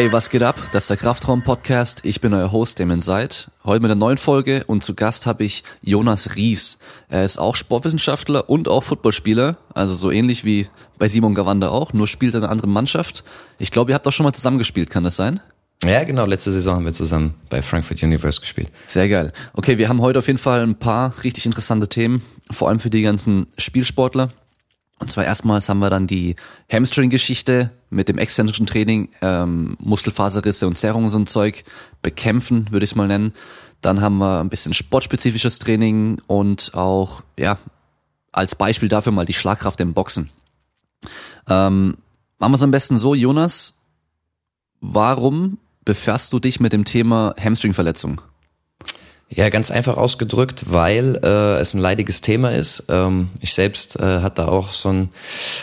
Hey, was geht ab? Das ist der Kraftraum-Podcast. Ich bin euer Host, Damon Seid. Heute mit einer neuen Folge und zu Gast habe ich Jonas Ries. Er ist auch Sportwissenschaftler und auch Footballspieler, also so ähnlich wie bei Simon Gawanda auch, nur spielt er in einer anderen Mannschaft. Ich glaube, ihr habt auch schon mal zusammengespielt, kann das sein? Ja, genau. Letzte Saison haben wir zusammen bei Frankfurt Universe gespielt. Sehr geil. Okay, wir haben heute auf jeden Fall ein paar richtig interessante Themen, vor allem für die ganzen Spielsportler. Und zwar erstmals haben wir dann die Hamstring-Geschichte mit dem exzentrischen Training, ähm, Muskelfaserrisse und Zerrungen und so ein Zeug bekämpfen, würde ich es mal nennen. Dann haben wir ein bisschen sportspezifisches Training und auch, ja, als Beispiel dafür mal die Schlagkraft im Boxen. Ähm, machen wir es am besten so, Jonas, warum befasst du dich mit dem Thema Hamstring-Verletzung? Ja, ganz einfach ausgedrückt, weil äh, es ein leidiges Thema ist. Ähm, ich selbst äh, hatte auch so ein,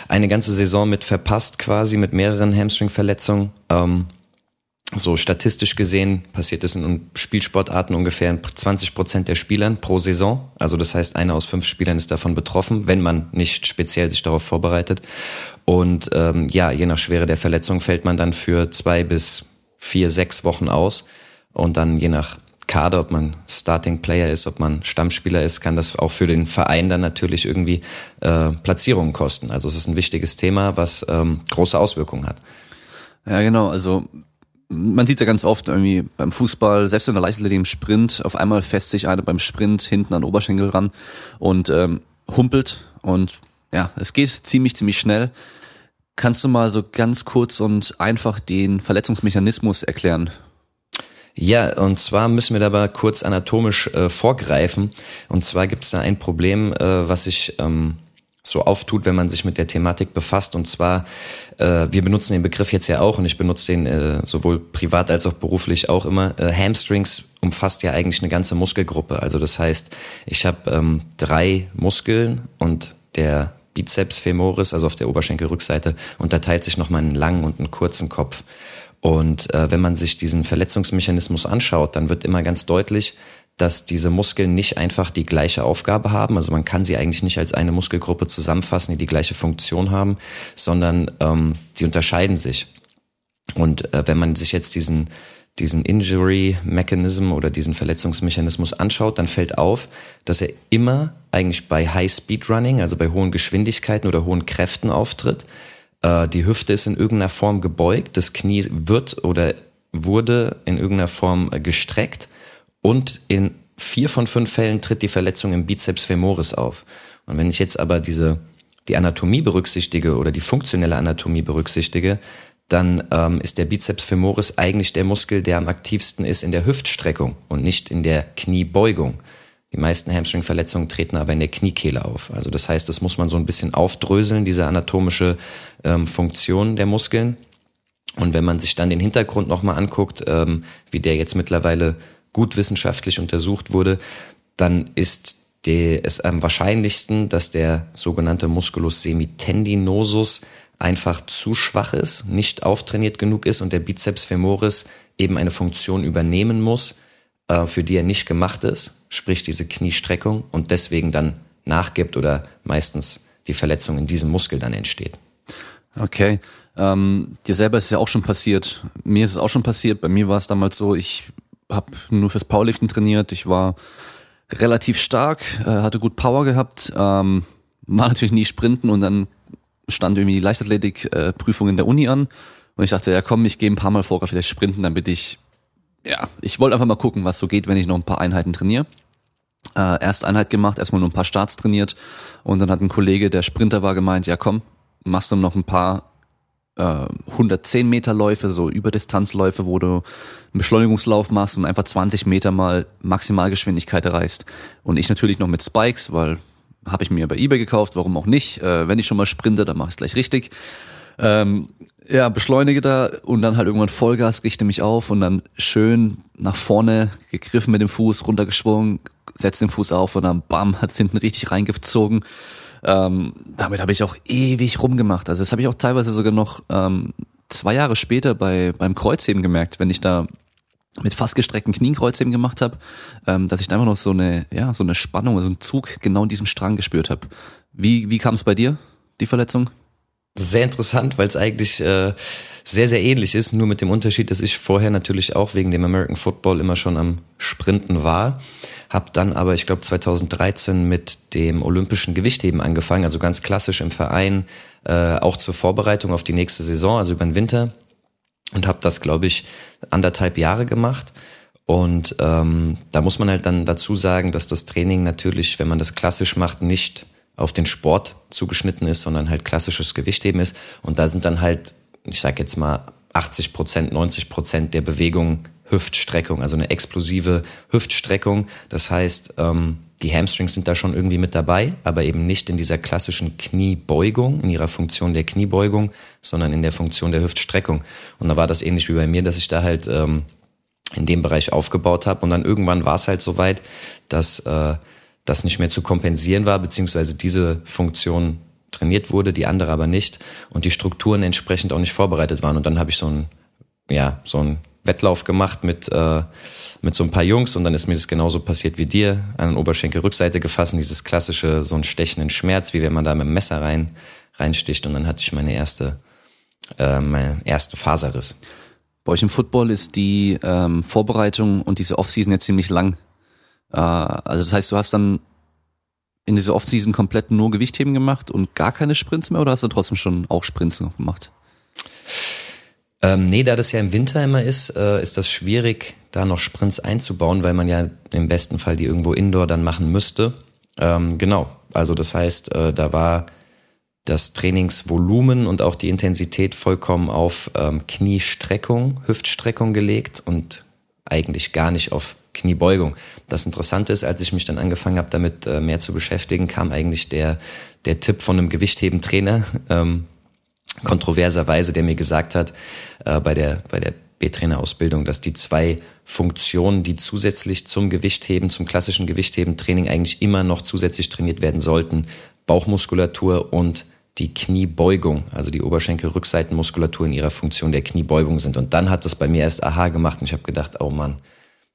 eine ganze Saison mit verpasst quasi, mit mehreren Hamstring-Verletzungen. Ähm, so statistisch gesehen passiert es in Spielsportarten ungefähr in 20 Prozent der Spielern pro Saison. Also das heißt, einer aus fünf Spielern ist davon betroffen, wenn man nicht speziell sich darauf vorbereitet. Und ähm, ja, je nach Schwere der Verletzung fällt man dann für zwei bis vier, sechs Wochen aus. Und dann je nach Kader, ob man Starting Player ist, ob man Stammspieler ist, kann das auch für den Verein dann natürlich irgendwie äh, Platzierungen kosten. Also es ist ein wichtiges Thema, was ähm, große Auswirkungen hat. Ja, genau. Also man sieht ja ganz oft irgendwie beim Fußball, selbst in der Leichtathletik im Sprint, auf einmal fässt sich einer beim Sprint hinten an den Oberschenkel ran und ähm, humpelt und ja, es geht ziemlich, ziemlich schnell. Kannst du mal so ganz kurz und einfach den Verletzungsmechanismus erklären? Ja, und zwar müssen wir dabei kurz anatomisch äh, vorgreifen. Und zwar gibt es da ein Problem, äh, was sich ähm, so auftut, wenn man sich mit der Thematik befasst. Und zwar, äh, wir benutzen den Begriff jetzt ja auch und ich benutze den äh, sowohl privat als auch beruflich auch immer. Äh, Hamstrings umfasst ja eigentlich eine ganze Muskelgruppe. Also das heißt, ich habe ähm, drei Muskeln und der Bizeps femoris, also auf der Oberschenkelrückseite, unterteilt sich nochmal in einen langen und einen kurzen Kopf. Und äh, wenn man sich diesen Verletzungsmechanismus anschaut, dann wird immer ganz deutlich, dass diese Muskeln nicht einfach die gleiche Aufgabe haben. Also man kann sie eigentlich nicht als eine Muskelgruppe zusammenfassen, die die gleiche Funktion haben, sondern ähm, sie unterscheiden sich. Und äh, wenn man sich jetzt diesen diesen Injury Mechanism oder diesen Verletzungsmechanismus anschaut, dann fällt auf, dass er immer eigentlich bei High Speed Running, also bei hohen Geschwindigkeiten oder hohen Kräften auftritt äh, die Hüfte ist in irgendeiner Form gebeugt, das Knie wird oder wurde in irgendeiner Form äh, gestreckt und in vier von fünf Fällen tritt die Verletzung im Bizeps femoris auf. Und wenn ich jetzt aber diese die Anatomie berücksichtige oder die funktionelle Anatomie berücksichtige, dann ähm, ist der Bizeps femoris eigentlich der Muskel, der am aktivsten ist in der Hüftstreckung und nicht in der Kniebeugung. Die meisten Hamstring-Verletzungen treten aber in der Kniekehle auf. Also das heißt, das muss man so ein bisschen aufdröseln, diese anatomische ähm, Funktion der Muskeln. Und wenn man sich dann den Hintergrund nochmal anguckt, ähm, wie der jetzt mittlerweile gut wissenschaftlich untersucht wurde, dann ist es am wahrscheinlichsten, dass der sogenannte Musculus semitendinosus einfach zu schwach ist, nicht auftrainiert genug ist und der Bizeps femoris eben eine Funktion übernehmen muss, für die er nicht gemacht ist, sprich diese Kniestreckung und deswegen dann nachgibt oder meistens die Verletzung in diesem Muskel dann entsteht. Okay. Ähm, dir selber ist es ja auch schon passiert. Mir ist es auch schon passiert. Bei mir war es damals so, ich habe nur fürs Powerliften trainiert. Ich war relativ stark, äh, hatte gut Power gehabt, ähm, war natürlich nie sprinten und dann stand irgendwie die Leichtathletik-Prüfung äh, in der Uni an. Und ich dachte, ja komm, ich gehe ein paar Mal vorher vielleicht sprinten, damit ich ja, ich wollte einfach mal gucken, was so geht, wenn ich noch ein paar Einheiten trainiere. Äh, erst Einheit gemacht, erstmal nur ein paar Starts trainiert und dann hat ein Kollege, der Sprinter war, gemeint, ja komm, machst du noch ein paar äh, 110 Meter Läufe, so Überdistanzläufe, wo du einen Beschleunigungslauf machst und einfach 20 Meter mal Maximalgeschwindigkeit erreichst. Und ich natürlich noch mit Spikes, weil habe ich mir bei eBay gekauft, warum auch nicht. Äh, wenn ich schon mal sprinte, dann mache ich es gleich richtig. Ähm, ja, beschleunige da und dann halt irgendwann Vollgas, richte mich auf und dann schön nach vorne gegriffen mit dem Fuß, runtergeschwungen, setze den Fuß auf und dann bam, hat's hinten richtig reingezogen. Ähm, damit habe ich auch ewig rumgemacht. Also das habe ich auch teilweise sogar noch ähm, zwei Jahre später bei beim Kreuzheben gemerkt, wenn ich da mit fast gestreckten Knien Kreuzheben gemacht habe, ähm, dass ich da einfach noch so eine, ja, so eine Spannung, so einen Zug genau in diesem Strang gespürt habe. Wie, wie kam es bei dir, die Verletzung? Sehr interessant, weil es eigentlich äh, sehr, sehr ähnlich ist, nur mit dem Unterschied, dass ich vorher natürlich auch wegen dem American Football immer schon am Sprinten war, habe dann aber, ich glaube 2013 mit dem olympischen Gewichtheben angefangen, also ganz klassisch im Verein, äh, auch zur Vorbereitung auf die nächste Saison, also über den Winter und habe das, glaube ich, anderthalb Jahre gemacht. Und ähm, da muss man halt dann dazu sagen, dass das Training natürlich, wenn man das klassisch macht, nicht auf den Sport zugeschnitten ist, sondern halt klassisches Gewichtheben ist. Und da sind dann halt, ich sage jetzt mal, 80 Prozent, 90 Prozent der Bewegung Hüftstreckung, also eine explosive Hüftstreckung. Das heißt, ähm, die Hamstrings sind da schon irgendwie mit dabei, aber eben nicht in dieser klassischen Kniebeugung, in ihrer Funktion der Kniebeugung, sondern in der Funktion der Hüftstreckung. Und da war das ähnlich wie bei mir, dass ich da halt ähm, in dem Bereich aufgebaut habe. Und dann irgendwann war es halt so weit, dass äh, das nicht mehr zu kompensieren war, beziehungsweise diese Funktion trainiert wurde, die andere aber nicht und die Strukturen entsprechend auch nicht vorbereitet waren. Und dann habe ich so ein, ja, so ein Wettlauf gemacht mit, äh, mit so ein paar Jungs und dann ist mir das genauso passiert wie dir, an den Oberschenkelrückseite gefasst, dieses klassische, so einen stechenden Schmerz, wie wenn man da mit dem Messer rein, reinsticht und dann hatte ich meine erste, äh, meine erste Faserriss. Bei euch im Football ist die ähm, Vorbereitung und diese Offseason ja ziemlich lang. Äh, also das heißt, du hast dann in dieser Offseason komplett nur Gewichtheben gemacht und gar keine Sprints mehr oder hast du trotzdem schon auch Sprints noch gemacht? Ähm, nee, da das ja im Winter immer ist, äh, ist das schwierig, da noch Sprints einzubauen, weil man ja im besten Fall die irgendwo indoor dann machen müsste. Ähm, genau, also das heißt, äh, da war das Trainingsvolumen und auch die Intensität vollkommen auf ähm, Kniestreckung, Hüftstreckung gelegt und eigentlich gar nicht auf Kniebeugung. Das Interessante ist, als ich mich dann angefangen habe, damit äh, mehr zu beschäftigen, kam eigentlich der, der Tipp von einem Gewichthebentrainer, ähm, kontroverserweise, der mir gesagt hat, äh, bei der, bei der B-Trainer-Ausbildung, dass die zwei Funktionen, die zusätzlich zum Gewichtheben, zum klassischen Gewichtheben-Training eigentlich immer noch zusätzlich trainiert werden sollten, Bauchmuskulatur und die Kniebeugung, also die Oberschenkelrückseitenmuskulatur in ihrer Funktion der Kniebeugung sind. Und dann hat das bei mir erst Aha gemacht und ich habe gedacht, oh Mann,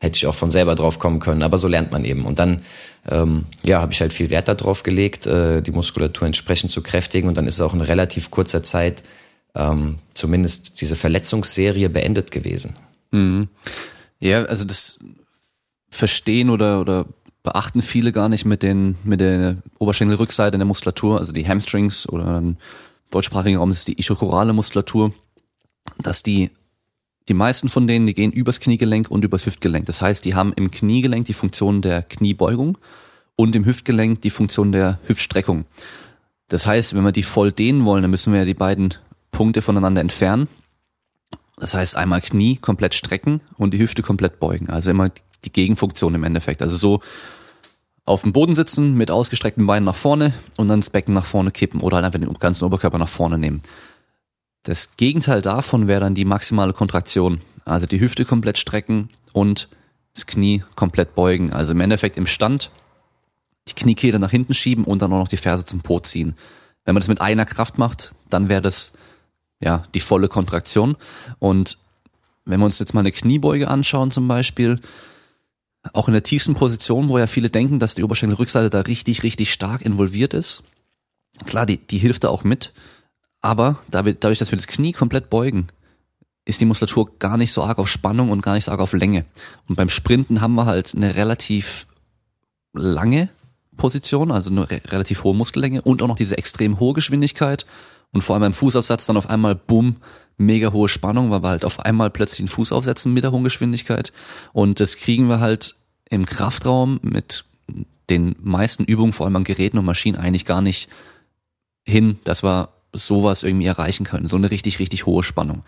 hätte ich auch von selber drauf kommen können, aber so lernt man eben. Und dann ähm, ja, habe ich halt viel Wert darauf gelegt, äh, die Muskulatur entsprechend zu kräftigen und dann ist auch in relativ kurzer Zeit ähm, zumindest diese Verletzungsserie beendet gewesen. Mhm. Ja, also das verstehen oder oder beachten viele gar nicht mit den mit der Oberschenkelrückseite der Muskulatur, also die Hamstrings oder im deutschsprachigen Raum ist die ischochorale Muskulatur, dass die die meisten von denen, die gehen übers Kniegelenk und übers Hüftgelenk. Das heißt, die haben im Kniegelenk die Funktion der Kniebeugung und im Hüftgelenk die Funktion der Hüftstreckung. Das heißt, wenn wir die voll dehnen wollen, dann müssen wir ja die beiden Punkte voneinander entfernen. Das heißt, einmal Knie komplett strecken und die Hüfte komplett beugen. Also immer die Gegenfunktion im Endeffekt. Also so auf dem Boden sitzen mit ausgestreckten Beinen nach vorne und dann das Becken nach vorne kippen oder einfach den ganzen Oberkörper nach vorne nehmen. Das Gegenteil davon wäre dann die maximale Kontraktion. Also die Hüfte komplett strecken und das Knie komplett beugen. Also im Endeffekt im Stand die Kniekehle nach hinten schieben und dann auch noch die Ferse zum Po ziehen. Wenn man das mit einer Kraft macht, dann wäre das ja die volle Kontraktion. Und wenn wir uns jetzt mal eine Kniebeuge anschauen zum Beispiel, auch in der tiefsten Position, wo ja viele denken, dass die Oberschenkelrückseite da richtig, richtig stark involviert ist. Klar, die, die hilft da auch mit. Aber dadurch, dass wir das Knie komplett beugen, ist die Muskulatur gar nicht so arg auf Spannung und gar nicht so arg auf Länge. Und beim Sprinten haben wir halt eine relativ lange Position, also eine re relativ hohe Muskellänge und auch noch diese extrem hohe Geschwindigkeit. Und vor allem beim Fußaufsatz dann auf einmal, bumm, mega hohe Spannung, weil wir halt auf einmal plötzlich einen Fuß aufsetzen mit der hohen Geschwindigkeit. Und das kriegen wir halt im Kraftraum mit den meisten Übungen, vor allem an Geräten und Maschinen, eigentlich gar nicht hin, dass wir sowas irgendwie erreichen können. So eine richtig, richtig hohe Spannung.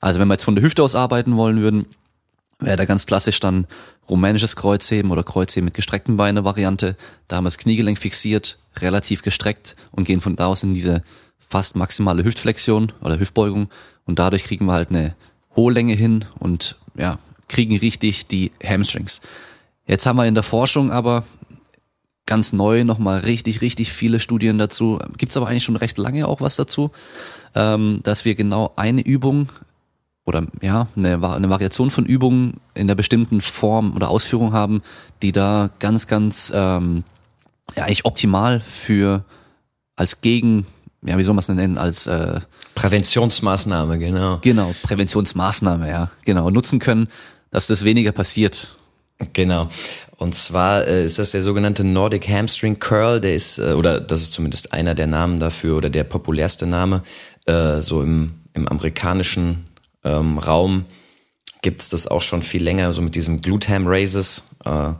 Also wenn wir jetzt von der Hüfte aus arbeiten wollen würden, wäre da ganz klassisch dann rumänisches Kreuzheben oder Kreuzheben mit gestreckten Beine Variante. Da haben wir das Kniegelenk fixiert, relativ gestreckt und gehen von da aus in diese fast maximale Hüftflexion oder Hüftbeugung und dadurch kriegen wir halt eine hohe Länge hin und ja, kriegen richtig die Hamstrings. Jetzt haben wir in der Forschung aber ganz neu nochmal richtig, richtig viele Studien dazu. Gibt's aber eigentlich schon recht lange auch was dazu, ähm, dass wir genau eine Übung oder ja, eine, eine Variation von Übungen in der bestimmten Form oder Ausführung haben, die da ganz, ganz ähm, ja, eigentlich optimal für als Gegen ja, wie soll man es denn nennen, als äh, Präventionsmaßnahme, genau. Genau, Präventionsmaßnahme, ja, genau, nutzen können, dass das weniger passiert. Genau. Und zwar äh, ist das der sogenannte Nordic Hamstring Curl, der ist, äh, oder das ist zumindest einer der Namen dafür oder der populärste Name, äh, so im, im amerikanischen ähm, Raum gibt's das auch schon viel länger, so mit diesem Glutham Raises. Äh,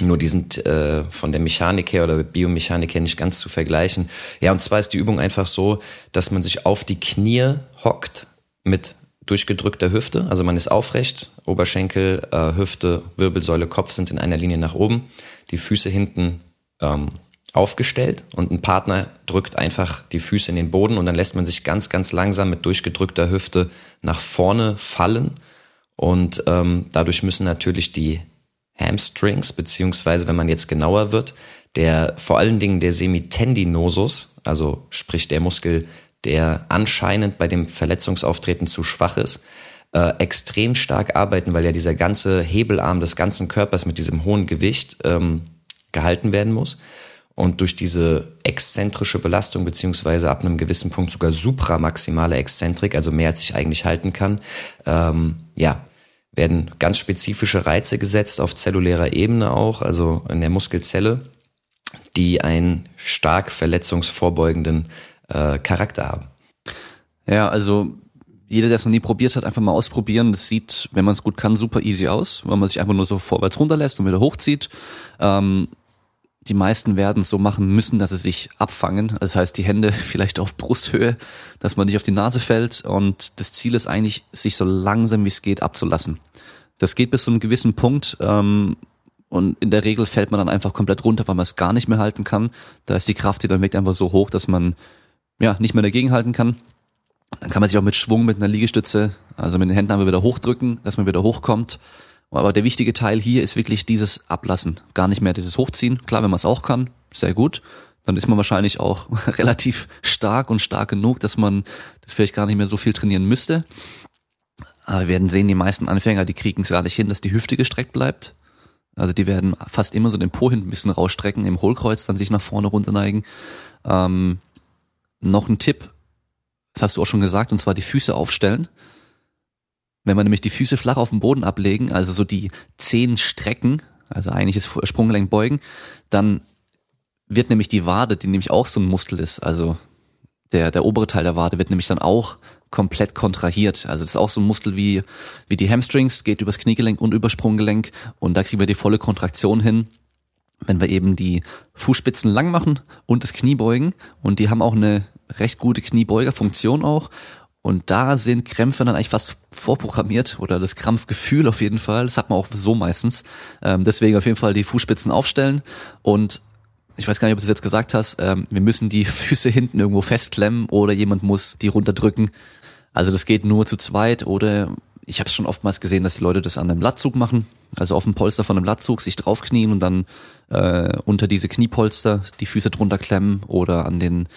nur die sind äh, von der Mechanik her oder Biomechanik her nicht ganz zu vergleichen. Ja, und zwar ist die Übung einfach so, dass man sich auf die Knie hockt mit durchgedrückter Hüfte. Also man ist aufrecht, Oberschenkel, äh, Hüfte, Wirbelsäule, Kopf sind in einer Linie nach oben, die Füße hinten ähm, aufgestellt und ein Partner drückt einfach die Füße in den Boden und dann lässt man sich ganz, ganz langsam mit durchgedrückter Hüfte nach vorne fallen und ähm, dadurch müssen natürlich die Hamstrings, beziehungsweise wenn man jetzt genauer wird, der vor allen Dingen der Semitendinosus, also sprich der Muskel, der anscheinend bei dem Verletzungsauftreten zu schwach ist, äh, extrem stark arbeiten, weil ja dieser ganze Hebelarm des ganzen Körpers mit diesem hohen Gewicht ähm, gehalten werden muss. Und durch diese exzentrische Belastung, beziehungsweise ab einem gewissen Punkt sogar supramaximale Exzentrik, also mehr als ich eigentlich halten kann, ähm, ja, werden ganz spezifische Reize gesetzt auf zellulärer Ebene auch, also in der Muskelzelle, die einen stark verletzungsvorbeugenden äh, Charakter haben. Ja, also jeder, der es noch nie probiert hat, einfach mal ausprobieren. Das sieht, wenn man es gut kann, super easy aus, weil man sich einfach nur so vorwärts runterlässt und wieder hochzieht. Ähm, die meisten werden es so machen müssen, dass sie sich abfangen. Das heißt, die Hände vielleicht auf Brusthöhe, dass man nicht auf die Nase fällt. Und das Ziel ist eigentlich, sich so langsam wie es geht abzulassen. Das geht bis zu einem gewissen Punkt. Ähm, und in der Regel fällt man dann einfach komplett runter, weil man es gar nicht mehr halten kann. Da ist die Kraft, die dann wirkt, einfach so hoch, dass man ja nicht mehr dagegen halten kann. Dann kann man sich auch mit Schwung mit einer Liegestütze, also mit den Händen einfach wieder hochdrücken, dass man wieder hochkommt. Aber der wichtige Teil hier ist wirklich dieses Ablassen. Gar nicht mehr dieses Hochziehen. Klar, wenn man es auch kann, sehr gut. Dann ist man wahrscheinlich auch relativ stark und stark genug, dass man das vielleicht gar nicht mehr so viel trainieren müsste. Aber wir werden sehen, die meisten Anfänger, die kriegen es gar nicht hin, dass die Hüfte gestreckt bleibt. Also die werden fast immer so den Po hinten ein bisschen rausstrecken, im Hohlkreuz dann sich nach vorne runterneigen. Ähm, noch ein Tipp, das hast du auch schon gesagt, und zwar die Füße aufstellen. Wenn man nämlich die Füße flach auf den Boden ablegen, also so die Zehen strecken, also eigentlich das Sprunggelenk beugen, dann wird nämlich die Wade, die nämlich auch so ein Muskel ist, also der, der obere Teil der Wade wird nämlich dann auch komplett kontrahiert. Also es ist auch so ein Muskel wie, wie die Hamstrings, geht übers Kniegelenk und über Sprunggelenk und da kriegen wir die volle Kontraktion hin, wenn wir eben die Fußspitzen lang machen und das Knie beugen und die haben auch eine recht gute Kniebeugerfunktion auch und da sind Krämpfe dann eigentlich fast vorprogrammiert oder das Krampfgefühl auf jeden Fall. Das hat man auch so meistens. Ähm, deswegen auf jeden Fall die Fußspitzen aufstellen und ich weiß gar nicht, ob du es jetzt gesagt hast, ähm, wir müssen die Füße hinten irgendwo festklemmen oder jemand muss die runterdrücken. Also das geht nur zu zweit oder ich habe es schon oftmals gesehen, dass die Leute das an einem Lattzug machen, also auf dem Polster von einem Lattzug sich draufknien und dann äh, unter diese Kniepolster die Füße drunter klemmen oder an den,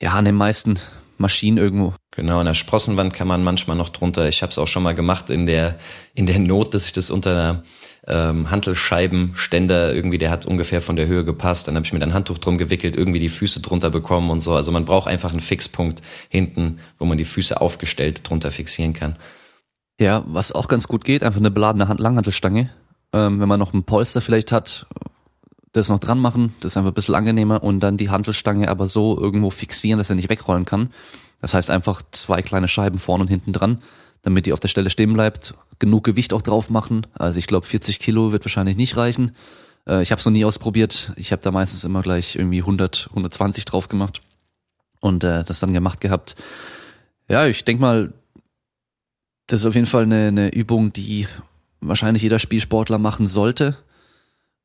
ja, an den meisten Maschinen irgendwo. Genau, an der Sprossenwand kann man manchmal noch drunter. Ich habe es auch schon mal gemacht in der in der Not, dass ich das unter einer ähm, Hantelscheibenständer irgendwie, der hat ungefähr von der Höhe gepasst. Dann habe ich mir ein Handtuch drum gewickelt, irgendwie die Füße drunter bekommen und so. Also man braucht einfach einen Fixpunkt hinten, wo man die Füße aufgestellt drunter fixieren kann. Ja, was auch ganz gut geht, einfach eine beladene Hand Langhantelstange. Ähm, wenn man noch ein Polster vielleicht hat, das noch dran machen, das ist einfach ein bisschen angenehmer und dann die Hantelstange aber so irgendwo fixieren, dass er nicht wegrollen kann. Das heißt einfach zwei kleine Scheiben vorne und hinten dran, damit die auf der Stelle stehen bleibt. Genug Gewicht auch drauf machen. Also ich glaube 40 Kilo wird wahrscheinlich nicht reichen. Äh, ich habe es noch nie ausprobiert. Ich habe da meistens immer gleich irgendwie 100, 120 drauf gemacht und äh, das dann gemacht gehabt. Ja, ich denk mal, das ist auf jeden Fall eine, eine Übung, die wahrscheinlich jeder Spielsportler machen sollte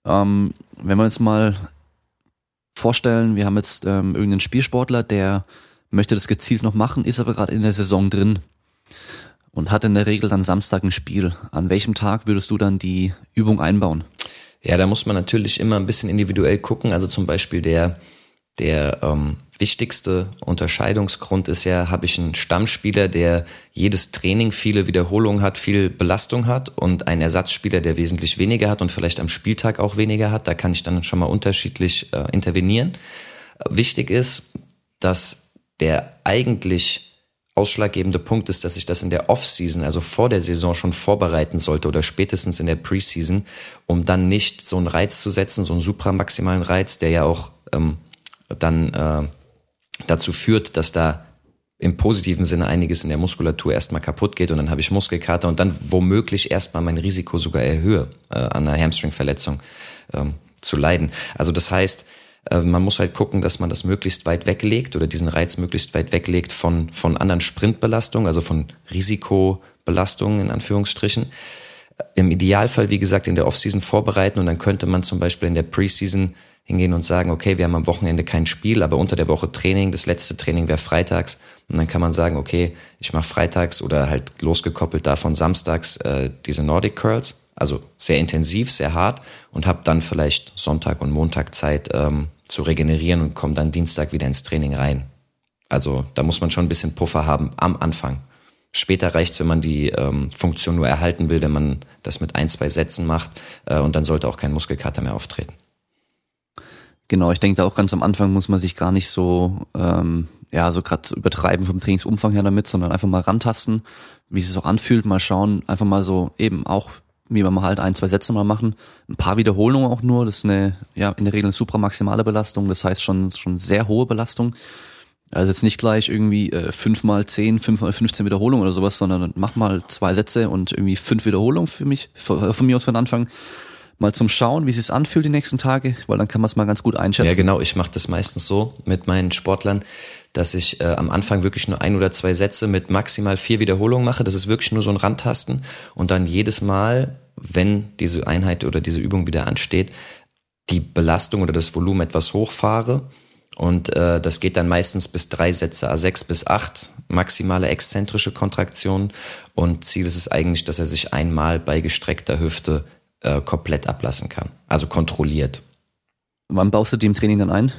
ähm, wenn wir uns mal vorstellen, wir haben jetzt ähm, irgendeinen Spielsportler, der möchte das gezielt noch machen, ist aber gerade in der Saison drin und hat in der Regel dann Samstag ein Spiel. An welchem Tag würdest du dann die Übung einbauen? Ja, da muss man natürlich immer ein bisschen individuell gucken. Also zum Beispiel der, der ähm, wichtigste Unterscheidungsgrund ist ja, habe ich einen Stammspieler, der jedes Training viele Wiederholungen hat, viel Belastung hat und einen Ersatzspieler, der wesentlich weniger hat und vielleicht am Spieltag auch weniger hat. Da kann ich dann schon mal unterschiedlich äh, intervenieren. Wichtig ist, dass der eigentlich ausschlaggebende Punkt ist, dass ich das in der Off-Season, also vor der Saison schon vorbereiten sollte oder spätestens in der Preseason, um dann nicht so einen Reiz zu setzen, so einen supramaximalen Reiz, der ja auch ähm, dann äh, dazu führt, dass da im positiven Sinne einiges in der Muskulatur erstmal kaputt geht und dann habe ich Muskelkater und dann womöglich erstmal mein Risiko sogar erhöhe, äh, an einer Hamstring-Verletzung ähm, zu leiden. Also das heißt, äh, man muss halt gucken, dass man das möglichst weit weglegt oder diesen Reiz möglichst weit weglegt von, von anderen Sprintbelastungen, also von Risikobelastungen in Anführungsstrichen. Äh, Im Idealfall, wie gesagt, in der Offseason vorbereiten und dann könnte man zum Beispiel in der Preseason hingehen und sagen, okay, wir haben am Wochenende kein Spiel, aber unter der Woche Training, das letzte Training wäre freitags und dann kann man sagen, okay, ich mache freitags oder halt losgekoppelt davon samstags äh, diese Nordic Curls also sehr intensiv, sehr hart und habe dann vielleicht Sonntag und Montag Zeit ähm, zu regenerieren und komme dann Dienstag wieder ins Training rein. Also da muss man schon ein bisschen Puffer haben am Anfang. Später reicht's, wenn man die ähm, Funktion nur erhalten will, wenn man das mit ein, zwei Sätzen macht äh, und dann sollte auch kein Muskelkater mehr auftreten. Genau, ich denke da auch ganz am Anfang muss man sich gar nicht so, ähm, ja, so gerade übertreiben vom Trainingsumfang her damit, sondern einfach mal rantasten, wie es sich auch anfühlt, mal schauen, einfach mal so eben auch wie wir mal halt ein, zwei Sätze mal machen. Ein paar Wiederholungen auch nur. Das ist eine, ja, in der Regel eine supramaximale Belastung. Das heißt schon, schon sehr hohe Belastung. Also jetzt nicht gleich irgendwie äh, fünf mal zehn, fünf mal 15 Wiederholungen oder sowas, sondern mach mal zwei Sätze und irgendwie fünf Wiederholungen für mich, von, von mir aus von Anfang mal zum Schauen, wie es sich anfühlt die nächsten Tage, weil dann kann man es mal ganz gut einschätzen. Ja, genau. Ich mache das meistens so mit meinen Sportlern, dass ich äh, am Anfang wirklich nur ein oder zwei Sätze mit maximal vier Wiederholungen mache. Das ist wirklich nur so ein Randtasten und dann jedes Mal, wenn diese Einheit oder diese Übung wieder ansteht, die Belastung oder das Volumen etwas hochfahre. Und äh, das geht dann meistens bis drei Sätze, A6 bis acht, maximale exzentrische Kontraktion. Und Ziel ist es eigentlich, dass er sich einmal bei gestreckter Hüfte äh, komplett ablassen kann. Also kontrolliert. Wann baust du die im Training dann ein?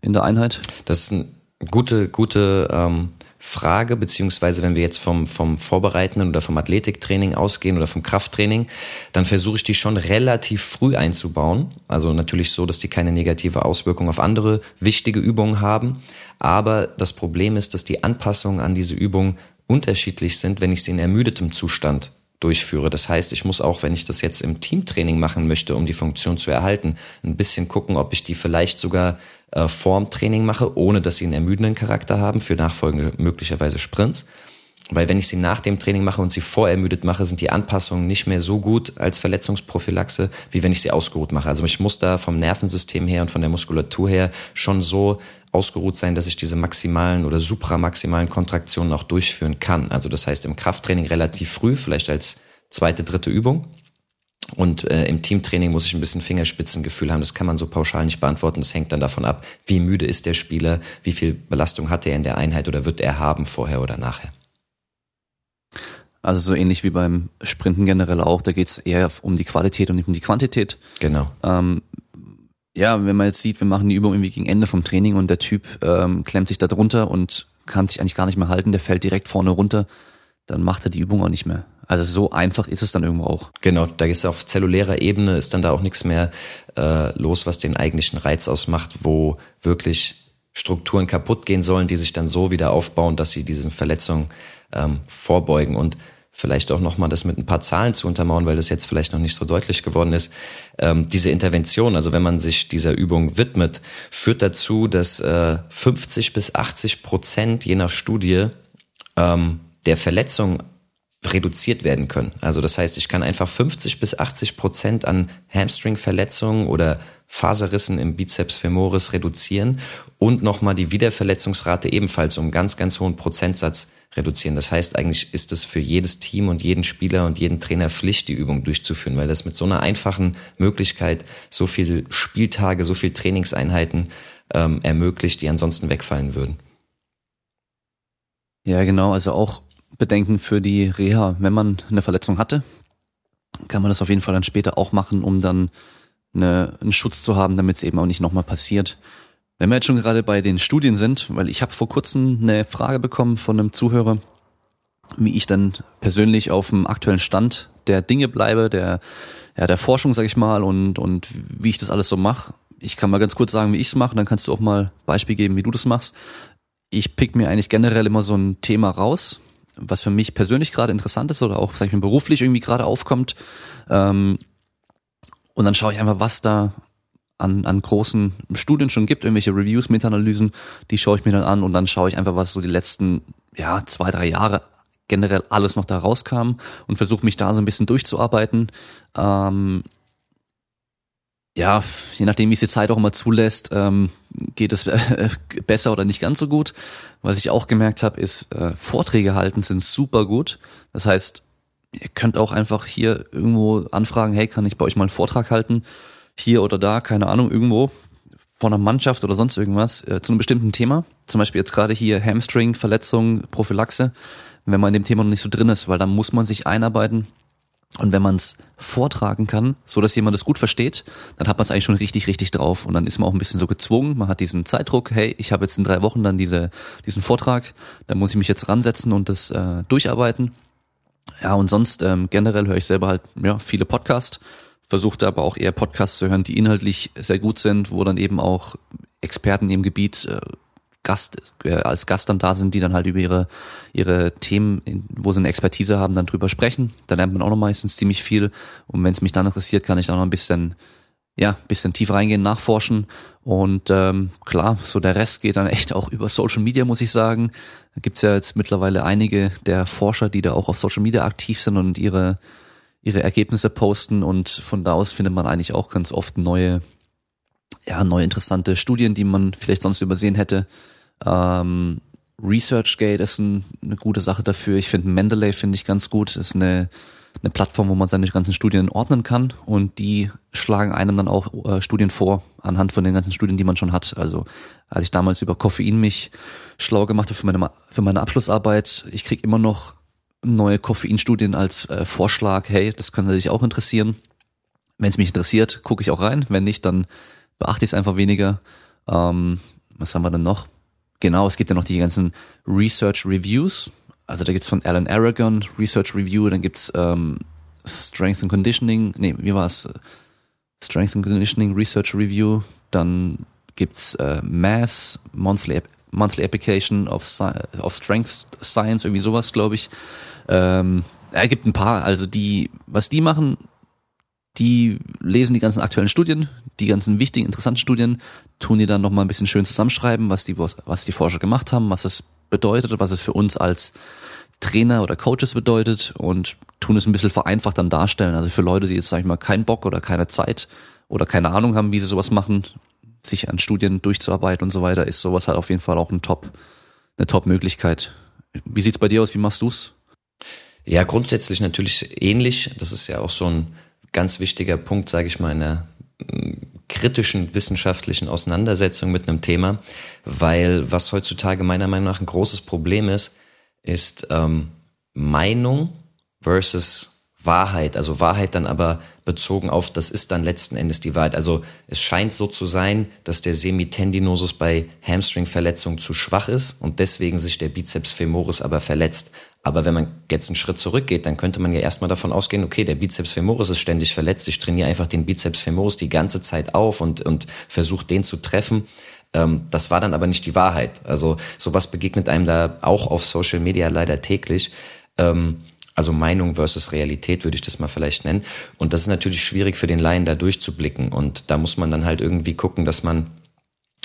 In der Einheit? Das ist eine gute, gute ähm, Frage, beziehungsweise wenn wir jetzt vom, vom Vorbereitenden oder vom Athletiktraining ausgehen oder vom Krafttraining, dann versuche ich die schon relativ früh einzubauen. Also natürlich so, dass die keine negative Auswirkung auf andere wichtige Übungen haben. Aber das Problem ist, dass die Anpassungen an diese Übung unterschiedlich sind, wenn ich sie in ermüdetem Zustand durchführe. Das heißt, ich muss auch, wenn ich das jetzt im Teamtraining machen möchte, um die Funktion zu erhalten, ein bisschen gucken, ob ich die vielleicht sogar äh, vorm Training mache, ohne dass sie einen ermüdenden Charakter haben für nachfolgende möglicherweise Sprints. Weil wenn ich sie nach dem Training mache und sie vorermüdet mache, sind die Anpassungen nicht mehr so gut als Verletzungsprophylaxe, wie wenn ich sie ausgeruht mache. Also ich muss da vom Nervensystem her und von der Muskulatur her schon so ausgeruht sein, dass ich diese maximalen oder supramaximalen Kontraktionen auch durchführen kann. Also das heißt im Krafttraining relativ früh, vielleicht als zweite, dritte Übung. Und äh, im Teamtraining muss ich ein bisschen Fingerspitzengefühl haben. Das kann man so pauschal nicht beantworten. Das hängt dann davon ab, wie müde ist der Spieler, wie viel Belastung hat er in der Einheit oder wird er haben vorher oder nachher. Also so ähnlich wie beim Sprinten generell auch, da geht's eher um die Qualität und nicht um die Quantität. Genau. Ähm, ja, wenn man jetzt sieht, wir machen die Übung irgendwie gegen Ende vom Training und der Typ ähm, klemmt sich da drunter und kann sich eigentlich gar nicht mehr halten, der fällt direkt vorne runter, dann macht er die Übung auch nicht mehr. Also so einfach ist es dann irgendwo auch. Genau, da ist auf zellulärer Ebene ist dann da auch nichts mehr äh, los, was den eigentlichen Reiz ausmacht, wo wirklich Strukturen kaputt gehen sollen, die sich dann so wieder aufbauen, dass sie diesen Verletzungen ähm, vorbeugen. Und vielleicht auch nochmal das mit ein paar Zahlen zu untermauern, weil das jetzt vielleicht noch nicht so deutlich geworden ist. Ähm, diese Intervention, also wenn man sich dieser Übung widmet, führt dazu, dass äh, 50 bis 80 Prozent je nach Studie ähm, der Verletzung reduziert werden können. Also das heißt, ich kann einfach 50 bis 80 Prozent an Hamstring-Verletzungen oder Faserrissen im Bizeps femoris reduzieren und nochmal die Wiederverletzungsrate ebenfalls um einen ganz, ganz hohen Prozentsatz reduzieren. Das heißt, eigentlich ist es für jedes Team und jeden Spieler und jeden Trainer Pflicht, die Übung durchzuführen, weil das mit so einer einfachen Möglichkeit so viel Spieltage, so viel Trainingseinheiten ähm, ermöglicht, die ansonsten wegfallen würden. Ja, genau. Also auch Bedenken für die Reha. Wenn man eine Verletzung hatte, kann man das auf jeden Fall dann später auch machen, um dann eine, einen Schutz zu haben, damit es eben auch nicht nochmal passiert. Wenn wir jetzt schon gerade bei den Studien sind, weil ich habe vor kurzem eine Frage bekommen von einem Zuhörer, wie ich dann persönlich auf dem aktuellen Stand der Dinge bleibe, der, ja, der Forschung, sag ich mal, und, und wie ich das alles so mache. Ich kann mal ganz kurz sagen, wie ich es mache, dann kannst du auch mal Beispiel geben, wie du das machst. ich pick mir eigentlich generell immer so ein Thema raus, was für mich persönlich gerade interessant ist oder auch, sag ich mal, beruflich irgendwie gerade aufkommt. Ähm, und dann schaue ich einfach, was da an, an großen Studien schon gibt, irgendwelche Reviews, Meta-Analysen, die schaue ich mir dann an und dann schaue ich einfach, was so die letzten ja, zwei, drei Jahre generell alles noch da rauskam und versuche mich da so ein bisschen durchzuarbeiten. Ähm, ja, je nachdem, wie es die Zeit auch immer zulässt, ähm, geht es äh, besser oder nicht ganz so gut. Was ich auch gemerkt habe, ist, äh, Vorträge halten sind super gut. Das heißt, ihr könnt auch einfach hier irgendwo anfragen, hey, kann ich bei euch mal einen Vortrag halten? Hier oder da, keine Ahnung, irgendwo vor einer Mannschaft oder sonst irgendwas äh, zu einem bestimmten Thema. Zum Beispiel jetzt gerade hier Hamstring, Verletzung, Prophylaxe, wenn man in dem Thema noch nicht so drin ist, weil dann muss man sich einarbeiten und wenn man es vortragen kann, so dass jemand es gut versteht, dann hat man es eigentlich schon richtig, richtig drauf. Und dann ist man auch ein bisschen so gezwungen. Man hat diesen Zeitdruck, hey, ich habe jetzt in drei Wochen dann diese, diesen Vortrag, da muss ich mich jetzt ransetzen und das äh, durcharbeiten. Ja, und sonst ähm, generell höre ich selber halt ja, viele Podcasts, versuchte aber auch eher Podcasts zu hören, die inhaltlich sehr gut sind, wo dann eben auch Experten im Gebiet äh, Gast, äh, als Gast dann da sind, die dann halt über ihre, ihre Themen, wo sie eine Expertise haben, dann drüber sprechen. Da lernt man auch noch meistens ziemlich viel. Und wenn es mich dann interessiert, kann ich da noch ein bisschen, ja, bisschen tief reingehen, nachforschen. Und ähm, klar, so der Rest geht dann echt auch über Social Media, muss ich sagen. Da gibt's ja jetzt mittlerweile einige der Forscher, die da auch auf Social Media aktiv sind und ihre, ihre Ergebnisse posten. Und von da aus findet man eigentlich auch ganz oft neue, ja, neue interessante Studien, die man vielleicht sonst übersehen hätte. Ähm, ResearchGate ist ein, eine gute Sache dafür. Ich finde Mendeley finde ich ganz gut. Ist eine, eine Plattform, wo man seine ganzen Studien ordnen kann und die schlagen einem dann auch äh, Studien vor anhand von den ganzen Studien, die man schon hat. Also als ich damals über Koffein mich schlau gemacht habe für meine, für meine Abschlussarbeit, ich krieg immer noch neue Koffeinstudien als äh, Vorschlag. Hey, das könnte sich auch interessieren. Wenn es mich interessiert, gucke ich auch rein. Wenn nicht, dann beachte ich es einfach weniger. Ähm, was haben wir denn noch? Genau, es gibt ja noch die ganzen Research Reviews. Also da gibt's von Alan Aragon Research Review, dann gibt's ähm, Strength and Conditioning, nee, wie war's? Strength and Conditioning Research Review, dann gibt's äh, Mass, Monthly, Monthly Application of, of Strength Science, irgendwie sowas, glaube ich. Ähm, er gibt ein paar, also die, was die machen, die lesen die ganzen aktuellen Studien, die ganzen wichtigen, interessanten Studien, tun die dann nochmal ein bisschen schön zusammenschreiben, was die, was die Forscher gemacht haben, was es bedeutet, was es für uns als Trainer oder Coaches bedeutet und tun es ein bisschen vereinfacht dann darstellen. Also für Leute, die jetzt, sag ich mal, keinen Bock oder keine Zeit oder keine Ahnung haben, wie sie sowas machen, sich an Studien durchzuarbeiten und so weiter, ist sowas halt auf jeden Fall auch ein Top, eine Top-Möglichkeit. Wie sieht's bei dir aus? Wie machst du's? Ja, grundsätzlich natürlich ähnlich. Das ist ja auch so ein ganz wichtiger Punkt, sage ich mal, in der kritischen wissenschaftlichen Auseinandersetzung mit einem Thema, weil was heutzutage meiner Meinung nach ein großes Problem ist, ist ähm, Meinung versus Wahrheit. Also Wahrheit dann aber bezogen auf, das ist dann letzten Endes die Wahrheit. Also es scheint so zu sein, dass der Semitendinosus bei Hamstring-Verletzungen zu schwach ist und deswegen sich der Bizeps femoris aber verletzt. Aber wenn man jetzt einen Schritt zurückgeht, dann könnte man ja erstmal davon ausgehen, okay, der Bizeps femoris ist ständig verletzt, ich trainiere einfach den Bizeps femoris die ganze Zeit auf und, und versuche den zu treffen. Ähm, das war dann aber nicht die Wahrheit. Also sowas begegnet einem da auch auf Social Media leider täglich. Ähm, also Meinung versus Realität würde ich das mal vielleicht nennen. Und das ist natürlich schwierig für den Laien da durchzublicken. Und da muss man dann halt irgendwie gucken, dass man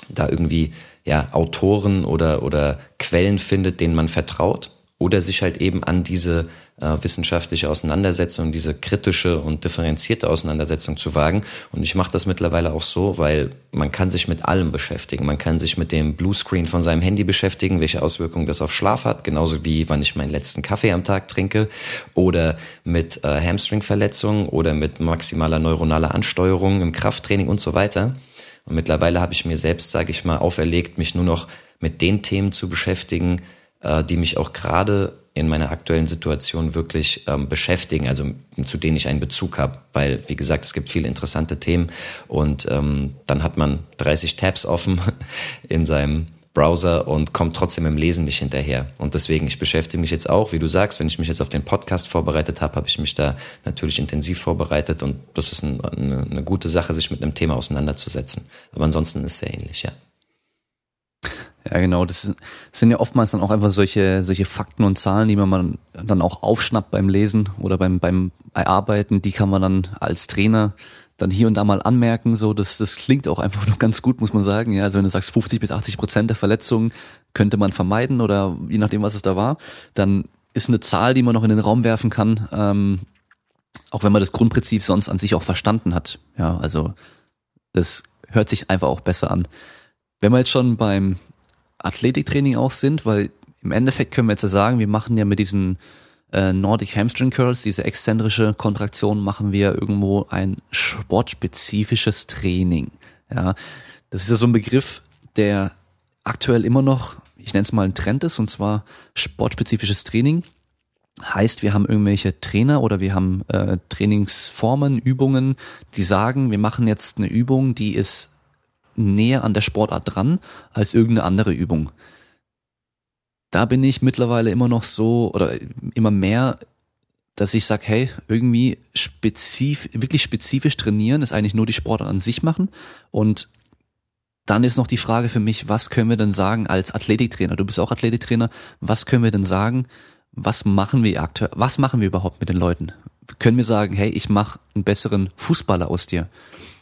da irgendwie ja Autoren oder oder Quellen findet, denen man vertraut oder sich halt eben an diese äh, wissenschaftliche Auseinandersetzung, diese kritische und differenzierte Auseinandersetzung zu wagen. Und ich mache das mittlerweile auch so, weil man kann sich mit allem beschäftigen. Man kann sich mit dem Bluescreen von seinem Handy beschäftigen, welche Auswirkungen das auf Schlaf hat, genauso wie wann ich meinen letzten Kaffee am Tag trinke, oder mit äh, Hamstringverletzungen oder mit maximaler neuronaler Ansteuerung im Krafttraining und so weiter. Und mittlerweile habe ich mir selbst, sage ich mal, auferlegt, mich nur noch mit den Themen zu beschäftigen, äh, die mich auch gerade in meiner aktuellen Situation wirklich ähm, beschäftigen, also zu denen ich einen Bezug habe. Weil, wie gesagt, es gibt viele interessante Themen und ähm, dann hat man 30 Tabs offen in seinem Browser und kommt trotzdem im Lesen nicht hinterher. Und deswegen, ich beschäftige mich jetzt auch, wie du sagst, wenn ich mich jetzt auf den Podcast vorbereitet habe, habe ich mich da natürlich intensiv vorbereitet und das ist ein, eine, eine gute Sache, sich mit einem Thema auseinanderzusetzen. Aber ansonsten ist es sehr ähnlich, ja. Ja, genau. Das sind ja oftmals dann auch einfach solche, solche Fakten und Zahlen, die man dann auch aufschnappt beim Lesen oder beim, beim Erarbeiten. Die kann man dann als Trainer dann hier und da mal anmerken. So, das, das klingt auch einfach nur ganz gut, muss man sagen. Ja, also wenn du sagst, 50 bis 80 Prozent der Verletzungen könnte man vermeiden oder je nachdem, was es da war, dann ist eine Zahl, die man noch in den Raum werfen kann, ähm, auch wenn man das Grundprinzip sonst an sich auch verstanden hat. Ja, also das hört sich einfach auch besser an. Wenn wir jetzt schon beim Athletiktraining auch sind, weil im Endeffekt können wir jetzt ja sagen, wir machen ja mit diesen äh, Nordic Hamstring Curls, diese exzentrische Kontraktion, machen wir irgendwo ein sportspezifisches Training. Ja, das ist ja so ein Begriff, der aktuell immer noch, ich nenne es mal ein Trend ist, und zwar sportspezifisches Training. Heißt, wir haben irgendwelche Trainer oder wir haben äh, Trainingsformen, Übungen, die sagen, wir machen jetzt eine Übung, die ist näher an der Sportart dran als irgendeine andere Übung. Da bin ich mittlerweile immer noch so oder immer mehr, dass ich sage, hey, irgendwie spezif wirklich spezifisch trainieren ist eigentlich nur die Sportart an sich machen und dann ist noch die Frage für mich, was können wir denn sagen als Athletiktrainer? Du bist auch Athletiktrainer. Was können wir denn sagen? Was machen wir aktuell? Was machen wir überhaupt mit den Leuten? Können wir sagen, hey, ich mache einen besseren Fußballer aus dir?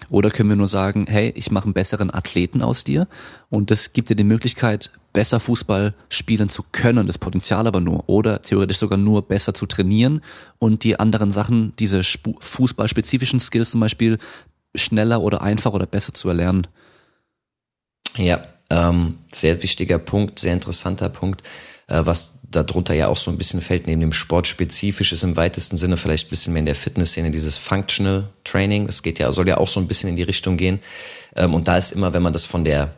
Oder können wir nur sagen, hey, ich mache einen besseren Athleten aus dir und das gibt dir die Möglichkeit, besser Fußball spielen zu können, das Potenzial aber nur. Oder theoretisch sogar nur besser zu trainieren und die anderen Sachen, diese fußballspezifischen Skills zum Beispiel, schneller oder einfacher oder besser zu erlernen. Ja, ähm, sehr wichtiger Punkt, sehr interessanter Punkt. Äh, was darunter ja auch so ein bisschen fällt, neben dem Sportspezifisch ist im weitesten Sinne vielleicht ein bisschen mehr in der Fitnessszene dieses Functional Training. Das geht ja, soll ja auch so ein bisschen in die Richtung gehen. Ähm, und da ist immer, wenn man das von der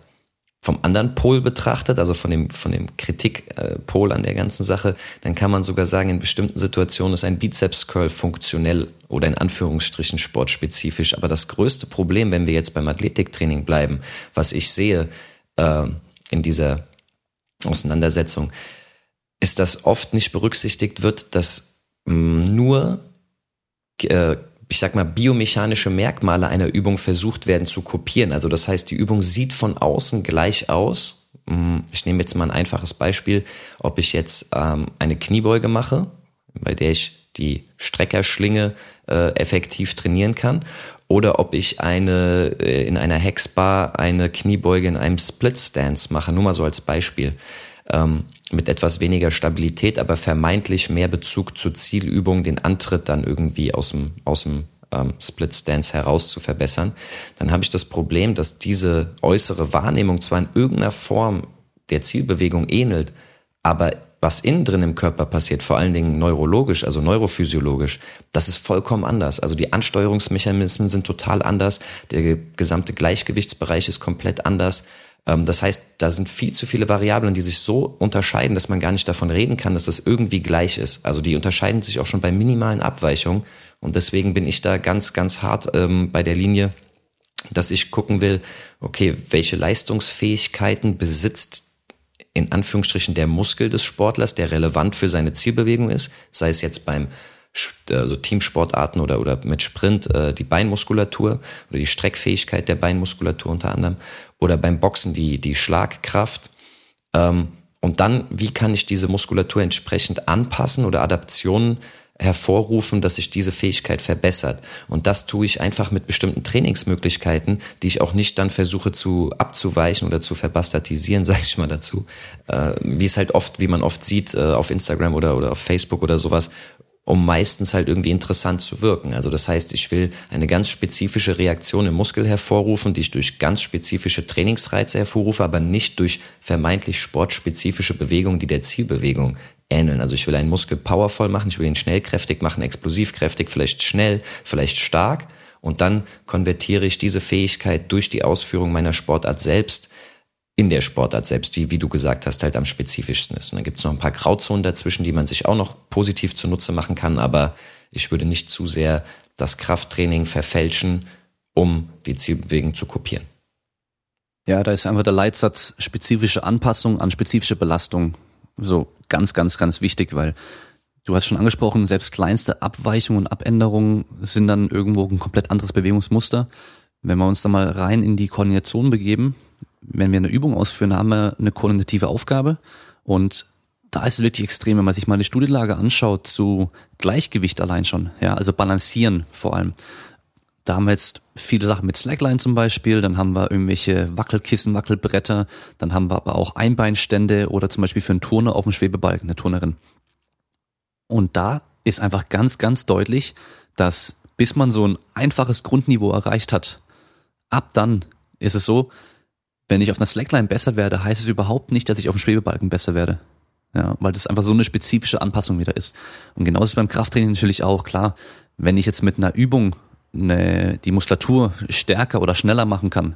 vom anderen Pol betrachtet, also von dem, von dem Kritikpol an der ganzen Sache, dann kann man sogar sagen, in bestimmten Situationen ist ein Bizeps-Curl funktionell oder in Anführungsstrichen sportspezifisch. Aber das größte Problem, wenn wir jetzt beim Athletiktraining bleiben, was ich sehe äh, in dieser Auseinandersetzung, ist, dass oft nicht berücksichtigt wird, dass mm, nur äh, ich sag mal, biomechanische Merkmale einer Übung versucht werden zu kopieren. Also das heißt, die Übung sieht von außen gleich aus. Mm, ich nehme jetzt mal ein einfaches Beispiel, ob ich jetzt ähm, eine Kniebeuge mache, bei der ich die Streckerschlinge äh, effektiv trainieren kann, oder ob ich eine äh, in einer Hexbar eine Kniebeuge in einem Split Stance mache, nur mal so als Beispiel. Ähm, mit etwas weniger Stabilität, aber vermeintlich mehr Bezug zur Zielübung, den Antritt dann irgendwie aus dem, aus dem ähm, Split Stance heraus zu verbessern, dann habe ich das Problem, dass diese äußere Wahrnehmung zwar in irgendeiner Form der Zielbewegung ähnelt, aber was innen drin im Körper passiert, vor allen Dingen neurologisch, also neurophysiologisch, das ist vollkommen anders. Also die Ansteuerungsmechanismen sind total anders, der gesamte Gleichgewichtsbereich ist komplett anders. Ähm, das heißt, da sind viel zu viele Variablen, die sich so unterscheiden, dass man gar nicht davon reden kann, dass das irgendwie gleich ist. Also die unterscheiden sich auch schon bei minimalen Abweichungen. Und deswegen bin ich da ganz, ganz hart ähm, bei der Linie, dass ich gucken will, okay, welche Leistungsfähigkeiten besitzt in Anführungsstrichen der Muskel des Sportlers, der relevant für seine Zielbewegung ist, sei es jetzt beim also Teamsportarten oder, oder mit Sprint äh, die Beinmuskulatur oder die Streckfähigkeit der Beinmuskulatur unter anderem oder beim Boxen die, die Schlagkraft. Ähm, und dann, wie kann ich diese Muskulatur entsprechend anpassen oder Adaptionen hervorrufen, dass sich diese Fähigkeit verbessert. Und das tue ich einfach mit bestimmten Trainingsmöglichkeiten, die ich auch nicht dann versuche zu abzuweichen oder zu verbastardisieren, sage ich mal dazu. Äh, wie es halt oft, wie man oft sieht äh, auf Instagram oder, oder auf Facebook oder sowas, um meistens halt irgendwie interessant zu wirken. Also das heißt, ich will eine ganz spezifische Reaktion im Muskel hervorrufen, die ich durch ganz spezifische Trainingsreize hervorrufe, aber nicht durch vermeintlich sportspezifische Bewegungen, die der Zielbewegung ähneln. Also ich will einen Muskel powervoll machen, ich will ihn schnellkräftig machen, explosivkräftig, vielleicht schnell, vielleicht stark. Und dann konvertiere ich diese Fähigkeit durch die Ausführung meiner Sportart selbst in der Sportart selbst, die, wie du gesagt hast, halt am spezifischsten ist. Und dann gibt es noch ein paar Grauzonen dazwischen, die man sich auch noch positiv zunutze machen kann, aber ich würde nicht zu sehr das Krafttraining verfälschen, um die Zielbewegung zu kopieren. Ja, da ist einfach der Leitsatz spezifische Anpassung an spezifische Belastung so ganz, ganz, ganz wichtig, weil du hast schon angesprochen, selbst kleinste Abweichungen und Abänderungen sind dann irgendwo ein komplett anderes Bewegungsmuster. Wenn wir uns da mal rein in die Koordination begeben, wenn wir eine Übung ausführen, haben wir eine koordinative Aufgabe und da ist es wirklich extrem, wenn man sich mal die Studienlage anschaut zu Gleichgewicht allein schon, ja, also balancieren vor allem. Da haben wir jetzt viele Sachen mit Slackline zum Beispiel, dann haben wir irgendwelche Wackelkissen, Wackelbretter, dann haben wir aber auch Einbeinstände oder zum Beispiel für einen Turner auf dem Schwebebalken, eine Turnerin. Und da ist einfach ganz, ganz deutlich, dass bis man so ein einfaches Grundniveau erreicht hat, ab dann ist es so, wenn ich auf einer Slackline besser werde, heißt es überhaupt nicht, dass ich auf dem Schwebebalken besser werde. Ja, weil das einfach so eine spezifische Anpassung wieder ist. Und genauso ist beim Krafttraining natürlich auch klar, wenn ich jetzt mit einer Übung eine, die Muskulatur stärker oder schneller machen kann,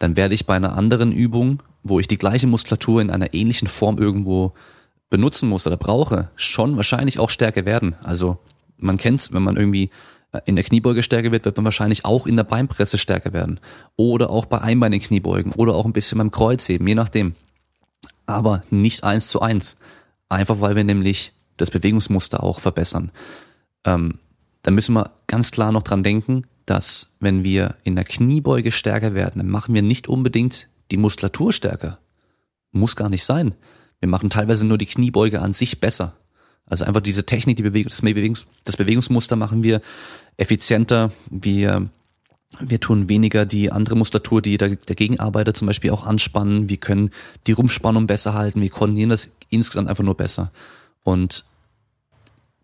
dann werde ich bei einer anderen Übung, wo ich die gleiche Muskulatur in einer ähnlichen Form irgendwo benutzen muss oder brauche, schon wahrscheinlich auch stärker werden. Also man kennt's, wenn man irgendwie in der Kniebeuge stärker wird, wird man wahrscheinlich auch in der Beinpresse stärker werden. Oder auch bei einbeinigen Kniebeugen oder auch ein bisschen beim Kreuzheben, je nachdem. Aber nicht eins zu eins. Einfach weil wir nämlich das Bewegungsmuster auch verbessern. Ähm, da müssen wir ganz klar noch dran denken, dass wenn wir in der Kniebeuge stärker werden, dann machen wir nicht unbedingt die Muskulatur stärker. Muss gar nicht sein. Wir machen teilweise nur die Kniebeuge an sich besser. Also einfach diese Technik, die Bewegung, das, Bewegungs, das Bewegungsmuster machen wir effizienter. Wir, wir tun weniger die andere Muskulatur, die dagegen arbeitet, zum Beispiel auch anspannen. Wir können die Rumpfspannung besser halten. Wir koordinieren das insgesamt einfach nur besser. Und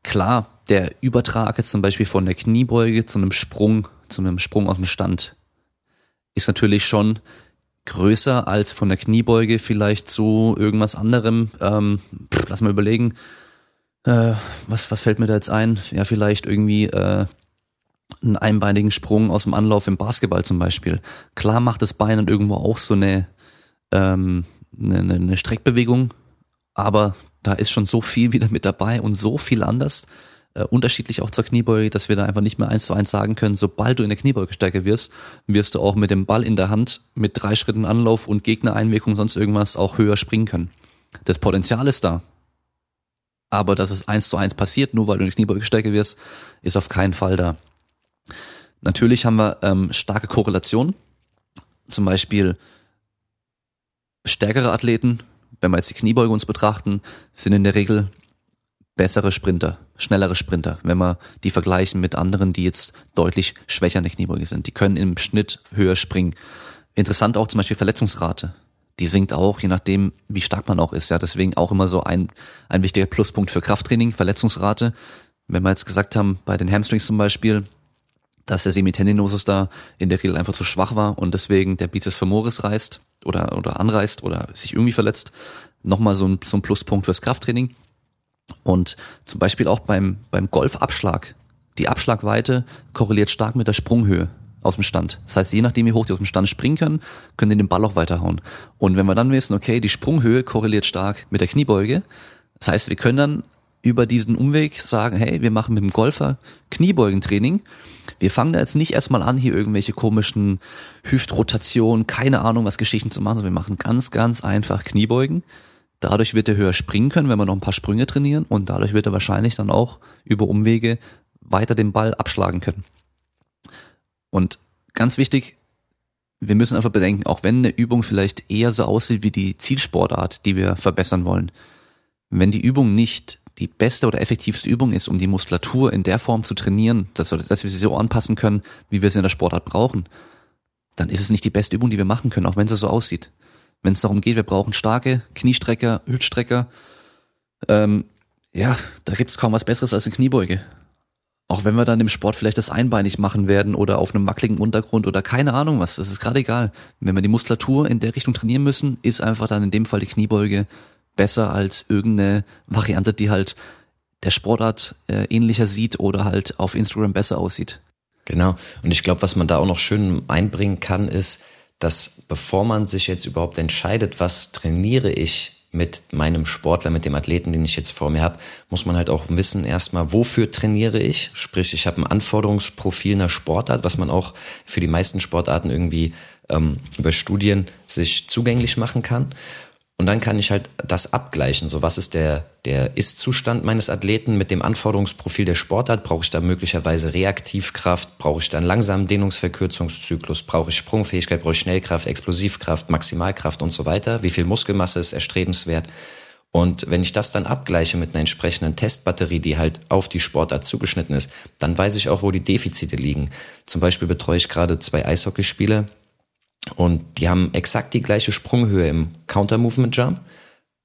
klar, der Übertrag jetzt zum Beispiel von der Kniebeuge zu einem Sprung, zu einem Sprung aus dem Stand, ist natürlich schon größer als von der Kniebeuge vielleicht zu irgendwas anderem. Ähm, lass mal überlegen. Äh, was, was fällt mir da jetzt ein? Ja, vielleicht irgendwie äh, einen einbeinigen Sprung aus dem Anlauf im Basketball zum Beispiel. Klar macht das Bein dann irgendwo auch so eine, ähm, eine, eine Streckbewegung, aber da ist schon so viel wieder mit dabei und so viel anders äh, unterschiedlich auch zur Kniebeuge, dass wir da einfach nicht mehr eins zu eins sagen können, sobald du in der Kniebeuge stärker wirst, wirst du auch mit dem Ball in der Hand mit drei Schritten Anlauf und Gegnereinwirkung sonst irgendwas auch höher springen können. Das Potenzial ist da. Aber dass es eins zu eins passiert, nur weil du in der Kniebeuge stärker wirst, ist auf keinen Fall da. Natürlich haben wir ähm, starke Korrelationen. Zum Beispiel stärkere Athleten, wenn wir jetzt die Kniebeuge uns betrachten, sind in der Regel bessere Sprinter, schnellere Sprinter, wenn wir die vergleichen mit anderen, die jetzt deutlich schwächer in der Kniebeuge sind. Die können im Schnitt höher springen. Interessant auch zum Beispiel Verletzungsrate. Die sinkt auch, je nachdem, wie stark man auch ist. Ja, deswegen auch immer so ein, ein wichtiger Pluspunkt für Krafttraining, Verletzungsrate. Wenn wir jetzt gesagt haben, bei den Hamstrings zum Beispiel, dass der Semitendinosus da in der Regel einfach zu schwach war und deswegen der Biceps femoris reißt oder, oder anreißt oder sich irgendwie verletzt, nochmal so ein, so ein Pluspunkt fürs Krafttraining. Und zum Beispiel auch beim, beim Golfabschlag. Die Abschlagweite korreliert stark mit der Sprunghöhe aus dem Stand. Das heißt, je nachdem, wie hoch die aus dem Stand springen können, können die den Ball auch weiterhauen. Und wenn wir dann wissen, okay, die Sprunghöhe korreliert stark mit der Kniebeuge, das heißt, wir können dann über diesen Umweg sagen, hey, wir machen mit dem Golfer Kniebeugentraining. Wir fangen da jetzt nicht erstmal an, hier irgendwelche komischen Hüftrotationen, keine Ahnung, was Geschichten zu machen, sondern wir machen ganz, ganz einfach Kniebeugen. Dadurch wird er höher springen können, wenn wir noch ein paar Sprünge trainieren und dadurch wird er wahrscheinlich dann auch über Umwege weiter den Ball abschlagen können. Und ganz wichtig, wir müssen einfach bedenken, auch wenn eine Übung vielleicht eher so aussieht wie die Zielsportart, die wir verbessern wollen, wenn die Übung nicht die beste oder effektivste Übung ist, um die Muskulatur in der Form zu trainieren, dass, dass wir sie so anpassen können, wie wir sie in der Sportart brauchen, dann ist es nicht die beste Übung, die wir machen können, auch wenn sie so aussieht wenn es darum geht, wir brauchen starke Kniestrecker, Hüftstrecker. Ähm, ja, da gibt's kaum was Besseres als eine Kniebeuge. Auch wenn wir dann im Sport vielleicht das einbeinig machen werden oder auf einem wackeligen Untergrund oder keine Ahnung was, das ist gerade egal. Wenn wir die Muskulatur in der Richtung trainieren müssen, ist einfach dann in dem Fall die Kniebeuge besser als irgendeine Variante, die halt der Sportart äh, ähnlicher sieht oder halt auf Instagram besser aussieht. Genau. Und ich glaube, was man da auch noch schön einbringen kann, ist, dass bevor man sich jetzt überhaupt entscheidet, was trainiere ich mit meinem Sportler, mit dem Athleten, den ich jetzt vor mir habe, muss man halt auch wissen erstmal, wofür trainiere ich. Sprich, ich habe ein Anforderungsprofil einer Sportart, was man auch für die meisten Sportarten irgendwie ähm, über Studien sich zugänglich machen kann. Und dann kann ich halt das abgleichen. So, was ist der, der Ist-Zustand meines Athleten mit dem Anforderungsprofil der Sportart? Brauche ich da möglicherweise Reaktivkraft? Brauche ich da einen langsamen Dehnungsverkürzungszyklus? Brauche ich Sprungfähigkeit? Brauche ich Schnellkraft, Explosivkraft, Maximalkraft und so weiter? Wie viel Muskelmasse ist erstrebenswert? Und wenn ich das dann abgleiche mit einer entsprechenden Testbatterie, die halt auf die Sportart zugeschnitten ist, dann weiß ich auch, wo die Defizite liegen. Zum Beispiel betreue ich gerade zwei Eishockeyspiele, und die haben exakt die gleiche Sprunghöhe im Counter-Movement Jump,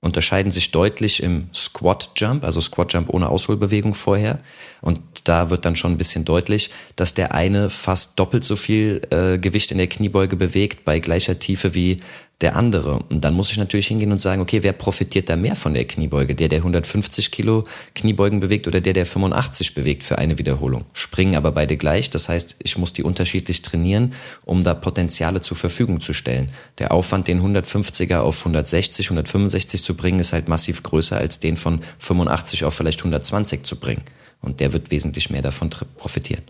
unterscheiden sich deutlich im Squat Jump, also Squat Jump ohne Ausholbewegung vorher. Und da wird dann schon ein bisschen deutlich, dass der eine fast doppelt so viel äh, Gewicht in der Kniebeuge bewegt bei gleicher Tiefe wie der andere. Und dann muss ich natürlich hingehen und sagen, okay, wer profitiert da mehr von der Kniebeuge? Der, der 150 Kilo Kniebeugen bewegt oder der, der 85 bewegt für eine Wiederholung? Springen aber beide gleich. Das heißt, ich muss die unterschiedlich trainieren, um da Potenziale zur Verfügung zu stellen. Der Aufwand, den 150er auf 160, 165 zu bringen, ist halt massiv größer als den von 85 auf vielleicht 120 zu bringen. Und der wird wesentlich mehr davon profitieren.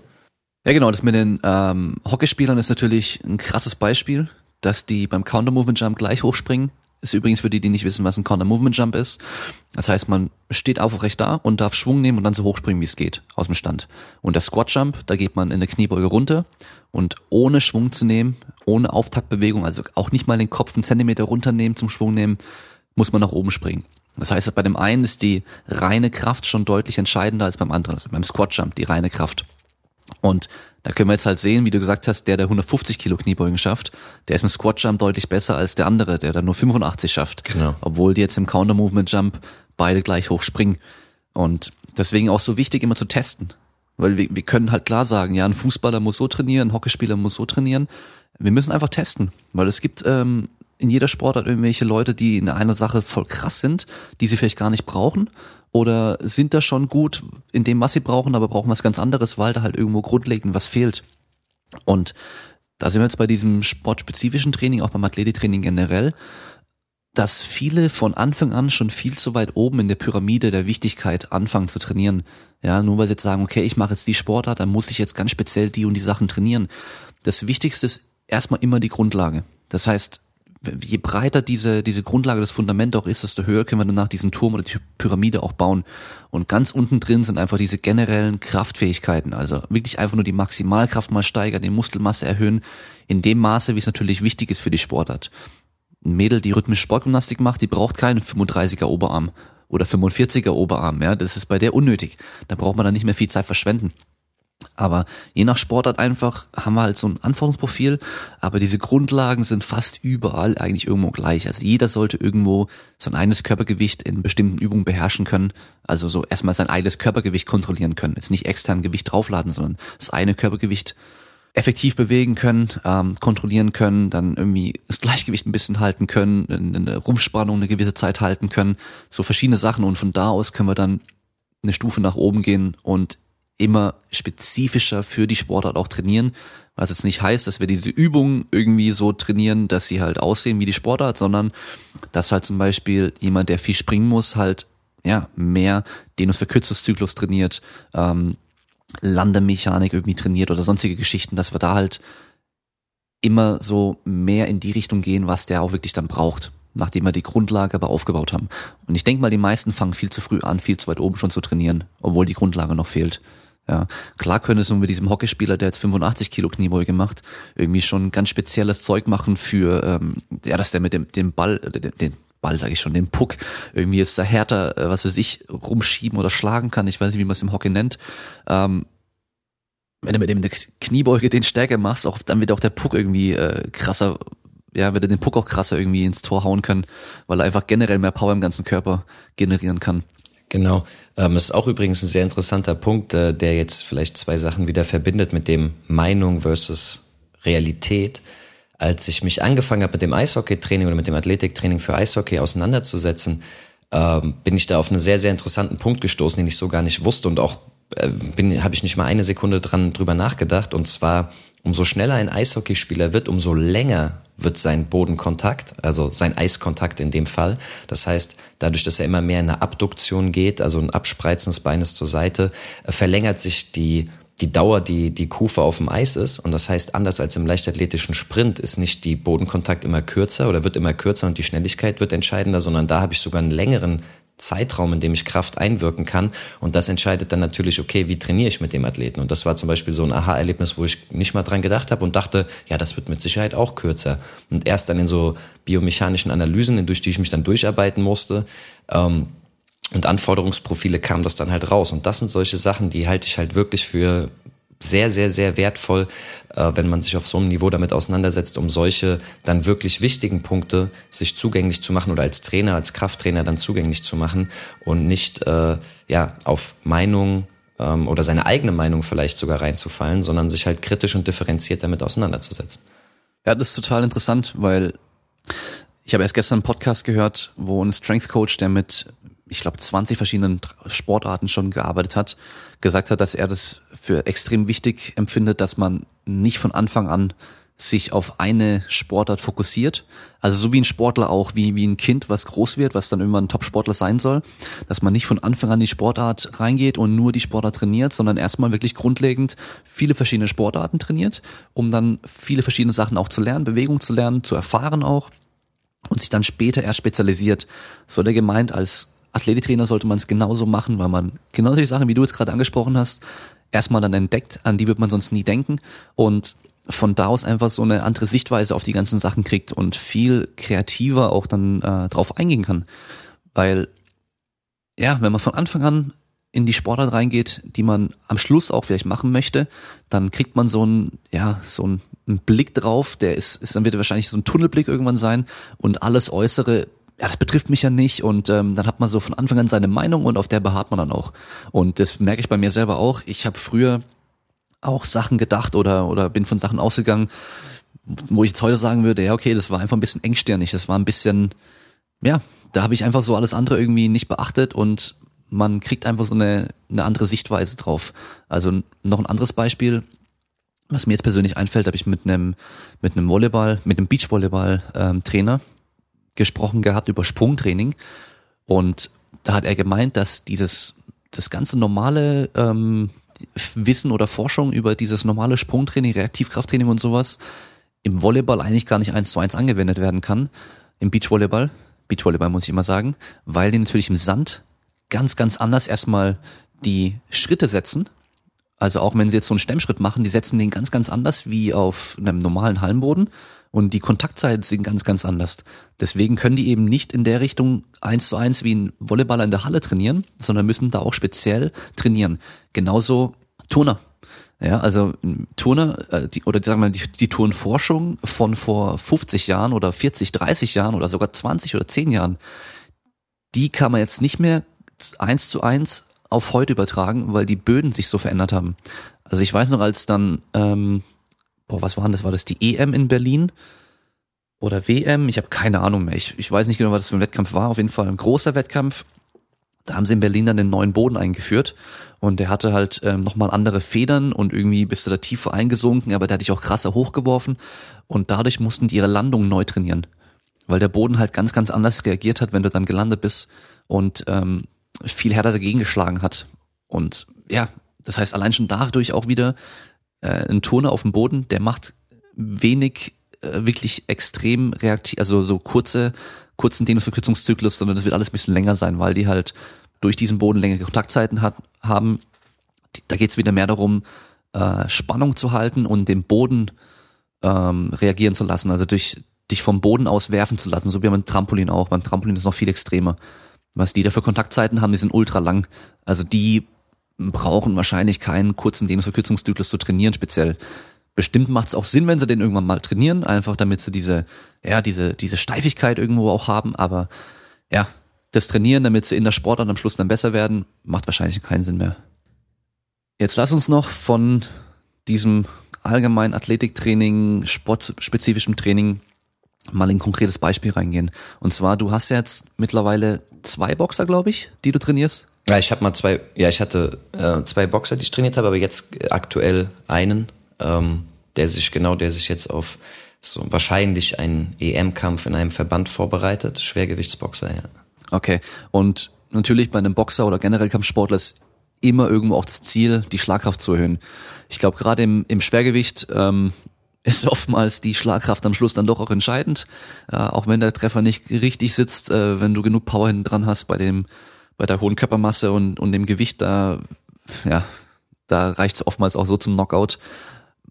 Ja, genau, das mit den ähm, Hockeyspielern ist natürlich ein krasses Beispiel dass die beim Counter Movement Jump gleich hochspringen. Ist übrigens für die, die nicht wissen, was ein Counter Movement Jump ist. Das heißt, man steht aufrecht da und darf Schwung nehmen und dann so hochspringen, wie es geht, aus dem Stand. Und der Squat Jump, da geht man in der Kniebeuge runter und ohne Schwung zu nehmen, ohne Auftaktbewegung, also auch nicht mal den Kopf einen Zentimeter runternehmen zum Schwung nehmen, muss man nach oben springen. Das heißt, bei dem einen ist die reine Kraft schon deutlich entscheidender als beim anderen, also beim Squat Jump, die reine Kraft. Und da können wir jetzt halt sehen, wie du gesagt hast, der, der 150 Kilo Kniebeugen schafft, der ist im Squat Jump deutlich besser als der andere, der dann nur 85 schafft. Genau. Obwohl die jetzt im Counter Movement Jump beide gleich hoch springen. Und deswegen auch so wichtig, immer zu testen. Weil wir, wir können halt klar sagen, ja, ein Fußballer muss so trainieren, ein Hockeyspieler muss so trainieren. Wir müssen einfach testen, weil es gibt ähm, in jeder Sportart irgendwelche Leute, die in einer Sache voll krass sind, die sie vielleicht gar nicht brauchen oder sind da schon gut in dem, was sie brauchen, aber brauchen was ganz anderes, weil da halt irgendwo grundlegend was fehlt. Und da sind wir jetzt bei diesem sportspezifischen Training, auch beim Athletiktraining generell, dass viele von Anfang an schon viel zu weit oben in der Pyramide der Wichtigkeit anfangen zu trainieren. Ja, nur weil sie jetzt sagen, okay, ich mache jetzt die Sportart, dann muss ich jetzt ganz speziell die und die Sachen trainieren. Das Wichtigste ist erstmal immer die Grundlage. Das heißt, je breiter diese, diese Grundlage, das Fundament auch ist, desto höher können wir danach diesen Turm oder die Pyramide auch bauen. Und ganz unten drin sind einfach diese generellen Kraftfähigkeiten. Also wirklich einfach nur die Maximalkraft mal steigern, die Muskelmasse erhöhen, in dem Maße, wie es natürlich wichtig ist für die Sportart. Ein Mädel, die rhythmisch Sportgymnastik macht, die braucht keinen 35er Oberarm oder 45er Oberarm. Ja, das ist bei der unnötig. Da braucht man dann nicht mehr viel Zeit verschwenden. Aber je nach Sportart einfach haben wir halt so ein Anforderungsprofil, aber diese Grundlagen sind fast überall eigentlich irgendwo gleich. Also jeder sollte irgendwo sein eigenes Körpergewicht in bestimmten Übungen beherrschen können. Also so erstmal sein eigenes Körpergewicht kontrollieren können. Jetzt nicht extern Gewicht draufladen, sondern das eine Körpergewicht effektiv bewegen können, ähm, kontrollieren können, dann irgendwie das Gleichgewicht ein bisschen halten können, eine Rumpfspannung eine gewisse Zeit halten können, so verschiedene Sachen und von da aus können wir dann eine Stufe nach oben gehen und immer spezifischer für die Sportart auch trainieren. Was jetzt nicht heißt, dass wir diese Übungen irgendwie so trainieren, dass sie halt aussehen wie die Sportart, sondern dass halt zum Beispiel jemand, der viel springen muss, halt ja mehr Dehnungsverkürzungszyklus trainiert, ähm, Landemechanik irgendwie trainiert oder sonstige Geschichten, dass wir da halt immer so mehr in die Richtung gehen, was der auch wirklich dann braucht, nachdem wir die Grundlage aber aufgebaut haben. Und ich denke mal, die meisten fangen viel zu früh an, viel zu weit oben schon zu trainieren, obwohl die Grundlage noch fehlt. Ja, klar können es mit diesem Hockeyspieler, der jetzt 85 Kilo Kniebeuge macht, irgendwie schon ganz spezielles Zeug machen für, ähm, ja, dass der mit dem, dem Ball, äh, den, den Ball sage ich schon, den Puck irgendwie ist da härter, äh, was weiß ich, rumschieben oder schlagen kann. Ich weiß nicht, wie man es im Hockey nennt. Ähm, wenn du mit dem Kniebeuge den stärker machst, auch, dann wird auch der Puck irgendwie äh, krasser, ja, wird er den Puck auch krasser irgendwie ins Tor hauen können, weil er einfach generell mehr Power im ganzen Körper generieren kann. Genau. Ähm, ist auch übrigens ein sehr interessanter Punkt, äh, der jetzt vielleicht zwei Sachen wieder verbindet mit dem Meinung versus Realität. Als ich mich angefangen habe mit dem Eishockey-Training oder mit dem Athletiktraining für Eishockey auseinanderzusetzen, ähm, bin ich da auf einen sehr, sehr interessanten Punkt gestoßen, den ich so gar nicht wusste und auch äh, habe ich nicht mal eine Sekunde dran drüber nachgedacht. Und zwar, umso schneller ein Eishockeyspieler wird, umso länger wird sein Bodenkontakt, also sein Eiskontakt in dem Fall. Das heißt, dadurch, dass er immer mehr in eine Abduktion geht, also ein Abspreizen des Beines zur Seite, äh, verlängert sich die, die Dauer, die die Kufe auf dem Eis ist. Und das heißt, anders als im leichtathletischen Sprint ist nicht die Bodenkontakt immer kürzer oder wird immer kürzer und die Schnelligkeit wird entscheidender, sondern da habe ich sogar einen längeren Zeitraum, in dem ich Kraft einwirken kann. Und das entscheidet dann natürlich, okay, wie trainiere ich mit dem Athleten? Und das war zum Beispiel so ein Aha-Erlebnis, wo ich nicht mal dran gedacht habe und dachte, ja, das wird mit Sicherheit auch kürzer. Und erst dann in so biomechanischen Analysen, durch die ich mich dann durcharbeiten musste, ähm, und Anforderungsprofile kam das dann halt raus. Und das sind solche Sachen, die halte ich halt wirklich für sehr, sehr, sehr wertvoll, äh, wenn man sich auf so einem Niveau damit auseinandersetzt, um solche dann wirklich wichtigen Punkte sich zugänglich zu machen oder als Trainer, als Krafttrainer dann zugänglich zu machen und nicht äh, ja auf Meinung ähm, oder seine eigene Meinung vielleicht sogar reinzufallen, sondern sich halt kritisch und differenziert damit auseinanderzusetzen. Ja, das ist total interessant, weil ich habe erst gestern einen Podcast gehört, wo ein Strength Coach, der mit ich glaube, 20 verschiedenen Sportarten schon gearbeitet hat, gesagt hat, dass er das für extrem wichtig empfindet, dass man nicht von Anfang an sich auf eine Sportart fokussiert. Also so wie ein Sportler auch, wie, wie ein Kind, was groß wird, was dann irgendwann ein Top-Sportler sein soll, dass man nicht von Anfang an die Sportart reingeht und nur die Sportart trainiert, sondern erstmal wirklich grundlegend viele verschiedene Sportarten trainiert, um dann viele verschiedene Sachen auch zu lernen, Bewegung zu lernen, zu erfahren auch und sich dann später erst spezialisiert. So der gemeint als Athletiktrainer sollte man es genauso machen, weil man genau solche Sachen, wie du jetzt gerade angesprochen hast, erstmal dann entdeckt, an die wird man sonst nie denken und von da aus einfach so eine andere Sichtweise auf die ganzen Sachen kriegt und viel kreativer auch dann äh, drauf eingehen kann. Weil, ja, wenn man von Anfang an in die Sportart reingeht, die man am Schluss auch vielleicht machen möchte, dann kriegt man so einen, ja, so einen, einen Blick drauf, der ist, ist dann wird wahrscheinlich so ein Tunnelblick irgendwann sein und alles Äußere ja, das betrifft mich ja nicht und ähm, dann hat man so von Anfang an seine Meinung und auf der beharrt man dann auch. Und das merke ich bei mir selber auch. Ich habe früher auch Sachen gedacht oder oder bin von Sachen ausgegangen, wo ich jetzt heute sagen würde, ja okay, das war einfach ein bisschen engstirnig, das war ein bisschen, ja, da habe ich einfach so alles andere irgendwie nicht beachtet und man kriegt einfach so eine, eine andere Sichtweise drauf. Also noch ein anderes Beispiel, was mir jetzt persönlich einfällt, habe ich mit einem mit einem Volleyball, mit einem Beachvolleyball ähm, gesprochen gehabt über Sprungtraining und da hat er gemeint, dass dieses das ganze normale ähm, Wissen oder Forschung über dieses normale Sprungtraining, Reaktivkrafttraining und sowas im Volleyball eigentlich gar nicht eins zu eins angewendet werden kann. Im Beachvolleyball, Beachvolleyball muss ich immer sagen, weil die natürlich im Sand ganz, ganz anders erstmal die Schritte setzen. Also auch wenn sie jetzt so einen Stemmschritt machen, die setzen den ganz, ganz anders wie auf einem normalen Hallenboden und die Kontaktzeiten sind ganz, ganz anders. Deswegen können die eben nicht in der Richtung eins zu eins wie ein Volleyballer in der Halle trainieren, sondern müssen da auch speziell trainieren. Genauso Turner. Ja, also Turner, äh, die, oder sagen wir mal, die, die Turnforschung von vor 50 Jahren oder 40, 30 Jahren oder sogar 20 oder 10 Jahren, die kann man jetzt nicht mehr eins zu eins auf heute übertragen, weil die Böden sich so verändert haben. Also ich weiß noch, als dann ähm, boah, was war denn das? War das die EM in Berlin? Oder WM? Ich habe keine Ahnung mehr. Ich, ich weiß nicht genau, was das für ein Wettkampf war. Auf jeden Fall ein großer Wettkampf. Da haben sie in Berlin dann den neuen Boden eingeführt und der hatte halt ähm, nochmal andere Federn und irgendwie bist du da tiefer eingesunken, aber der hat dich auch krasser hochgeworfen und dadurch mussten die ihre Landung neu trainieren, weil der Boden halt ganz, ganz anders reagiert hat, wenn du dann gelandet bist und ähm, viel härter dagegen geschlagen hat. Und ja, das heißt allein schon dadurch auch wieder, äh, ein Turner auf dem Boden, der macht wenig äh, wirklich extrem reaktiv, also so kurze, kurzen Dehnungsverkürzungszyklus, sondern das wird alles ein bisschen länger sein, weil die halt durch diesen Boden längere Kontaktzeiten hat, haben. Da geht es wieder mehr darum, äh, Spannung zu halten und den Boden ähm, reagieren zu lassen, also durch dich vom Boden aus werfen zu lassen, so wie beim Trampolin auch. Beim Trampolin ist noch viel extremer. Was die da für Kontaktzeiten haben, die sind ultra lang. Also die brauchen wahrscheinlich keinen kurzen Dehnungsverkürzungszyklus zu trainieren, speziell. Bestimmt macht es auch Sinn, wenn sie den irgendwann mal trainieren, einfach damit sie diese, ja, diese, diese Steifigkeit irgendwo auch haben, aber ja, das Trainieren, damit sie in der Sportart am Schluss dann besser werden, macht wahrscheinlich keinen Sinn mehr. Jetzt lass uns noch von diesem allgemeinen Athletiktraining, sportspezifischem Training mal in ein konkretes Beispiel reingehen. Und zwar, du hast jetzt mittlerweile zwei Boxer, glaube ich, die du trainierst. Ja, ich habe mal zwei, ja, ich hatte äh, zwei Boxer, die ich trainiert habe, aber jetzt aktuell einen, ähm, der sich genau, der sich jetzt auf so wahrscheinlich einen EM-Kampf in einem Verband vorbereitet, Schwergewichtsboxer, ja. Okay. Und natürlich bei einem Boxer oder generell Kampfsportler ist immer irgendwo auch das Ziel, die Schlagkraft zu erhöhen. Ich glaube, gerade im, im Schwergewicht ähm, ist oftmals die Schlagkraft am Schluss dann doch auch entscheidend. Äh, auch wenn der Treffer nicht richtig sitzt, äh, wenn du genug Power hinten dran hast bei dem, bei der hohen Körpermasse und, und dem Gewicht, da, ja, da reicht es oftmals auch so zum Knockout.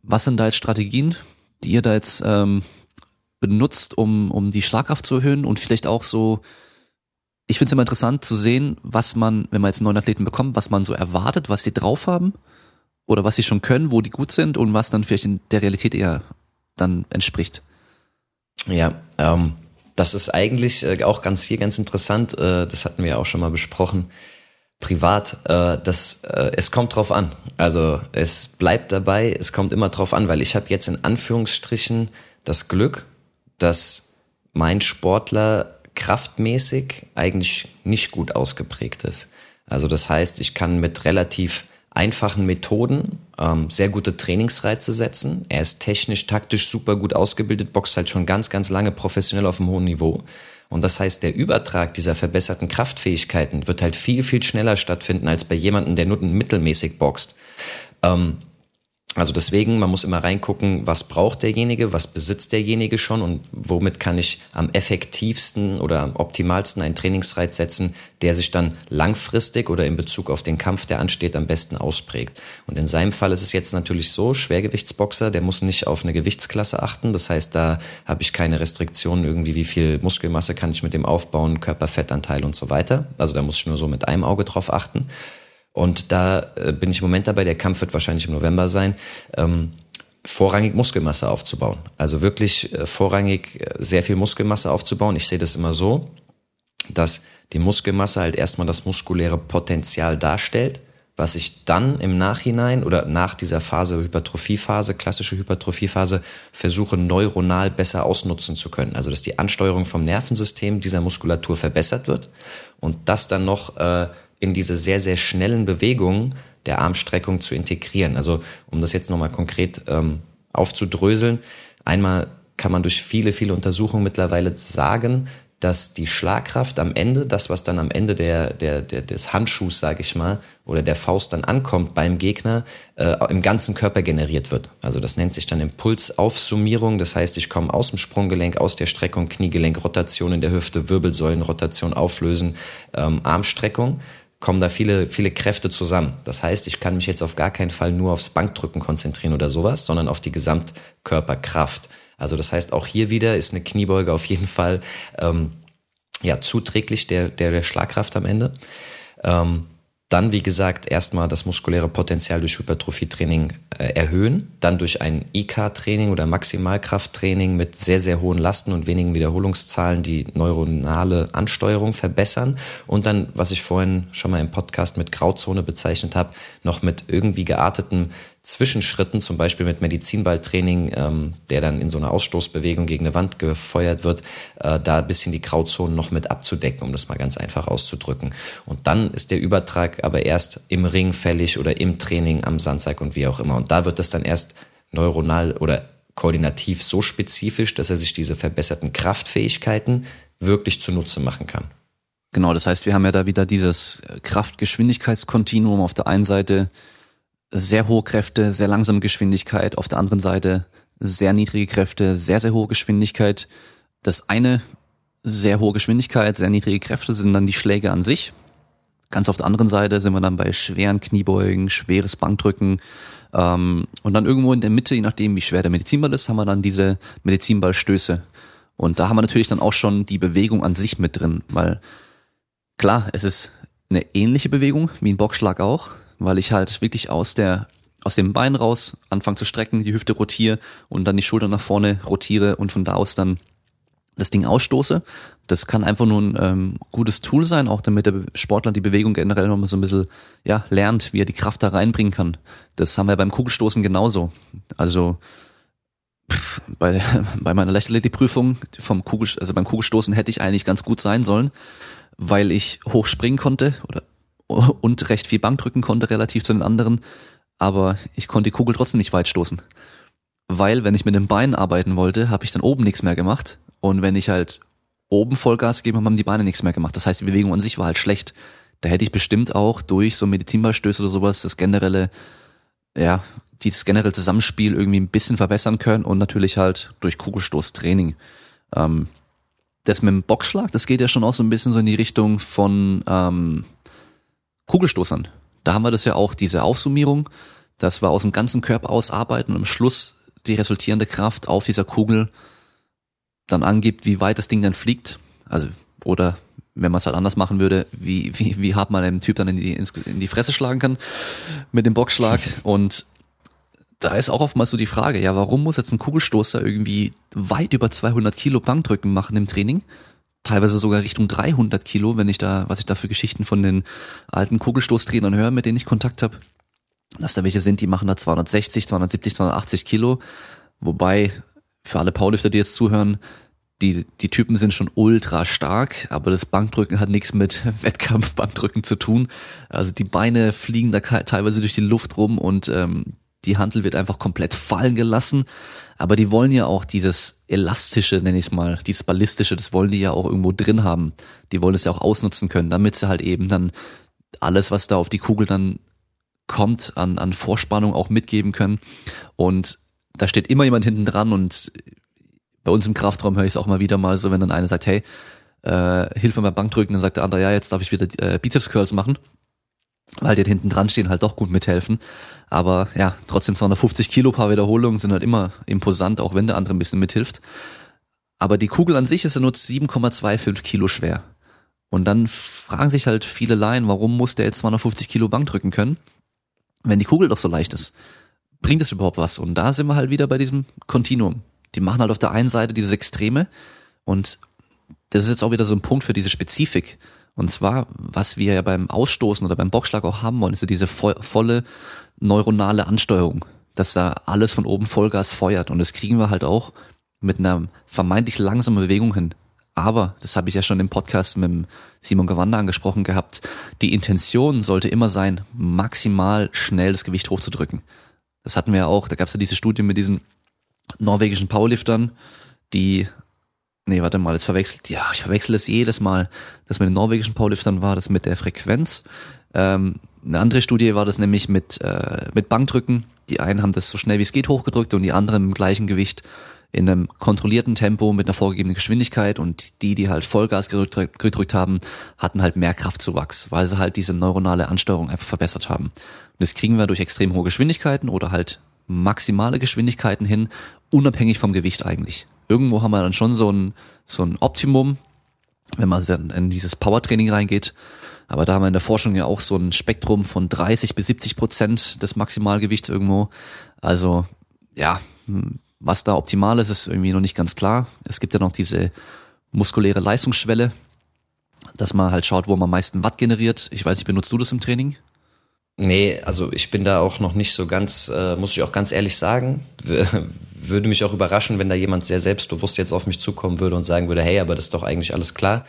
Was sind da jetzt Strategien, die ihr da jetzt ähm, benutzt, um, um die Schlagkraft zu erhöhen und vielleicht auch so, ich finde es immer interessant zu sehen, was man, wenn man jetzt einen neuen Athleten bekommt, was man so erwartet, was die drauf haben oder was sie schon können, wo die gut sind und was dann vielleicht in der Realität eher dann entspricht. Ja, ähm, das ist eigentlich äh, auch ganz hier ganz interessant. Äh, das hatten wir auch schon mal besprochen. Privat, äh, das, es kommt drauf an. Also es bleibt dabei, es kommt immer drauf an, weil ich habe jetzt in Anführungsstrichen das Glück, dass mein Sportler kraftmäßig eigentlich nicht gut ausgeprägt ist. Also das heißt, ich kann mit relativ einfachen Methoden ähm, sehr gute Trainingsreize setzen. Er ist technisch, taktisch super gut ausgebildet, boxt halt schon ganz, ganz lange professionell auf einem hohen Niveau. Und das heißt, der Übertrag dieser verbesserten Kraftfähigkeiten wird halt viel, viel schneller stattfinden als bei jemandem, der nur mittelmäßig boxt. Ähm, also deswegen, man muss immer reingucken, was braucht derjenige, was besitzt derjenige schon und womit kann ich am effektivsten oder am optimalsten einen Trainingsreiz setzen, der sich dann langfristig oder in Bezug auf den Kampf, der ansteht, am besten ausprägt. Und in seinem Fall ist es jetzt natürlich so, Schwergewichtsboxer, der muss nicht auf eine Gewichtsklasse achten. Das heißt, da habe ich keine Restriktionen irgendwie, wie viel Muskelmasse kann ich mit dem aufbauen, Körperfettanteil und so weiter. Also da muss ich nur so mit einem Auge drauf achten. Und da äh, bin ich im Moment dabei, der Kampf wird wahrscheinlich im November sein, ähm, vorrangig Muskelmasse aufzubauen. Also wirklich äh, vorrangig äh, sehr viel Muskelmasse aufzubauen. Ich sehe das immer so, dass die Muskelmasse halt erstmal das muskuläre Potenzial darstellt, was ich dann im Nachhinein oder nach dieser Phase, Hypertrophiephase, klassische Hypertrophiephase, versuche neuronal besser ausnutzen zu können. Also dass die Ansteuerung vom Nervensystem dieser Muskulatur verbessert wird und das dann noch äh, in diese sehr, sehr schnellen Bewegungen der Armstreckung zu integrieren. Also um das jetzt nochmal konkret ähm, aufzudröseln, einmal kann man durch viele, viele Untersuchungen mittlerweile sagen, dass die Schlagkraft am Ende, das, was dann am Ende der, der, der, des Handschuhs, sage ich mal, oder der Faust dann ankommt beim Gegner, äh, im ganzen Körper generiert wird. Also das nennt sich dann Impulsaufsummierung. Das heißt, ich komme aus dem Sprunggelenk, aus der Streckung, Kniegelenk, Rotation in der Hüfte, Wirbelsäulenrotation auflösen, ähm, Armstreckung kommen da viele, viele Kräfte zusammen. Das heißt, ich kann mich jetzt auf gar keinen Fall nur aufs Bankdrücken konzentrieren oder sowas, sondern auf die Gesamtkörperkraft. Also das heißt, auch hier wieder ist eine Kniebeuge auf jeden Fall ähm, ja, zuträglich der, der, der Schlagkraft am Ende. Ähm, dann, wie gesagt, erstmal das muskuläre Potenzial durch Hypertrophietraining äh, erhöhen, dann durch ein IK-Training oder Maximalkrafttraining mit sehr, sehr hohen Lasten und wenigen Wiederholungszahlen die neuronale Ansteuerung verbessern und dann, was ich vorhin schon mal im Podcast mit Grauzone bezeichnet habe, noch mit irgendwie gearteten Zwischenschritten, zum Beispiel mit Medizinballtraining, ähm, der dann in so einer Ausstoßbewegung gegen eine Wand gefeuert wird, äh, da ein bisschen die Grauzonen noch mit abzudecken, um das mal ganz einfach auszudrücken. Und dann ist der Übertrag aber erst im Ring fällig oder im Training am Sandsack und wie auch immer. Und da wird das dann erst neuronal oder koordinativ so spezifisch, dass er sich diese verbesserten Kraftfähigkeiten wirklich zunutze machen kann. Genau, das heißt, wir haben ja da wieder dieses Kraft-Geschwindigkeitskontinuum auf der einen Seite sehr hohe Kräfte, sehr langsame Geschwindigkeit, auf der anderen Seite sehr niedrige Kräfte, sehr, sehr hohe Geschwindigkeit. Das eine, sehr hohe Geschwindigkeit, sehr niedrige Kräfte sind dann die Schläge an sich. Ganz auf der anderen Seite sind wir dann bei schweren Kniebeugen, schweres Bankdrücken. Ähm, und dann irgendwo in der Mitte, je nachdem wie schwer der Medizinball ist, haben wir dann diese Medizinballstöße. Und da haben wir natürlich dann auch schon die Bewegung an sich mit drin, weil klar, es ist eine ähnliche Bewegung wie ein Boxschlag auch, weil ich halt wirklich aus der aus dem Bein raus anfange zu strecken, die Hüfte rotiere und dann die Schulter nach vorne rotiere und von da aus dann das Ding ausstoße. Das kann einfach nur ein ähm, gutes Tool sein, auch damit der Sportler die Bewegung generell nochmal so ein bisschen ja, lernt, wie er die Kraft da reinbringen kann. Das haben wir beim Kugelstoßen genauso. Also bei, bei meiner Leichtathletikprüfung vom Kugel, also beim Kugelstoßen hätte ich eigentlich ganz gut sein sollen, weil ich hoch springen konnte oder und recht viel Bank drücken konnte relativ zu den anderen, aber ich konnte die Kugel trotzdem nicht weit stoßen. Weil, wenn ich mit dem Bein arbeiten wollte, habe ich dann oben nichts mehr gemacht. Und wenn ich halt oben Vollgas gegeben habe, haben die Beine nichts mehr gemacht. Das heißt, die Bewegung an sich war halt schlecht. Da hätte ich bestimmt auch durch so Medizinballstöße oder sowas das generelle, ja, dieses generelle Zusammenspiel irgendwie ein bisschen verbessern können und natürlich halt durch Kugelstoßtraining. Ähm, das mit dem Boxschlag, das geht ja schon auch so ein bisschen so in die Richtung von ähm, Kugelstoßern. Da haben wir das ja auch, diese Aufsummierung, dass wir aus dem ganzen Körper ausarbeiten und am Schluss die resultierende Kraft auf dieser Kugel dann angibt, wie weit das Ding dann fliegt. Also, oder wenn man es halt anders machen würde, wie, wie, wie hart man einem Typ dann in die, in die Fresse schlagen kann mit dem Boxschlag. Und da ist auch oftmals so die Frage, ja, warum muss jetzt ein Kugelstoßer irgendwie weit über 200 Kilo Bankdrücken machen im Training? Teilweise sogar Richtung 300 Kilo, wenn ich da, was ich da für Geschichten von den alten Kugelstoßtrainern höre, mit denen ich Kontakt habe. Dass da welche sind, die machen da 260, 270, 280 Kilo. Wobei, für alle Powerlifter, die jetzt zuhören, die, die Typen sind schon ultra stark, aber das Bankdrücken hat nichts mit Wettkampfbankdrücken zu tun. Also die Beine fliegen da teilweise durch die Luft rum und ähm, die Handel wird einfach komplett fallen gelassen. Aber die wollen ja auch dieses elastische, nenne ich es mal, dieses ballistische, das wollen die ja auch irgendwo drin haben. Die wollen es ja auch ausnutzen können, damit sie halt eben dann alles, was da auf die Kugel dann kommt, an, an Vorspannung auch mitgeben können. Und da steht immer jemand hinten dran und bei uns im Kraftraum höre ich es auch mal wieder mal so, wenn dann einer sagt, hey, äh, hilf mir beim Bankdrücken, dann sagt der andere, ja, jetzt darf ich wieder äh, Bizeps Curls machen weil die hinten dran stehen halt doch gut mithelfen. Aber ja, trotzdem 250 Kilo paar Wiederholungen sind halt immer imposant, auch wenn der andere ein bisschen mithilft. Aber die Kugel an sich ist ja nur 7,25 Kilo schwer. Und dann fragen sich halt viele Laien, warum muss der jetzt 250 Kilo Bank drücken können, wenn die Kugel doch so leicht ist? Bringt es überhaupt was? Und da sind wir halt wieder bei diesem Kontinuum. Die machen halt auf der einen Seite dieses Extreme und das ist jetzt auch wieder so ein Punkt für diese Spezifik. Und zwar, was wir ja beim Ausstoßen oder beim Boxschlag auch haben wollen, ist ja diese vo volle neuronale Ansteuerung, dass da alles von oben Vollgas feuert. Und das kriegen wir halt auch mit einer vermeintlich langsamen Bewegung hin. Aber, das habe ich ja schon im Podcast mit Simon Gewander angesprochen gehabt, die Intention sollte immer sein, maximal schnell das Gewicht hochzudrücken. Das hatten wir ja auch, da gab es ja diese Studie mit diesen norwegischen Powerliftern, die Nee, warte mal, es verwechselt. Ja, ich verwechsel es jedes Mal. Das mit den norwegischen Powerliftern war das mit der Frequenz. Ähm, eine andere Studie war das nämlich mit, äh, mit Bankdrücken. Die einen haben das so schnell wie es geht hochgedrückt und die anderen im gleichen Gewicht in einem kontrollierten Tempo mit einer vorgegebenen Geschwindigkeit und die, die halt Vollgas gedrückt, gedrückt haben, hatten halt mehr Kraftzuwachs, weil sie halt diese neuronale Ansteuerung einfach verbessert haben. Und das kriegen wir durch extrem hohe Geschwindigkeiten oder halt maximale Geschwindigkeiten hin, unabhängig vom Gewicht eigentlich irgendwo haben wir dann schon so ein, so ein Optimum, wenn man in dieses Powertraining reingeht. Aber da haben wir in der Forschung ja auch so ein Spektrum von 30 bis 70 Prozent des Maximalgewichts irgendwo. Also ja, was da optimal ist, ist irgendwie noch nicht ganz klar. Es gibt ja noch diese muskuläre Leistungsschwelle, dass man halt schaut, wo man am meisten Watt generiert. Ich weiß nicht, benutzt du das im Training? Nee, also ich bin da auch noch nicht so ganz, äh, muss ich auch ganz ehrlich sagen. würde mich auch überraschen, wenn da jemand sehr selbstbewusst jetzt auf mich zukommen würde und sagen würde, hey, aber das ist doch eigentlich alles klar.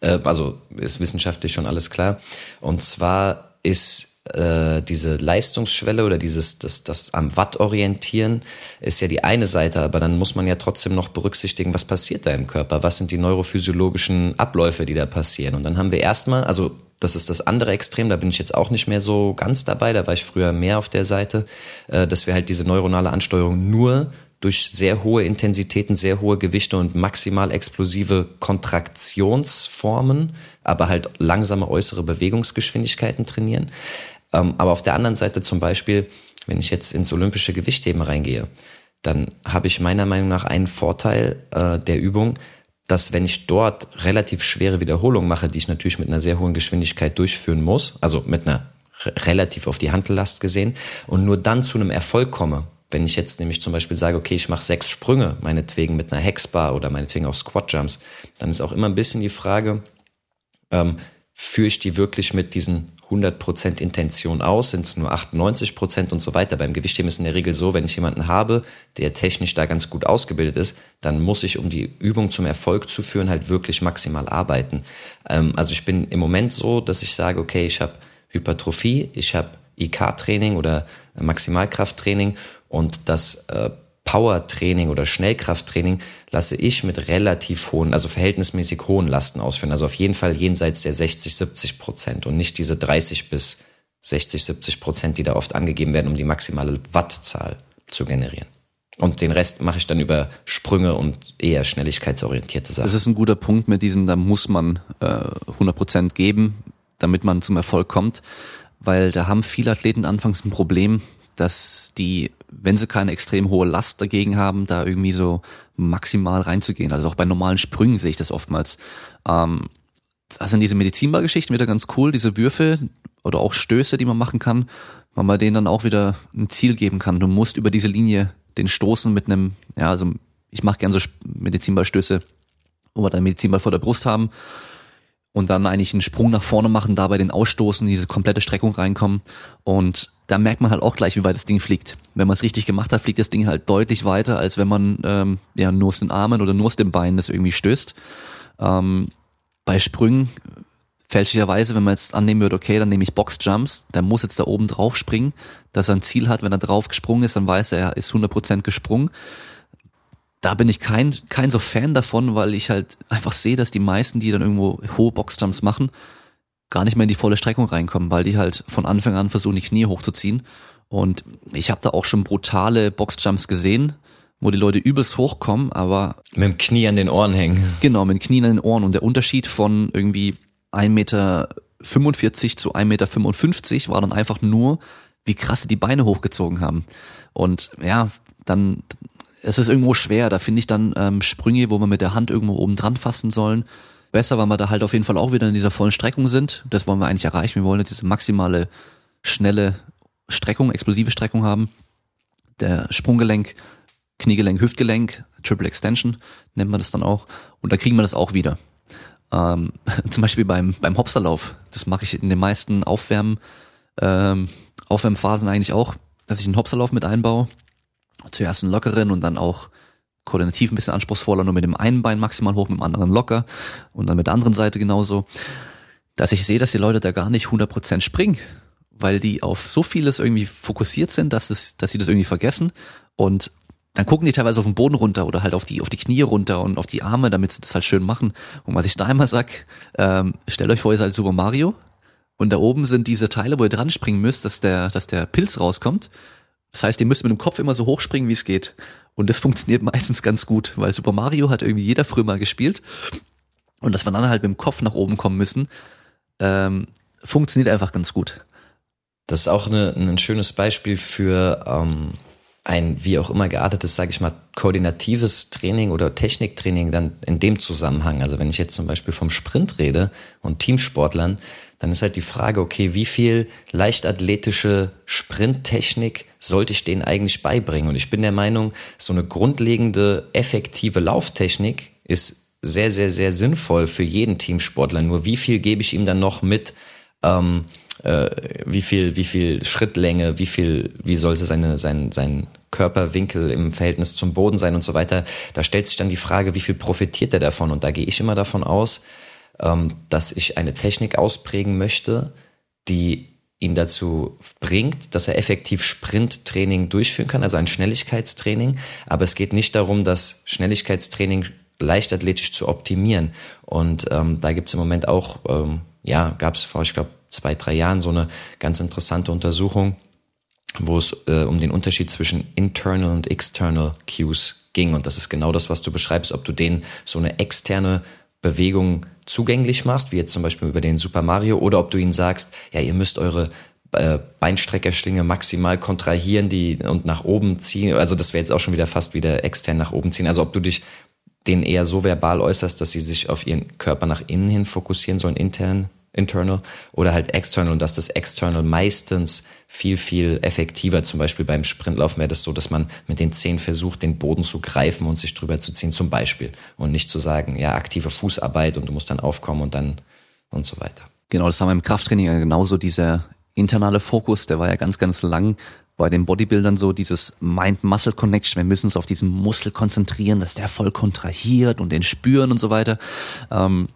Äh, also ist wissenschaftlich schon alles klar. Und zwar ist äh, diese Leistungsschwelle oder dieses das, das am Watt orientieren ist ja die eine Seite, aber dann muss man ja trotzdem noch berücksichtigen, was passiert da im Körper, was sind die neurophysiologischen Abläufe, die da passieren. Und dann haben wir erstmal, also das ist das andere Extrem, da bin ich jetzt auch nicht mehr so ganz dabei, da war ich früher mehr auf der Seite, äh, dass wir halt diese neuronale Ansteuerung nur durch sehr hohe Intensitäten, sehr hohe Gewichte und maximal explosive Kontraktionsformen, aber halt langsame äußere Bewegungsgeschwindigkeiten trainieren. Ähm, aber auf der anderen Seite zum Beispiel, wenn ich jetzt ins olympische Gewichtheben reingehe, dann habe ich meiner Meinung nach einen Vorteil äh, der Übung, dass wenn ich dort relativ schwere Wiederholungen mache, die ich natürlich mit einer sehr hohen Geschwindigkeit durchführen muss, also mit einer relativ auf die Handellast gesehen, und nur dann zu einem Erfolg komme, wenn ich jetzt nämlich zum Beispiel sage, okay, ich mache sechs Sprünge, meinetwegen mit einer Hexbar oder meinetwegen auch Squat Jumps, dann ist auch immer ein bisschen die Frage, ähm, führe ich die wirklich mit diesen 100% Intention aus, sind es nur 98% und so weiter. Beim Gewichtheben ist in der Regel so, wenn ich jemanden habe, der technisch da ganz gut ausgebildet ist, dann muss ich, um die Übung zum Erfolg zu führen, halt wirklich maximal arbeiten. Ähm, also ich bin im Moment so, dass ich sage, okay, ich habe Hypertrophie, ich habe IK-Training oder Maximalkrafttraining und das äh, Power-Training oder Schnellkrafttraining lasse ich mit relativ hohen, also verhältnismäßig hohen Lasten ausführen. Also auf jeden Fall jenseits der 60, 70 Prozent und nicht diese 30 bis 60, 70 Prozent, die da oft angegeben werden, um die maximale Wattzahl zu generieren. Und den Rest mache ich dann über Sprünge und eher schnelligkeitsorientierte Sachen. Das ist ein guter Punkt mit diesem, da muss man äh, 100 Prozent geben, damit man zum Erfolg kommt, weil da haben viele Athleten anfangs ein Problem, dass die, wenn sie keine extrem hohe Last dagegen haben, da irgendwie so maximal reinzugehen. Also auch bei normalen Sprüngen sehe ich das oftmals. Ähm, das sind diese Medizinballgeschichten wieder ganz cool, diese Würfe oder auch Stöße, die man machen kann, weil man denen dann auch wieder ein Ziel geben kann. Du musst über diese Linie den stoßen mit einem, ja, also ich mache gern so Medizinballstöße, wo wir dann Medizinball vor der Brust haben und dann eigentlich einen Sprung nach vorne machen, dabei den ausstoßen, diese komplette Streckung reinkommen und da merkt man halt auch gleich, wie weit das Ding fliegt. Wenn man es richtig gemacht hat, fliegt das Ding halt deutlich weiter, als wenn man ähm, ja nur aus den Armen oder nur aus den Beinen das irgendwie stößt. Ähm, bei Sprüngen fälschlicherweise, wenn man jetzt annehmen würde, okay, dann nehme ich Boxjumps, der muss jetzt da oben drauf springen, dass er ein Ziel hat, wenn er drauf gesprungen ist, dann weiß er, er ist 100% gesprungen. Da bin ich kein, kein so Fan davon, weil ich halt einfach sehe, dass die meisten, die dann irgendwo hohe Boxjumps machen, gar nicht mehr in die volle Streckung reinkommen, weil die halt von Anfang an versuchen, die Knie hochzuziehen. Und ich habe da auch schon brutale Boxjumps gesehen, wo die Leute übelst hochkommen, aber. Mit dem Knie an den Ohren hängen. Genau, mit dem Knie an den Ohren. Und der Unterschied von irgendwie 1,45 Meter zu 1,55 Meter war dann einfach nur, wie krass sie die Beine hochgezogen haben. Und ja, dann, es ist irgendwo schwer. Da finde ich dann ähm, Sprünge, wo wir mit der Hand irgendwo oben dran fassen sollen. Besser, weil wir da halt auf jeden Fall auch wieder in dieser vollen Streckung sind. Das wollen wir eigentlich erreichen. Wir wollen diese maximale, schnelle Streckung, explosive Streckung haben. Der Sprunggelenk, Kniegelenk, Hüftgelenk, Triple Extension nennt man das dann auch. Und da kriegen wir das auch wieder. Ähm, zum Beispiel beim, beim Hopserlauf. Das mache ich in den meisten Aufwärmen, ähm, Aufwärmphasen eigentlich auch, dass ich einen Hopserlauf mit einbaue. Zuerst einen lockeren und dann auch koordinativ ein bisschen anspruchsvoller, nur mit dem einen Bein maximal hoch, mit dem anderen locker und dann mit der anderen Seite genauso. Dass ich sehe, dass die Leute da gar nicht 100% springen, weil die auf so vieles irgendwie fokussiert sind, dass, es, dass sie das irgendwie vergessen und dann gucken die teilweise auf den Boden runter oder halt auf die, auf die Knie runter und auf die Arme, damit sie das halt schön machen. Und was ich da immer sag, ähm, stellt euch vor, ihr seid Super Mario und da oben sind diese Teile, wo ihr dran springen müsst, dass der, dass der Pilz rauskommt. Das heißt, ihr müsst mit dem Kopf immer so hoch springen, wie es geht. Und das funktioniert meistens ganz gut, weil Super Mario hat irgendwie jeder früher mal gespielt. Und dass wir dann halt mit dem Kopf nach oben kommen müssen, ähm, funktioniert einfach ganz gut. Das ist auch eine, ein schönes Beispiel für ähm, ein wie auch immer geartetes, sage ich mal, koordinatives Training oder Techniktraining dann in dem Zusammenhang. Also wenn ich jetzt zum Beispiel vom Sprint rede und Teamsportlern, dann ist halt die Frage, okay, wie viel leichtathletische Sprinttechnik sollte ich denen eigentlich beibringen? Und ich bin der Meinung, so eine grundlegende, effektive Lauftechnik ist sehr, sehr, sehr sinnvoll für jeden Teamsportler. Nur wie viel gebe ich ihm dann noch mit? Ähm, äh, wie viel, wie viel Schrittlänge, wie viel, wie sollte seine, sein, sein Körperwinkel im Verhältnis zum Boden sein und so weiter. Da stellt sich dann die Frage, wie viel profitiert er davon? Und da gehe ich immer davon aus, dass ich eine Technik ausprägen möchte, die ihn dazu bringt, dass er effektiv Sprinttraining durchführen kann, also ein Schnelligkeitstraining. Aber es geht nicht darum, das Schnelligkeitstraining leichtathletisch zu optimieren. Und ähm, da gibt es im Moment auch, ähm, ja, gab es vor, ich glaube, zwei, drei Jahren so eine ganz interessante Untersuchung, wo es äh, um den Unterschied zwischen internal und external Cues ging. Und das ist genau das, was du beschreibst, ob du denen so eine externe Bewegung zugänglich machst, wie jetzt zum Beispiel über den Super Mario, oder ob du ihnen sagst, ja, ihr müsst eure äh, Beinstreckerschlinge maximal kontrahieren die und nach oben ziehen. Also das wäre jetzt auch schon wieder fast wieder extern nach oben ziehen. Also ob du dich denen eher so verbal äußerst, dass sie sich auf ihren Körper nach innen hin fokussieren sollen, intern internal oder halt external und dass das external meistens viel, viel effektiver, zum Beispiel beim Sprintlaufen wäre das so, dass man mit den Zehen versucht, den Boden zu greifen und sich drüber zu ziehen, zum Beispiel. Und nicht zu sagen, ja, aktive Fußarbeit und du musst dann aufkommen und dann und so weiter. Genau, das haben wir im Krafttraining ja genauso, dieser internale Fokus, der war ja ganz, ganz lang bei den Bodybuildern so dieses Mind-Muscle-Connection. Wir müssen uns auf diesen Muskel konzentrieren, dass der voll kontrahiert und den spüren und so weiter. Ähm,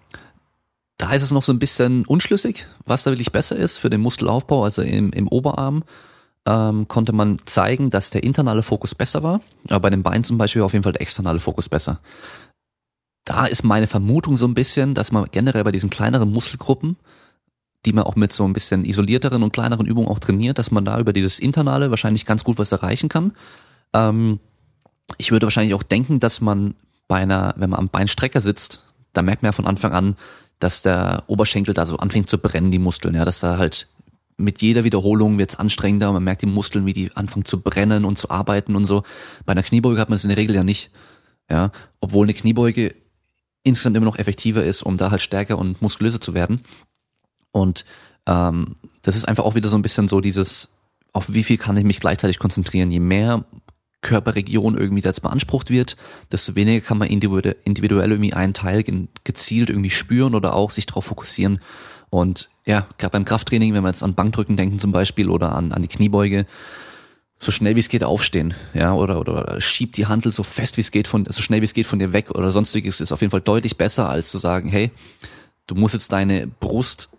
da ist es noch so ein bisschen unschlüssig, was da wirklich besser ist für den Muskelaufbau, also im, im Oberarm. ähm, konnte man zeigen, dass der internale Fokus besser war, aber bei den Beinen zum Beispiel auf jeden Fall der externe Fokus besser. Da ist meine Vermutung so ein bisschen, dass man generell bei diesen kleineren Muskelgruppen, die man auch mit so ein bisschen isolierteren und kleineren Übungen auch trainiert, dass man da über dieses Internale wahrscheinlich ganz gut was erreichen kann. Ähm, ich würde wahrscheinlich auch denken, dass man bei einer, wenn man am Beinstrecker sitzt, da merkt man ja von Anfang an, dass der Oberschenkel da so anfängt zu brennen, die Muskeln, ja, dass da halt mit jeder Wiederholung wird's anstrengender, man merkt die Muskeln, wie die anfangen zu brennen und zu arbeiten und so. Bei einer Kniebeuge hat man es in der Regel ja nicht, ja, obwohl eine Kniebeuge insgesamt immer noch effektiver ist, um da halt stärker und muskulöser zu werden. Und ähm, das ist einfach auch wieder so ein bisschen so dieses, auf wie viel kann ich mich gleichzeitig konzentrieren. Je mehr Körperregion irgendwie jetzt beansprucht wird, desto weniger kann man individuell irgendwie einen Teil gezielt irgendwie spüren oder auch sich darauf fokussieren. Und ja, gerade beim Krafttraining, wenn wir jetzt an Bankdrücken denken zum Beispiel oder an, an die Kniebeuge, so schnell wie es geht aufstehen, ja, oder, oder schiebt die Handel so fest wie es geht von, so schnell wie es geht von dir weg oder sonstiges ist auf jeden Fall deutlich besser, als zu sagen, hey, du musst jetzt deine Brust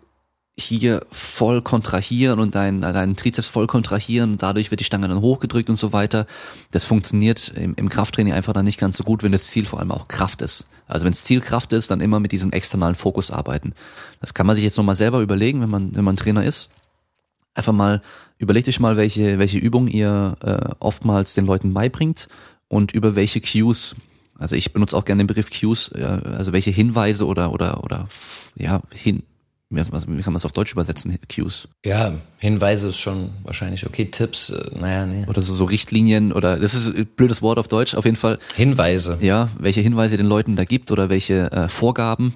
hier voll kontrahieren und deinen dein Trizeps voll kontrahieren dadurch wird die Stange dann hochgedrückt und so weiter. Das funktioniert im, im Krafttraining einfach dann nicht ganz so gut, wenn das Ziel vor allem auch Kraft ist. Also wenn das Ziel Kraft ist, dann immer mit diesem externalen Fokus arbeiten. Das kann man sich jetzt nochmal selber überlegen, wenn man, wenn man Trainer ist. Einfach mal, überlegt euch mal, welche, welche Übung ihr äh, oftmals den Leuten beibringt und über welche Cues also ich benutze auch gerne den Begriff Cues, also welche Hinweise oder oder oder ja hin, wie kann man es auf Deutsch übersetzen, Cues? Ja, Hinweise ist schon wahrscheinlich okay, Tipps, äh, naja, nee. Oder so, so Richtlinien oder, das ist ein blödes Wort auf Deutsch, auf jeden Fall. Hinweise. Ja, welche Hinweise den Leuten da gibt oder welche äh, Vorgaben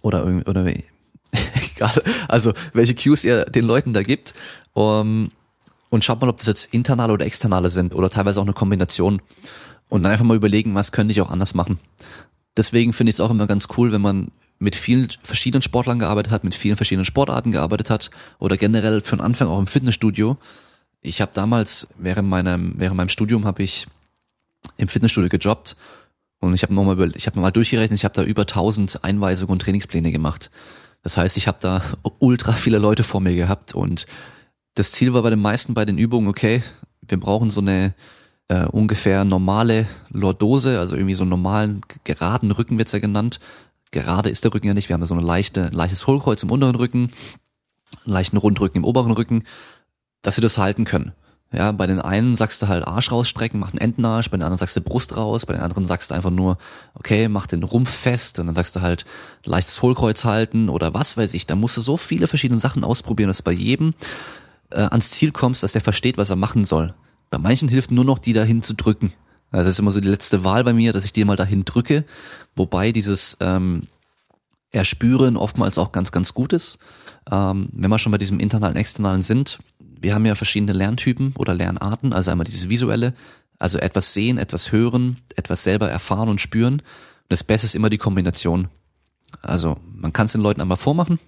oder, oder egal, also welche Cues ihr den Leuten da gibt. Um, und schaut mal, ob das jetzt internale oder externe sind oder teilweise auch eine Kombination. Und dann einfach mal überlegen, was könnte ich auch anders machen. Deswegen finde ich es auch immer ganz cool, wenn man mit vielen verschiedenen Sportlern gearbeitet hat, mit vielen verschiedenen Sportarten gearbeitet hat oder generell für den Anfang auch im Fitnessstudio. Ich habe damals während meinem während meinem Studium habe ich im Fitnessstudio gejobbt und ich habe nochmal ich habe mal durchgerechnet, ich habe da über 1000 Einweisungen und Trainingspläne gemacht. Das heißt, ich habe da ultra viele Leute vor mir gehabt und das Ziel war bei den meisten bei den Übungen, okay, wir brauchen so eine äh, ungefähr normale Lordose, also irgendwie so einen normalen geraden Rücken wird's ja genannt, gerade ist der Rücken ja nicht. Wir haben da so ein leichte, leichtes Hohlkreuz im unteren Rücken, leichten Rundrücken im oberen Rücken, dass sie das halten können. Ja, bei den einen sagst du halt Arsch rausstrecken, mach einen Entenarsch, bei den anderen sagst du Brust raus, bei den anderen sagst du einfach nur, okay, mach den Rumpf fest und dann sagst du halt leichtes Hohlkreuz halten oder was weiß ich. Da musst du so viele verschiedene Sachen ausprobieren, dass du bei jedem äh, ans Ziel kommst, dass der versteht, was er machen soll. Bei manchen hilft nur noch, die dahin zu drücken. Also das ist immer so die letzte Wahl bei mir, dass ich die mal dahin drücke, wobei dieses ähm, Erspüren oftmals auch ganz, ganz gut ist. Ähm, wenn wir schon bei diesem internalen, externalen sind, wir haben ja verschiedene Lerntypen oder Lernarten, also einmal dieses visuelle, also etwas sehen, etwas hören, etwas selber erfahren und spüren. Und das Beste ist immer die Kombination. Also man kann es den Leuten einmal vormachen,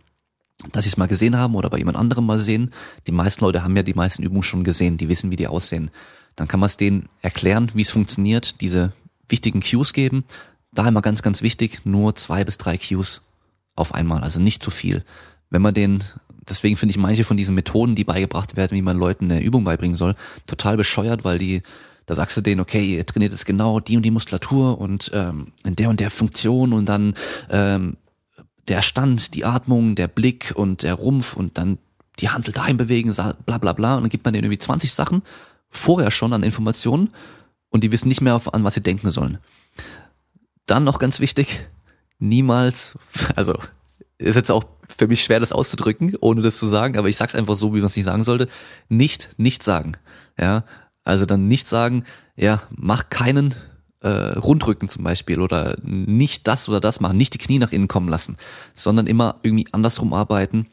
dass sie es mal gesehen haben oder bei jemand anderem mal sehen. Die meisten Leute haben ja die meisten Übungen schon gesehen, die wissen, wie die aussehen. Dann kann man es denen erklären, wie es funktioniert, diese wichtigen Cues geben. Da immer ganz, ganz wichtig, nur zwei bis drei Cues auf einmal, also nicht zu viel. Wenn man den, deswegen finde ich manche von diesen Methoden, die beigebracht werden, wie man Leuten eine Übung beibringen soll, total bescheuert, weil die, da sagst du denen, okay, ihr trainiert jetzt genau die und die Muskulatur und ähm, in der und der Funktion und dann ähm, der Stand, die Atmung, der Blick und der Rumpf und dann die Handel dahin bewegen, bla bla bla und dann gibt man denen irgendwie 20 Sachen vorher schon an Informationen und die wissen nicht mehr, an was sie denken sollen. Dann noch ganz wichtig, niemals, also ist jetzt auch für mich schwer, das auszudrücken, ohne das zu sagen, aber ich sag's einfach so, wie man es nicht sagen sollte, nicht, nicht sagen. Ja, also dann nicht sagen, ja, mach keinen äh, Rundrücken zum Beispiel oder nicht das oder das machen, nicht die Knie nach innen kommen lassen, sondern immer irgendwie andersrum arbeiten,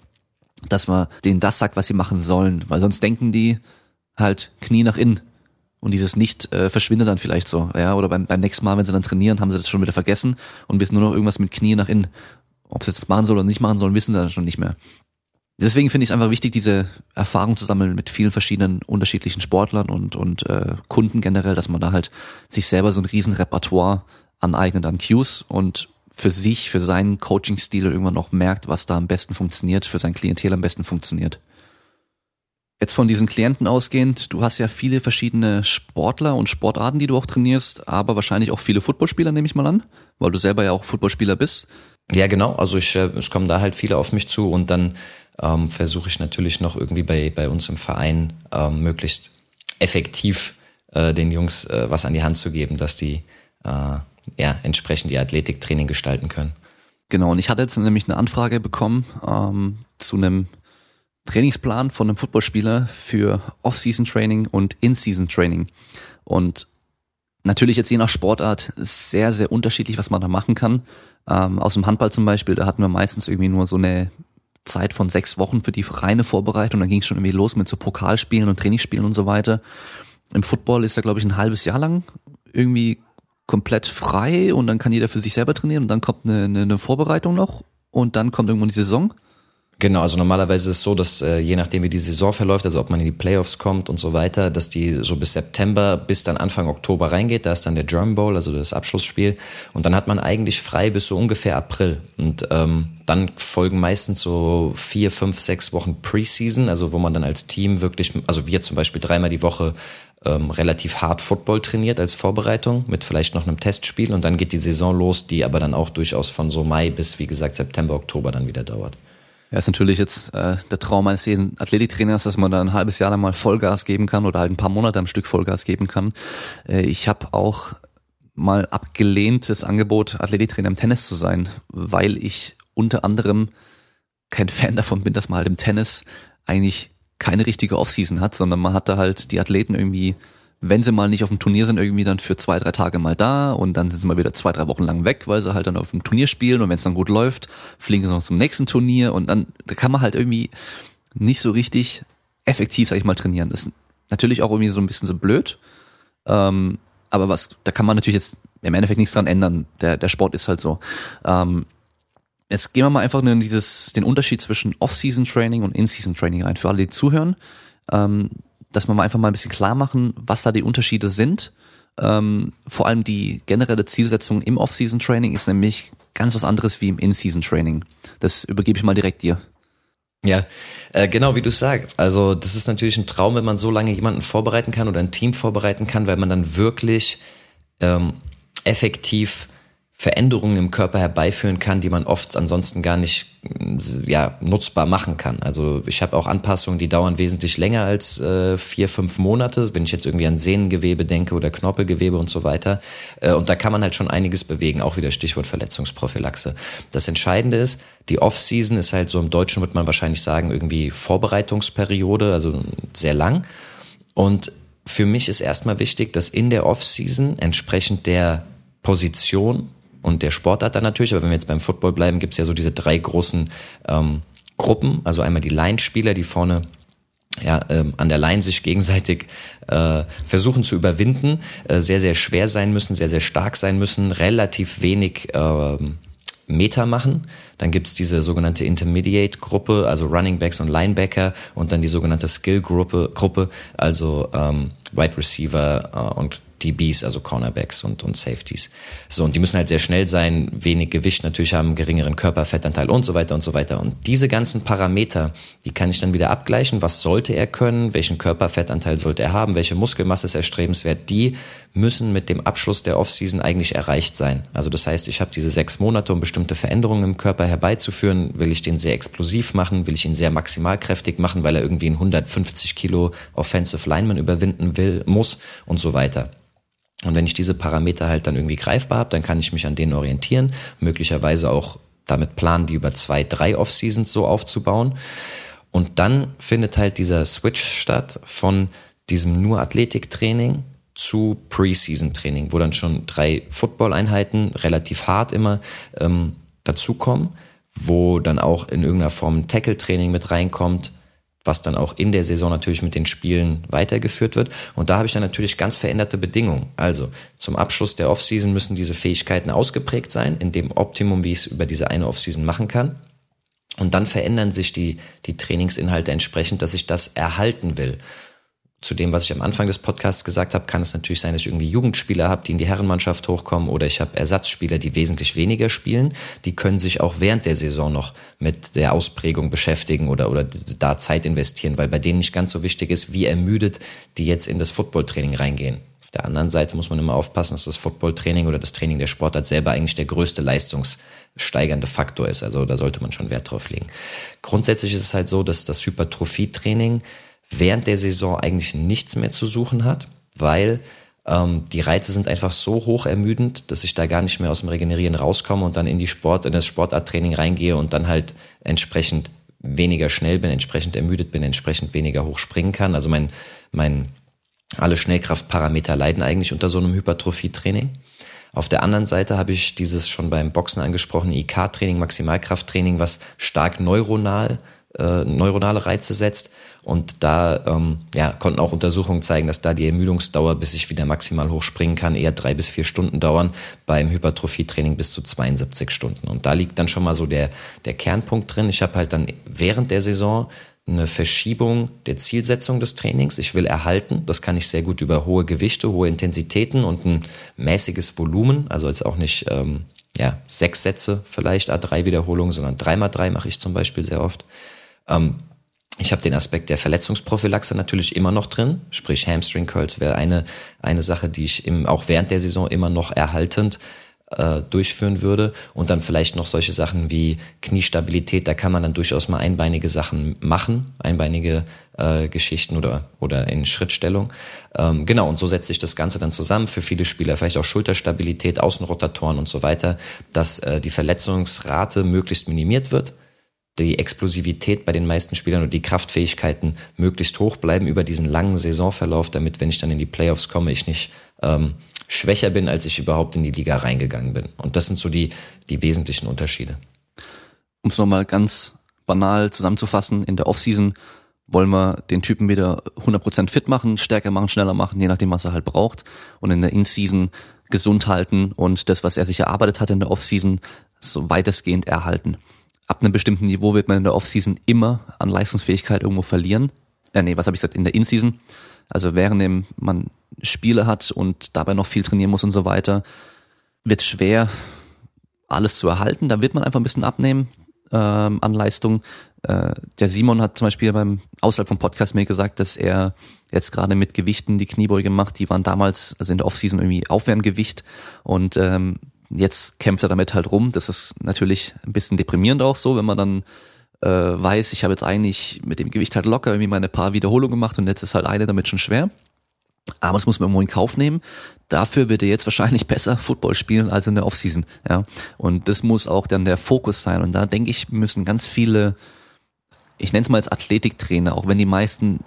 dass man denen das sagt, was sie machen sollen, weil sonst denken die, halt Knie nach innen. Und dieses nicht äh, verschwindet dann vielleicht so, ja, oder beim, beim nächsten Mal, wenn sie dann trainieren, haben sie das schon wieder vergessen und wissen nur noch irgendwas mit Knie nach innen. Ob sie das machen sollen oder nicht machen sollen, wissen sie dann schon nicht mehr. Deswegen finde ich es einfach wichtig, diese Erfahrung zu sammeln mit vielen verschiedenen unterschiedlichen Sportlern und, und äh, Kunden generell, dass man da halt sich selber so ein riesen Repertoire aneignet an Cues und für sich, für seinen Coaching-Stil irgendwann auch merkt, was da am besten funktioniert, für sein Klientel am besten funktioniert. Jetzt von diesen Klienten ausgehend, du hast ja viele verschiedene Sportler und Sportarten, die du auch trainierst, aber wahrscheinlich auch viele Footballspieler, nehme ich mal an, weil du selber ja auch Footballspieler bist. Ja, genau. Also ich, äh, es kommen da halt viele auf mich zu und dann ähm, versuche ich natürlich noch irgendwie bei, bei uns im Verein ähm, möglichst effektiv äh, den Jungs äh, was an die Hand zu geben, dass die äh, ja entsprechend ihr Athletiktraining gestalten können. Genau, und ich hatte jetzt nämlich eine Anfrage bekommen ähm, zu einem Trainingsplan von einem Footballspieler für Off-Season-Training und In-Season-Training. Und natürlich jetzt je nach Sportart sehr, sehr unterschiedlich, was man da machen kann. Ähm, aus dem Handball zum Beispiel, da hatten wir meistens irgendwie nur so eine Zeit von sechs Wochen für die reine Vorbereitung. Dann ging es schon irgendwie los mit so Pokalspielen und Trainingsspielen und so weiter. Im Football ist er, glaube ich, ein halbes Jahr lang irgendwie komplett frei und dann kann jeder für sich selber trainieren und dann kommt eine, eine, eine Vorbereitung noch und dann kommt irgendwann die Saison. Genau, also normalerweise ist es so, dass äh, je nachdem wie die Saison verläuft, also ob man in die Playoffs kommt und so weiter, dass die so bis September bis dann Anfang Oktober reingeht, da ist dann der German Bowl, also das Abschlussspiel. Und dann hat man eigentlich frei bis so ungefähr April. Und ähm, dann folgen meistens so vier, fünf, sechs Wochen Preseason, also wo man dann als Team wirklich, also wir zum Beispiel dreimal die Woche ähm, relativ hart Football trainiert als Vorbereitung mit vielleicht noch einem Testspiel. Und dann geht die Saison los, die aber dann auch durchaus von so Mai bis wie gesagt September, Oktober dann wieder dauert. Ja, ist natürlich jetzt äh, der Traum eines jeden Athletiktrainers, dass man da ein halbes Jahr lang mal Vollgas geben kann oder halt ein paar Monate am Stück Vollgas geben kann. Äh, ich habe auch mal abgelehnt, das Angebot, Athletiktrainer im Tennis zu sein, weil ich unter anderem kein Fan davon bin, dass man halt im Tennis eigentlich keine richtige Offseason hat, sondern man hat da halt die Athleten irgendwie wenn sie mal nicht auf dem Turnier sind, irgendwie dann für zwei, drei Tage mal da und dann sind sie mal wieder zwei, drei Wochen lang weg, weil sie halt dann auf dem Turnier spielen und wenn es dann gut läuft, fliegen sie noch zum nächsten Turnier und dann da kann man halt irgendwie nicht so richtig effektiv, sag ich mal, trainieren. Das ist natürlich auch irgendwie so ein bisschen so blöd, ähm, aber was, da kann man natürlich jetzt im Endeffekt nichts dran ändern. Der, der Sport ist halt so. Ähm, jetzt gehen wir mal einfach in dieses, den Unterschied zwischen Off-Season-Training und In-Season-Training rein. Für alle, die zuhören, ähm, dass mal einfach mal ein bisschen klar machen, was da die Unterschiede sind. Ähm, vor allem die generelle Zielsetzung im Off-Season-Training ist nämlich ganz was anderes wie im In-Season-Training. Das übergebe ich mal direkt dir. Ja, äh, genau wie du sagst. Also das ist natürlich ein Traum, wenn man so lange jemanden vorbereiten kann oder ein Team vorbereiten kann, weil man dann wirklich ähm, effektiv Veränderungen im Körper herbeiführen kann, die man oft ansonsten gar nicht ja, nutzbar machen kann. Also ich habe auch Anpassungen, die dauern wesentlich länger als äh, vier, fünf Monate, wenn ich jetzt irgendwie an Sehnengewebe denke oder Knorpelgewebe und so weiter. Äh, und da kann man halt schon einiges bewegen, auch wieder Stichwort Verletzungsprophylaxe. Das Entscheidende ist, die Off-Season ist halt so im Deutschen, wird man wahrscheinlich sagen, irgendwie Vorbereitungsperiode, also sehr lang. Und für mich ist erstmal wichtig, dass in der Off-Season entsprechend der Position und der Sportart dann natürlich. Aber wenn wir jetzt beim Football bleiben, gibt es ja so diese drei großen ähm, Gruppen. Also einmal die Line-Spieler, die vorne ja, ähm, an der Line sich gegenseitig äh, versuchen zu überwinden, äh, sehr, sehr schwer sein müssen, sehr, sehr stark sein müssen, relativ wenig äh, Meter machen. Dann gibt's diese sogenannte Intermediate-Gruppe, also Running Backs und Linebacker und dann die sogenannte Skill-Gruppe, Gruppe, also ähm, Wide Receiver äh, und DBs, also Cornerbacks und, und Safeties. So, und die müssen halt sehr schnell sein, wenig Gewicht natürlich haben, geringeren Körperfettanteil und so weiter und so weiter. Und diese ganzen Parameter, die kann ich dann wieder abgleichen. Was sollte er können? Welchen Körperfettanteil sollte er haben? Welche Muskelmasse ist erstrebenswert? Die müssen mit dem Abschluss der Offseason eigentlich erreicht sein. Also das heißt, ich habe diese sechs Monate, um bestimmte Veränderungen im Körper herbeizuführen. Will ich den sehr explosiv machen? Will ich ihn sehr maximalkräftig machen, weil er irgendwie einen 150 Kilo Offensive Lineman überwinden will, muss und so weiter. Und wenn ich diese Parameter halt dann irgendwie greifbar habe, dann kann ich mich an denen orientieren, möglicherweise auch damit planen, die über zwei, drei Off-Seasons so aufzubauen. Und dann findet halt dieser Switch statt von diesem nur Athletiktraining zu Preseason-Training, wo dann schon drei Football-Einheiten relativ hart immer ähm, dazukommen, wo dann auch in irgendeiner Form Tackle-Training mit reinkommt, was dann auch in der Saison natürlich mit den Spielen weitergeführt wird. Und da habe ich dann natürlich ganz veränderte Bedingungen. Also zum Abschluss der Offseason müssen diese Fähigkeiten ausgeprägt sein, in dem Optimum, wie ich es über diese eine Offseason machen kann. Und dann verändern sich die, die Trainingsinhalte entsprechend, dass ich das erhalten will. Zu dem, was ich am Anfang des Podcasts gesagt habe, kann es natürlich sein, dass ich irgendwie Jugendspieler habe, die in die Herrenmannschaft hochkommen oder ich habe Ersatzspieler, die wesentlich weniger spielen. Die können sich auch während der Saison noch mit der Ausprägung beschäftigen oder, oder da Zeit investieren, weil bei denen nicht ganz so wichtig ist, wie ermüdet die jetzt in das Footballtraining reingehen. Auf der anderen Seite muss man immer aufpassen, dass das Footballtraining oder das Training der Sportart selber eigentlich der größte leistungssteigernde Faktor ist. Also da sollte man schon Wert drauf legen. Grundsätzlich ist es halt so, dass das Hypertrophie-Training während der Saison eigentlich nichts mehr zu suchen hat, weil ähm, die Reize sind einfach so hoch ermüdend, dass ich da gar nicht mehr aus dem Regenerieren rauskomme und dann in die Sport, in das Sportarttraining reingehe und dann halt entsprechend weniger schnell bin, entsprechend ermüdet bin, entsprechend weniger hoch springen kann. Also mein, mein, alle Schnellkraftparameter leiden eigentlich unter so einem Hypertrophie-Training. Auf der anderen Seite habe ich dieses schon beim Boxen angesprochene IK-Training, Maximalkrafttraining, was stark neuronal, äh, neuronale Reize setzt und da ähm, ja, konnten auch Untersuchungen zeigen, dass da die Ermüdungsdauer, bis ich wieder maximal hochspringen kann, eher drei bis vier Stunden dauern, beim Hypertrophietraining bis zu 72 Stunden. Und da liegt dann schon mal so der, der Kernpunkt drin. Ich habe halt dann während der Saison eine Verschiebung der Zielsetzung des Trainings. Ich will erhalten. Das kann ich sehr gut über hohe Gewichte, hohe Intensitäten und ein mäßiges Volumen. Also jetzt auch nicht ähm, ja, sechs Sätze vielleicht, A3 Wiederholungen, sondern drei mal drei mache ich zum Beispiel sehr oft. Ähm, ich habe den Aspekt der Verletzungsprophylaxe natürlich immer noch drin, sprich Hamstring Curls wäre eine, eine Sache, die ich im, auch während der Saison immer noch erhaltend äh, durchführen würde. Und dann vielleicht noch solche Sachen wie Kniestabilität, da kann man dann durchaus mal einbeinige Sachen machen, einbeinige äh, Geschichten oder, oder in Schrittstellung. Ähm, genau, und so setzt sich das Ganze dann zusammen. Für viele Spieler vielleicht auch Schulterstabilität, Außenrotatoren und so weiter, dass äh, die Verletzungsrate möglichst minimiert wird die Explosivität bei den meisten Spielern und die Kraftfähigkeiten möglichst hoch bleiben über diesen langen Saisonverlauf, damit, wenn ich dann in die Playoffs komme, ich nicht ähm, schwächer bin, als ich überhaupt in die Liga reingegangen bin. Und das sind so die, die wesentlichen Unterschiede. Um es nochmal ganz banal zusammenzufassen, in der Offseason wollen wir den Typen wieder 100% fit machen, stärker machen, schneller machen, je nachdem, was er halt braucht. Und in der In-Season gesund halten und das, was er sich erarbeitet hat in der Offseason, so weitestgehend erhalten ab einem bestimmten Niveau wird man in der Offseason immer an Leistungsfähigkeit irgendwo verlieren. Äh, nee, was habe ich gesagt, in der In-Season. Also während man Spiele hat und dabei noch viel trainieren muss und so weiter, wird schwer, alles zu erhalten. Da wird man einfach ein bisschen abnehmen ähm, an Leistung. Äh, der Simon hat zum Beispiel beim außerhalb vom Podcast mir gesagt, dass er jetzt gerade mit Gewichten die Kniebeuge macht. Die waren damals, also in der Offseason irgendwie Aufwärmgewicht und ähm, jetzt kämpft er damit halt rum. Das ist natürlich ein bisschen deprimierend auch so, wenn man dann äh, weiß, ich habe jetzt eigentlich mit dem Gewicht halt locker irgendwie meine paar Wiederholungen gemacht und jetzt ist halt eine damit schon schwer. Aber das muss man irgendwo in Kauf nehmen. Dafür wird er jetzt wahrscheinlich besser Football spielen als in der Offseason. Ja. Und das muss auch dann der Fokus sein. Und da denke ich, müssen ganz viele, ich nenne es mal als Athletiktrainer, auch wenn die meisten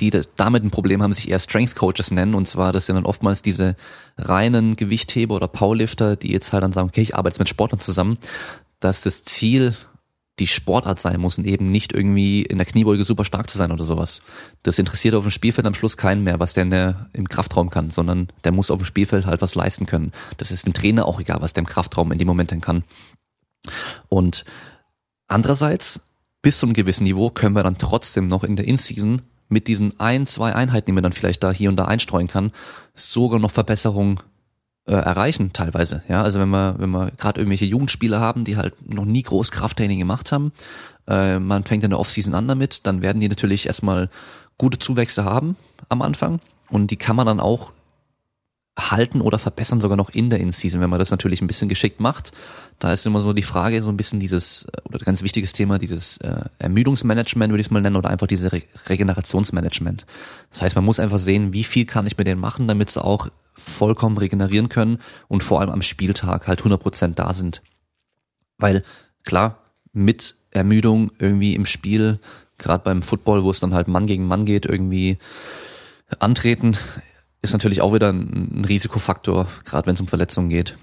die damit ein Problem haben, sich eher Strength Coaches nennen. Und zwar, das sind dann oftmals diese reinen Gewichtheber oder Powerlifter, die jetzt halt dann sagen, okay, ich arbeite jetzt mit Sportlern zusammen, dass das Ziel die Sportart sein muss und eben nicht irgendwie in der Kniebeuge super stark zu sein oder sowas. Das interessiert auf dem Spielfeld am Schluss keinen mehr, was der, der im Kraftraum kann, sondern der muss auf dem Spielfeld halt was leisten können. Das ist dem Trainer auch egal, was der im Kraftraum in dem Moment dann kann. Und andererseits, bis zu einem gewissen Niveau können wir dann trotzdem noch in der In-Season mit diesen ein, zwei Einheiten, die man dann vielleicht da hier und da einstreuen kann, sogar noch Verbesserungen äh, erreichen teilweise. Ja, also wenn wir wenn wir gerade irgendwelche Jugendspieler haben, die halt noch nie groß Krafttraining gemacht haben, äh, man fängt in der Offseason an damit, dann werden die natürlich erstmal gute Zuwächse haben am Anfang und die kann man dann auch halten oder verbessern sogar noch in der In-Season, wenn man das natürlich ein bisschen geschickt macht. Da ist immer so die Frage, so ein bisschen dieses, äh, oder ganz wichtiges Thema, dieses äh, Ermüdungsmanagement, würde ich es mal nennen, oder einfach diese Re Regenerationsmanagement. Das heißt, man muss einfach sehen, wie viel kann ich mit denen machen, damit sie auch vollkommen regenerieren können und vor allem am Spieltag halt 100% da sind. Weil, klar, mit Ermüdung irgendwie im Spiel, gerade beim Football, wo es dann halt Mann gegen Mann geht, irgendwie antreten, ist natürlich auch wieder ein, Risikofaktor, gerade wenn es um Verletzungen geht.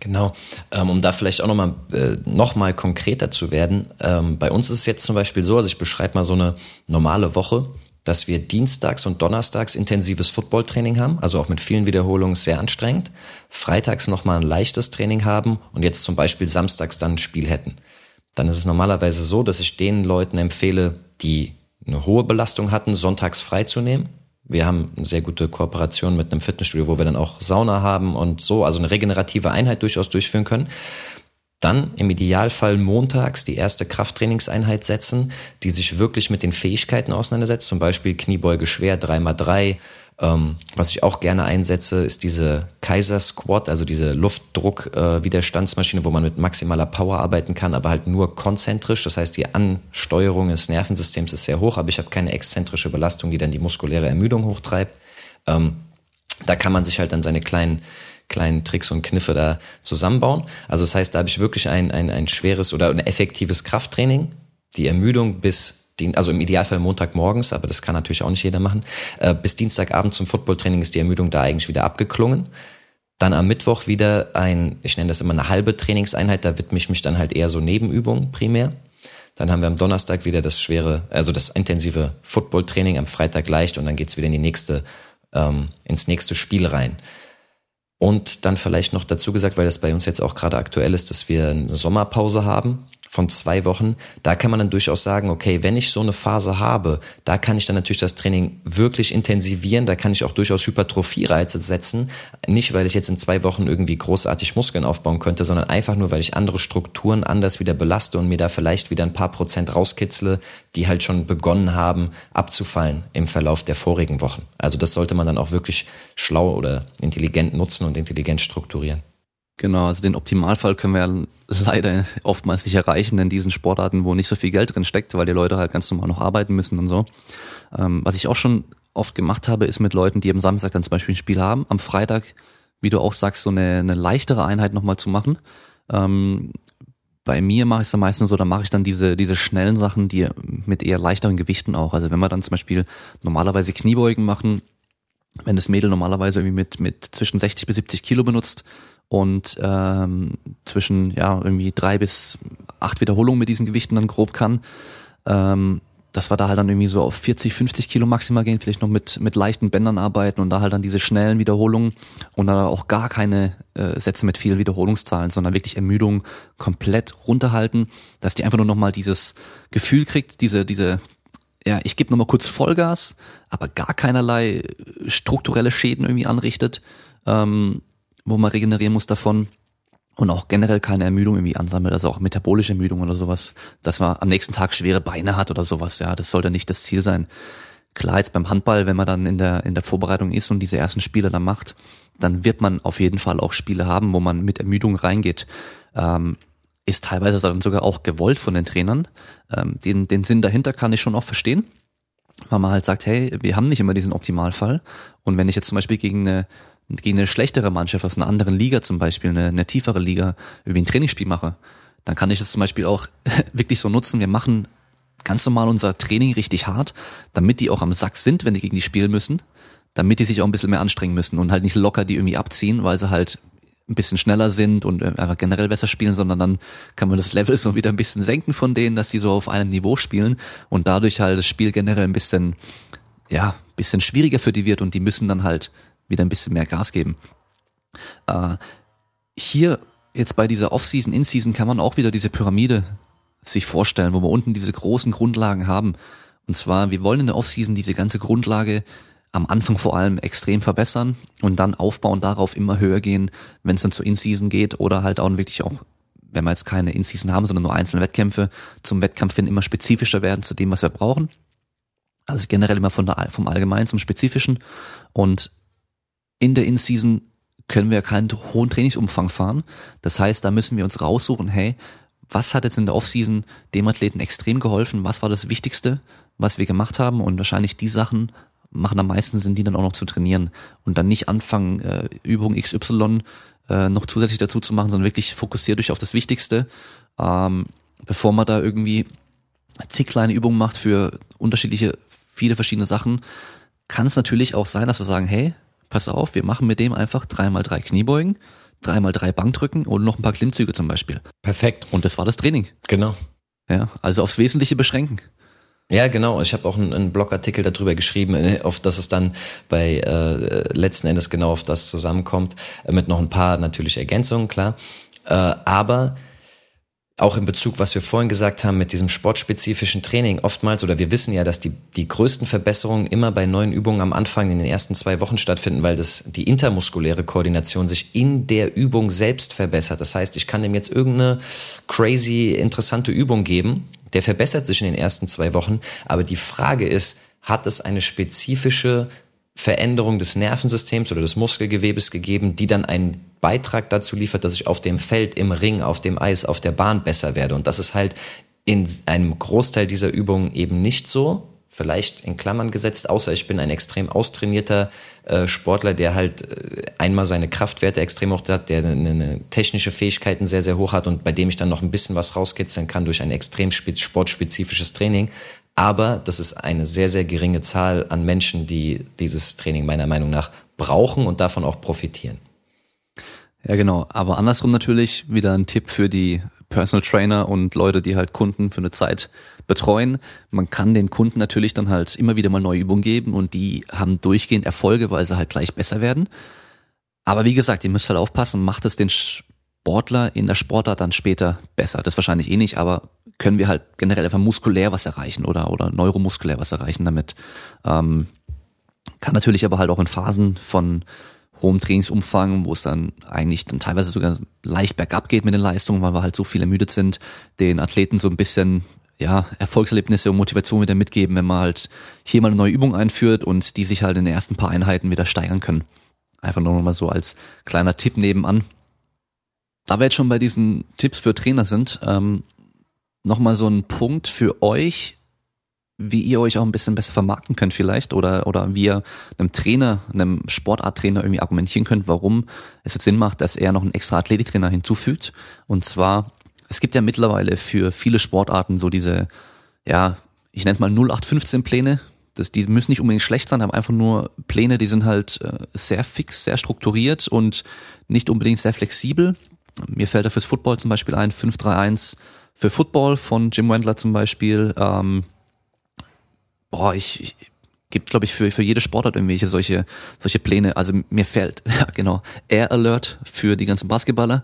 Genau, ähm, um da vielleicht auch nochmal äh, noch mal konkreter zu werden. Ähm, bei uns ist es jetzt zum Beispiel so, also ich beschreibe mal so eine normale Woche, dass wir dienstags und donnerstags intensives Footballtraining haben, also auch mit vielen Wiederholungen sehr anstrengend. Freitags nochmal ein leichtes Training haben und jetzt zum Beispiel samstags dann ein Spiel hätten. Dann ist es normalerweise so, dass ich den Leuten empfehle, die eine hohe Belastung hatten, sonntags freizunehmen. Wir haben eine sehr gute Kooperation mit einem Fitnessstudio, wo wir dann auch Sauna haben und so, also eine regenerative Einheit durchaus durchführen können. Dann im Idealfall montags die erste Krafttrainingseinheit setzen, die sich wirklich mit den Fähigkeiten auseinandersetzt, zum Beispiel Kniebeuge schwer 3x3. Ähm, was ich auch gerne einsetze, ist diese Kaiser Squat, also diese Luftdruck-Widerstandsmaschine, äh, wo man mit maximaler Power arbeiten kann, aber halt nur konzentrisch. Das heißt, die Ansteuerung des Nervensystems ist sehr hoch, aber ich habe keine exzentrische Belastung, die dann die muskuläre Ermüdung hochtreibt. Ähm, da kann man sich halt dann seine kleinen kleinen Tricks und Kniffe da zusammenbauen. Also das heißt, da habe ich wirklich ein, ein, ein schweres oder ein effektives Krafttraining. Die Ermüdung bis also im Idealfall Montagmorgens, aber das kann natürlich auch nicht jeder machen. Äh, bis Dienstagabend zum Footballtraining ist die Ermüdung da eigentlich wieder abgeklungen. Dann am Mittwoch wieder ein, ich nenne das immer eine halbe Trainingseinheit, da widme ich mich dann halt eher so Nebenübungen primär. Dann haben wir am Donnerstag wieder das schwere, also das intensive Footballtraining, am Freitag leicht und dann geht's wieder in die nächste, ähm, ins nächste Spiel rein. Und dann vielleicht noch dazu gesagt, weil das bei uns jetzt auch gerade aktuell ist, dass wir eine Sommerpause haben von zwei Wochen, da kann man dann durchaus sagen, okay, wenn ich so eine Phase habe, da kann ich dann natürlich das Training wirklich intensivieren, da kann ich auch durchaus Hypertrophie-Reize setzen. Nicht, weil ich jetzt in zwei Wochen irgendwie großartig Muskeln aufbauen könnte, sondern einfach nur, weil ich andere Strukturen anders wieder belaste und mir da vielleicht wieder ein paar Prozent rauskitzle, die halt schon begonnen haben abzufallen im Verlauf der vorigen Wochen. Also das sollte man dann auch wirklich schlau oder intelligent nutzen und intelligent strukturieren. Genau, also den Optimalfall können wir leider oftmals nicht erreichen in diesen Sportarten, wo nicht so viel Geld drin steckt, weil die Leute halt ganz normal noch arbeiten müssen und so. Ähm, was ich auch schon oft gemacht habe, ist mit Leuten, die am Samstag dann zum Beispiel ein Spiel haben, am Freitag, wie du auch sagst, so eine, eine leichtere Einheit nochmal zu machen. Ähm, bei mir mache ich es dann meistens so, da mache ich dann diese, diese schnellen Sachen, die mit eher leichteren Gewichten auch. Also wenn wir dann zum Beispiel normalerweise Kniebeugen machen, wenn das Mädel normalerweise irgendwie mit, mit zwischen 60 bis 70 Kilo benutzt, und ähm, zwischen ja irgendwie drei bis acht Wiederholungen mit diesen Gewichten dann grob kann. Ähm, dass wir da halt dann irgendwie so auf 40, 50 Kilo maximal gehen, vielleicht noch mit, mit leichten Bändern arbeiten und da halt dann diese schnellen Wiederholungen und dann auch gar keine äh, Sätze mit vielen Wiederholungszahlen, sondern wirklich Ermüdung komplett runterhalten, dass die einfach nur nochmal dieses Gefühl kriegt, diese, diese, ja, ich gebe nochmal kurz Vollgas, aber gar keinerlei strukturelle Schäden irgendwie anrichtet. Ähm, wo man regenerieren muss davon und auch generell keine Ermüdung irgendwie ansammelt, also auch metabolische Ermüdung oder sowas, dass man am nächsten Tag schwere Beine hat oder sowas, ja, das sollte nicht das Ziel sein. Klar, jetzt beim Handball, wenn man dann in der, in der Vorbereitung ist und diese ersten Spiele dann macht, dann wird man auf jeden Fall auch Spiele haben, wo man mit Ermüdung reingeht. Ähm, ist teilweise dann sogar auch gewollt von den Trainern. Ähm, den, den Sinn dahinter kann ich schon auch verstehen, weil man halt sagt, hey, wir haben nicht immer diesen Optimalfall. Und wenn ich jetzt zum Beispiel gegen eine gegen eine schlechtere Mannschaft aus einer anderen Liga zum Beispiel, eine, eine tiefere Liga, irgendwie ein Trainingsspiel mache, dann kann ich das zum Beispiel auch wirklich so nutzen. Wir machen ganz normal unser Training richtig hart, damit die auch am Sack sind, wenn die gegen die spielen müssen, damit die sich auch ein bisschen mehr anstrengen müssen und halt nicht locker die irgendwie abziehen, weil sie halt ein bisschen schneller sind und äh, einfach generell besser spielen, sondern dann kann man das Level so wieder ein bisschen senken von denen, dass die so auf einem Niveau spielen und dadurch halt das Spiel generell ein bisschen, ja, bisschen schwieriger für die wird und die müssen dann halt wieder ein bisschen mehr Gas geben. Äh, hier jetzt bei dieser Off-Season, In-Season kann man auch wieder diese Pyramide sich vorstellen, wo wir unten diese großen Grundlagen haben. Und zwar, wir wollen in der Off-Season diese ganze Grundlage am Anfang vor allem extrem verbessern und dann aufbauen, darauf immer höher gehen, wenn es dann zur In-Season geht oder halt auch wirklich auch, wenn wir jetzt keine In-Season haben, sondern nur einzelne Wettkämpfe, zum Wettkampf hin immer spezifischer werden zu dem, was wir brauchen. Also generell immer von der, vom Allgemeinen zum Spezifischen und in der In-Season können wir keinen hohen Trainingsumfang fahren. Das heißt, da müssen wir uns raussuchen, hey, was hat jetzt in der Offseason dem Athleten extrem geholfen? Was war das Wichtigste, was wir gemacht haben? Und wahrscheinlich die Sachen machen am meisten Sinn, die dann auch noch zu trainieren und dann nicht anfangen, äh, Übung XY äh, noch zusätzlich dazu zu machen, sondern wirklich fokussiert euch auf das Wichtigste, ähm, bevor man da irgendwie zig kleine Übungen macht für unterschiedliche, viele verschiedene Sachen, kann es natürlich auch sein, dass wir sagen, hey, pass auf, wir machen mit dem einfach dreimal drei Kniebeugen, dreimal drei Bankdrücken und noch ein paar Klimmzüge zum Beispiel. Perfekt. Und das war das Training. Genau. Ja, also aufs Wesentliche beschränken. Ja, genau. Ich habe auch einen, einen, Blogartikel darüber geschrieben, äh, auf dass es dann bei äh, letzten Endes genau auf das zusammenkommt, äh, mit noch ein paar natürlich Ergänzungen, klar. Äh, aber auch in Bezug, was wir vorhin gesagt haben mit diesem sportspezifischen Training, oftmals, oder wir wissen ja, dass die, die größten Verbesserungen immer bei neuen Übungen am Anfang in den ersten zwei Wochen stattfinden, weil das, die intermuskuläre Koordination sich in der Übung selbst verbessert. Das heißt, ich kann dem jetzt irgendeine crazy interessante Übung geben, der verbessert sich in den ersten zwei Wochen, aber die Frage ist, hat es eine spezifische Veränderung des Nervensystems oder des Muskelgewebes gegeben, die dann einen Beitrag dazu liefert, dass ich auf dem Feld, im Ring, auf dem Eis, auf der Bahn besser werde. Und das ist halt in einem Großteil dieser Übungen eben nicht so. Vielleicht in Klammern gesetzt, außer ich bin ein extrem austrainierter äh, Sportler, der halt äh, einmal seine Kraftwerte extrem hoch hat, der eine, eine technische Fähigkeiten sehr, sehr hoch hat und bei dem ich dann noch ein bisschen was rauskitzeln kann durch ein extrem sportspezifisches Training. Aber das ist eine sehr, sehr geringe Zahl an Menschen, die dieses Training meiner Meinung nach brauchen und davon auch profitieren. Ja, genau. Aber andersrum natürlich wieder ein Tipp für die Personal Trainer und Leute, die halt Kunden für eine Zeit betreuen. Man kann den Kunden natürlich dann halt immer wieder mal neue Übungen geben und die haben durchgehend Erfolge, weil sie halt gleich besser werden. Aber wie gesagt, ihr müsst halt aufpassen, macht es den Sportler in der Sportart dann später besser. Das wahrscheinlich eh nicht, aber können wir halt generell einfach muskulär was erreichen oder, oder neuromuskulär was erreichen damit. Ähm, kann natürlich aber halt auch in Phasen von hohem Trainingsumfang, wo es dann eigentlich dann teilweise sogar leicht bergab geht mit den Leistungen, weil wir halt so viel ermüdet sind, den Athleten so ein bisschen ja, Erfolgserlebnisse und Motivation wieder mitgeben, wenn man halt hier mal eine neue Übung einführt und die sich halt in den ersten paar Einheiten wieder steigern können. Einfach nur noch mal so als kleiner Tipp nebenan. Da wir jetzt schon bei diesen Tipps für Trainer sind, ähm, nochmal so ein Punkt für euch, wie ihr euch auch ein bisschen besser vermarkten könnt vielleicht oder, oder wie ihr einem Trainer, einem Sportarttrainer irgendwie argumentieren könnt, warum es jetzt Sinn macht, dass er noch einen extra Athletiktrainer hinzufügt. Und zwar, es gibt ja mittlerweile für viele Sportarten so diese, ja, ich nenne es mal 0815 Pläne. Das, die müssen nicht unbedingt schlecht sein, haben einfach nur Pläne, die sind halt äh, sehr fix, sehr strukturiert und nicht unbedingt sehr flexibel. Mir fällt da fürs Football zum Beispiel ein 531 für Football von Jim Wendler zum Beispiel. Ähm, boah, ich, ich gibt, glaube ich, für, für jede Sportart irgendwelche solche, solche Pläne. Also mir fällt, ja, genau, Air Alert für die ganzen Basketballer,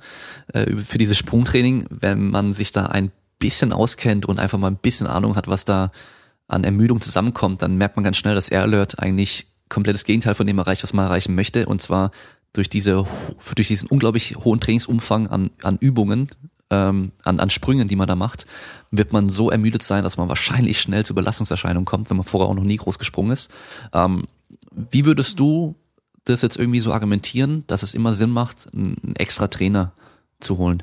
äh, für dieses Sprungtraining, wenn man sich da ein bisschen auskennt und einfach mal ein bisschen Ahnung hat, was da an Ermüdung zusammenkommt, dann merkt man ganz schnell, dass Air Alert eigentlich komplettes Gegenteil von dem erreicht, was man erreichen möchte. Und zwar durch diese, durch diesen unglaublich hohen Trainingsumfang an, an Übungen, ähm, an, an Sprüngen, die man da macht, wird man so ermüdet sein, dass man wahrscheinlich schnell zu Belastungserscheinungen kommt, wenn man vorher auch noch nie groß gesprungen ist. Ähm, wie würdest du das jetzt irgendwie so argumentieren, dass es immer Sinn macht, einen extra Trainer zu holen?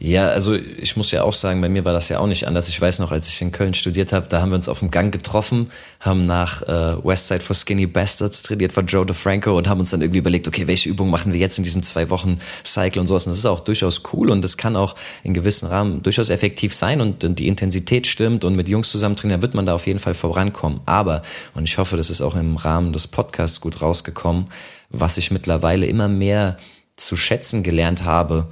Ja, also ich muss ja auch sagen, bei mir war das ja auch nicht anders. Ich weiß noch, als ich in Köln studiert habe, da haben wir uns auf dem Gang getroffen, haben nach äh, Westside for Skinny Bastards trainiert von Joe DeFranco und haben uns dann irgendwie überlegt, okay, welche Übungen machen wir jetzt in diesem zwei Wochen Cycle und sowas. Und das ist auch durchaus cool und das kann auch in gewissen Rahmen durchaus effektiv sein und, und die Intensität stimmt und mit Jungs zusammen trainieren, wird man da auf jeden Fall vorankommen. Aber, und ich hoffe, das ist auch im Rahmen des Podcasts gut rausgekommen, was ich mittlerweile immer mehr zu schätzen gelernt habe,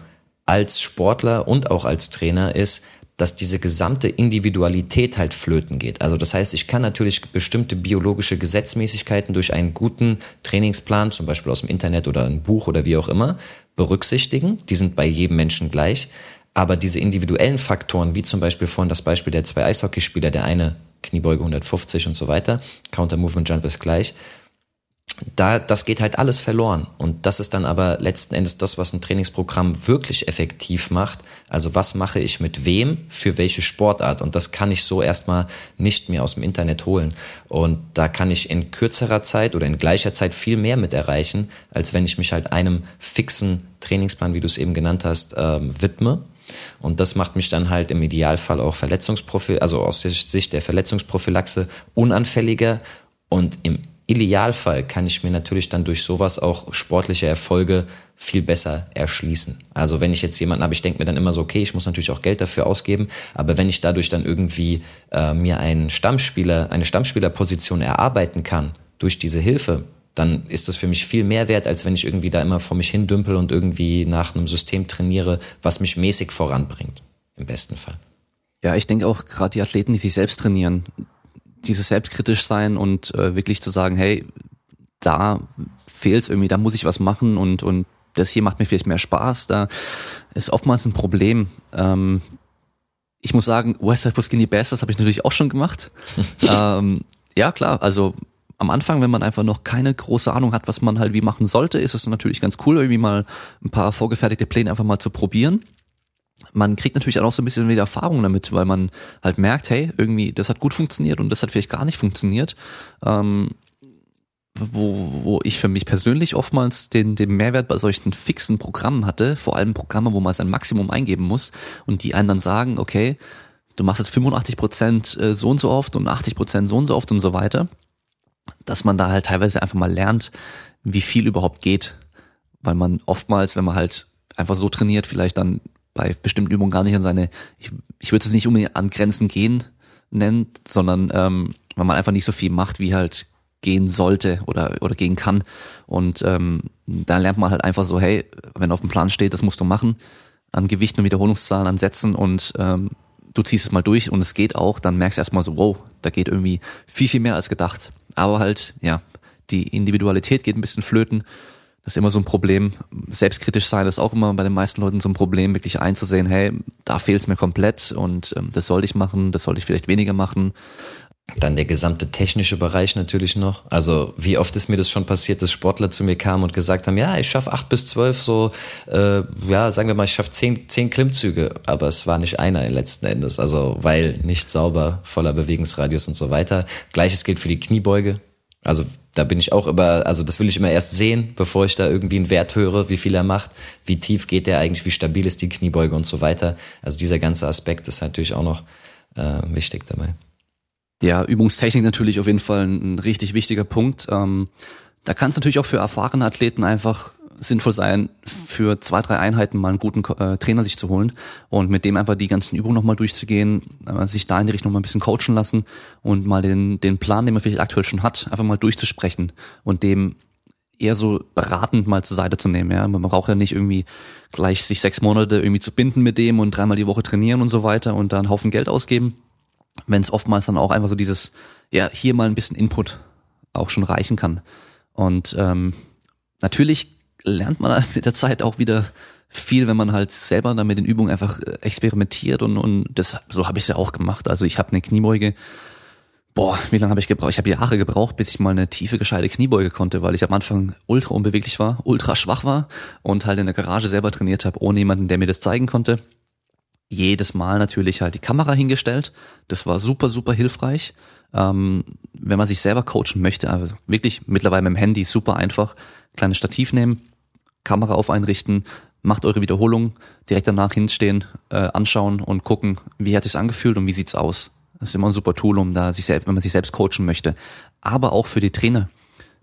als Sportler und auch als Trainer ist, dass diese gesamte Individualität halt flöten geht. Also das heißt, ich kann natürlich bestimmte biologische Gesetzmäßigkeiten durch einen guten Trainingsplan, zum Beispiel aus dem Internet oder ein Buch oder wie auch immer, berücksichtigen. Die sind bei jedem Menschen gleich. Aber diese individuellen Faktoren, wie zum Beispiel vorhin das Beispiel der zwei Eishockeyspieler, der eine Kniebeuge 150 und so weiter, Counter Movement Jump ist gleich, da, das geht halt alles verloren. Und das ist dann aber letzten Endes das, was ein Trainingsprogramm wirklich effektiv macht. Also was mache ich mit wem für welche Sportart? Und das kann ich so erstmal nicht mehr aus dem Internet holen. Und da kann ich in kürzerer Zeit oder in gleicher Zeit viel mehr mit erreichen, als wenn ich mich halt einem fixen Trainingsplan, wie du es eben genannt hast, ähm, widme. Und das macht mich dann halt im Idealfall auch Verletzungsprofil, also aus Sicht der Verletzungsprophylaxe unanfälliger und im Idealfall kann ich mir natürlich dann durch sowas auch sportliche Erfolge viel besser erschließen. Also wenn ich jetzt jemanden habe, ich denke mir dann immer so, okay, ich muss natürlich auch Geld dafür ausgeben, aber wenn ich dadurch dann irgendwie äh, mir einen Stammspieler, eine Stammspielerposition erarbeiten kann durch diese Hilfe, dann ist das für mich viel mehr wert, als wenn ich irgendwie da immer vor mich hin dümpel und irgendwie nach einem System trainiere, was mich mäßig voranbringt. Im besten Fall. Ja, ich denke auch gerade die Athleten, die sich selbst trainieren, dieses selbstkritisch sein und äh, wirklich zu sagen, hey, da fehlt es irgendwie, da muss ich was machen und, und das hier macht mir vielleicht mehr Spaß. Da ist oftmals ein Problem, ähm, ich muss sagen, Westside for Skinny Bastards habe ich natürlich auch schon gemacht. ähm, ja, klar, also am Anfang, wenn man einfach noch keine große Ahnung hat, was man halt wie machen sollte, ist es natürlich ganz cool, irgendwie mal ein paar vorgefertigte Pläne einfach mal zu probieren. Man kriegt natürlich auch so ein bisschen wieder Erfahrung damit, weil man halt merkt, hey, irgendwie, das hat gut funktioniert und das hat vielleicht gar nicht funktioniert. Ähm, wo, wo ich für mich persönlich oftmals den, den Mehrwert bei solchen fixen Programmen hatte, vor allem Programme, wo man sein Maximum eingeben muss und die einen dann sagen, okay, du machst jetzt 85 Prozent äh, so und so oft und 80 Prozent so und so oft und so weiter dass man da halt teilweise einfach mal lernt, wie viel überhaupt geht. Weil man oftmals, wenn man halt einfach so trainiert, vielleicht dann bei bestimmten Übungen gar nicht an seine, ich, ich würde es nicht unbedingt an Grenzen gehen nennen, sondern ähm, weil man einfach nicht so viel macht, wie halt gehen sollte oder, oder gehen kann. Und ähm, da lernt man halt einfach so, hey, wenn auf dem Plan steht, das musst du machen, an Gewichten und Wiederholungszahlen, an Sätzen und ähm, du ziehst es mal durch und es geht auch, dann merkst du erstmal so, wow, da geht irgendwie viel, viel mehr als gedacht. Aber halt, ja, die Individualität geht ein bisschen flöten. Das ist immer so ein Problem. Selbstkritisch sein ist auch immer bei den meisten Leuten so ein Problem, wirklich einzusehen, hey, da fehlt es mir komplett und ähm, das sollte ich machen, das sollte ich vielleicht weniger machen. Dann der gesamte technische Bereich natürlich noch. Also wie oft ist mir das schon passiert, dass Sportler zu mir kamen und gesagt haben, ja, ich schaffe acht bis zwölf so, äh, ja, sagen wir mal, ich schaffe zehn, zehn Klimmzüge, aber es war nicht einer letzten Endes. Also weil nicht sauber, voller Bewegungsradius und so weiter. Gleiches gilt für die Kniebeuge. Also da bin ich auch immer, also das will ich immer erst sehen, bevor ich da irgendwie einen Wert höre, wie viel er macht, wie tief geht der eigentlich, wie stabil ist die Kniebeuge und so weiter. Also dieser ganze Aspekt ist natürlich auch noch äh, wichtig dabei. Ja, Übungstechnik natürlich auf jeden Fall ein, richtig wichtiger Punkt. Ähm, da kann es natürlich auch für erfahrene Athleten einfach sinnvoll sein, für zwei, drei Einheiten mal einen guten äh, Trainer sich zu holen und mit dem einfach die ganzen Übungen nochmal durchzugehen, äh, sich da in die Richtung mal ein bisschen coachen lassen und mal den, den Plan, den man vielleicht aktuell schon hat, einfach mal durchzusprechen und dem eher so beratend mal zur Seite zu nehmen. Ja, man braucht ja nicht irgendwie gleich sich sechs Monate irgendwie zu binden mit dem und dreimal die Woche trainieren und so weiter und dann einen Haufen Geld ausgeben, wenn es oftmals dann auch einfach so dieses, ja, hier mal ein bisschen Input auch schon reichen kann. Und ähm, natürlich lernt man mit der Zeit auch wieder viel, wenn man halt selber dann mit den Übungen einfach äh, experimentiert und, und das so habe ich es ja auch gemacht. Also ich habe eine Kniebeuge, boah, wie lange habe ich gebraucht? Ich habe Jahre gebraucht, bis ich mal eine tiefe, gescheite Kniebeuge konnte, weil ich am Anfang ultra unbeweglich war, ultra schwach war und halt in der Garage selber trainiert habe, ohne jemanden, der mir das zeigen konnte jedes Mal natürlich halt die Kamera hingestellt. Das war super, super hilfreich. Ähm, wenn man sich selber coachen möchte, also wirklich mittlerweile mit dem Handy super einfach, kleines Stativ nehmen, Kamera auf einrichten, macht eure Wiederholung, direkt danach hinstehen, äh, anschauen und gucken, wie hat es angefühlt und wie sieht's aus. Das ist immer ein super Tool, um da sich selbst, wenn man sich selbst coachen möchte. Aber auch für die Trainer.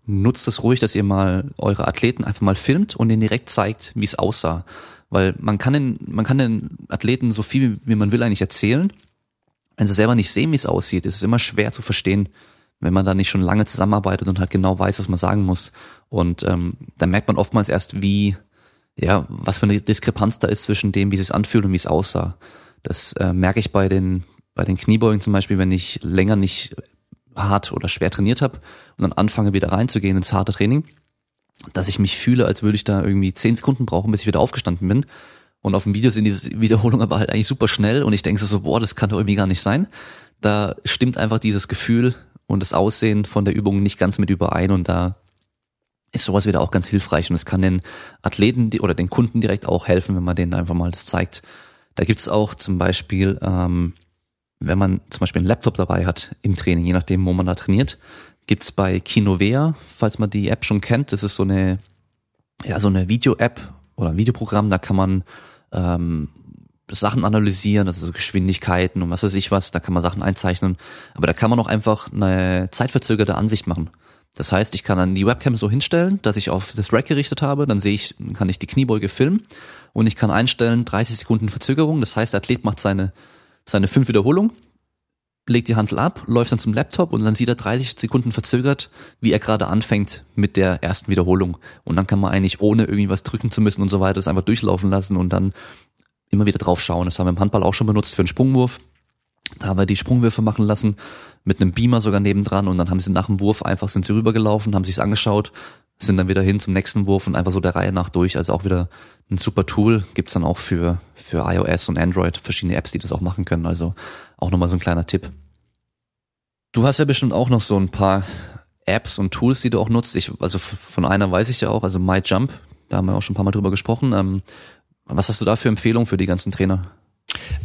Nutzt es ruhig, dass ihr mal eure Athleten einfach mal filmt und ihnen direkt zeigt, wie es aussah. Weil man kann den, man kann den Athleten so viel wie man will eigentlich erzählen. Wenn sie selber nicht sehen, wie es aussieht, ist es immer schwer zu verstehen, wenn man da nicht schon lange zusammenarbeitet und halt genau weiß, was man sagen muss. Und ähm, dann merkt man oftmals erst, wie, ja, was für eine Diskrepanz da ist zwischen dem, wie es sich anfühlt und wie es aussah. Das äh, merke ich bei den, bei den Kniebeugen zum Beispiel, wenn ich länger nicht hart oder schwer trainiert habe und dann anfange wieder reinzugehen ins harte Training dass ich mich fühle, als würde ich da irgendwie zehn Sekunden brauchen, bis ich wieder aufgestanden bin. Und auf dem Video sind diese Wiederholungen aber halt eigentlich super schnell und ich denke so, boah, das kann doch irgendwie gar nicht sein. Da stimmt einfach dieses Gefühl und das Aussehen von der Übung nicht ganz mit überein und da ist sowas wieder auch ganz hilfreich und es kann den Athleten oder den Kunden direkt auch helfen, wenn man denen einfach mal das zeigt. Da gibt's auch zum Beispiel, ähm, wenn man zum Beispiel einen Laptop dabei hat im Training, je nachdem, wo man da trainiert, gibt's bei Kinovea, falls man die App schon kennt. Das ist so eine, ja, so eine Video-App oder ein Videoprogramm, da kann man ähm, Sachen analysieren, also Geschwindigkeiten und was weiß ich was, da kann man Sachen einzeichnen. Aber da kann man auch einfach eine zeitverzögerte Ansicht machen. Das heißt, ich kann dann die Webcam so hinstellen, dass ich auf das Rack gerichtet habe, dann sehe ich, kann ich die Kniebeuge filmen und ich kann einstellen 30 Sekunden Verzögerung. Das heißt, der Athlet macht seine, seine fünf Wiederholungen, legt die Handel ab, läuft dann zum Laptop und dann sieht er 30 Sekunden verzögert, wie er gerade anfängt mit der ersten Wiederholung. Und dann kann man eigentlich, ohne irgendwie was drücken zu müssen und so weiter, das einfach durchlaufen lassen und dann immer wieder drauf schauen. Das haben wir im Handball auch schon benutzt für einen Sprungwurf. Da haben wir die Sprungwürfe machen lassen, mit einem Beamer sogar nebendran und dann haben sie nach dem Wurf einfach sind sie rübergelaufen, haben sich's angeschaut, sind dann wieder hin zum nächsten Wurf und einfach so der Reihe nach durch. Also auch wieder ein super Tool. Gibt's dann auch für, für iOS und Android verschiedene Apps, die das auch machen können. Also auch nochmal so ein kleiner Tipp. Du hast ja bestimmt auch noch so ein paar Apps und Tools, die du auch nutzt. Ich, also von einer weiß ich ja auch, also MyJump, da haben wir auch schon ein paar Mal drüber gesprochen. Ähm, was hast du da für Empfehlungen für die ganzen Trainer?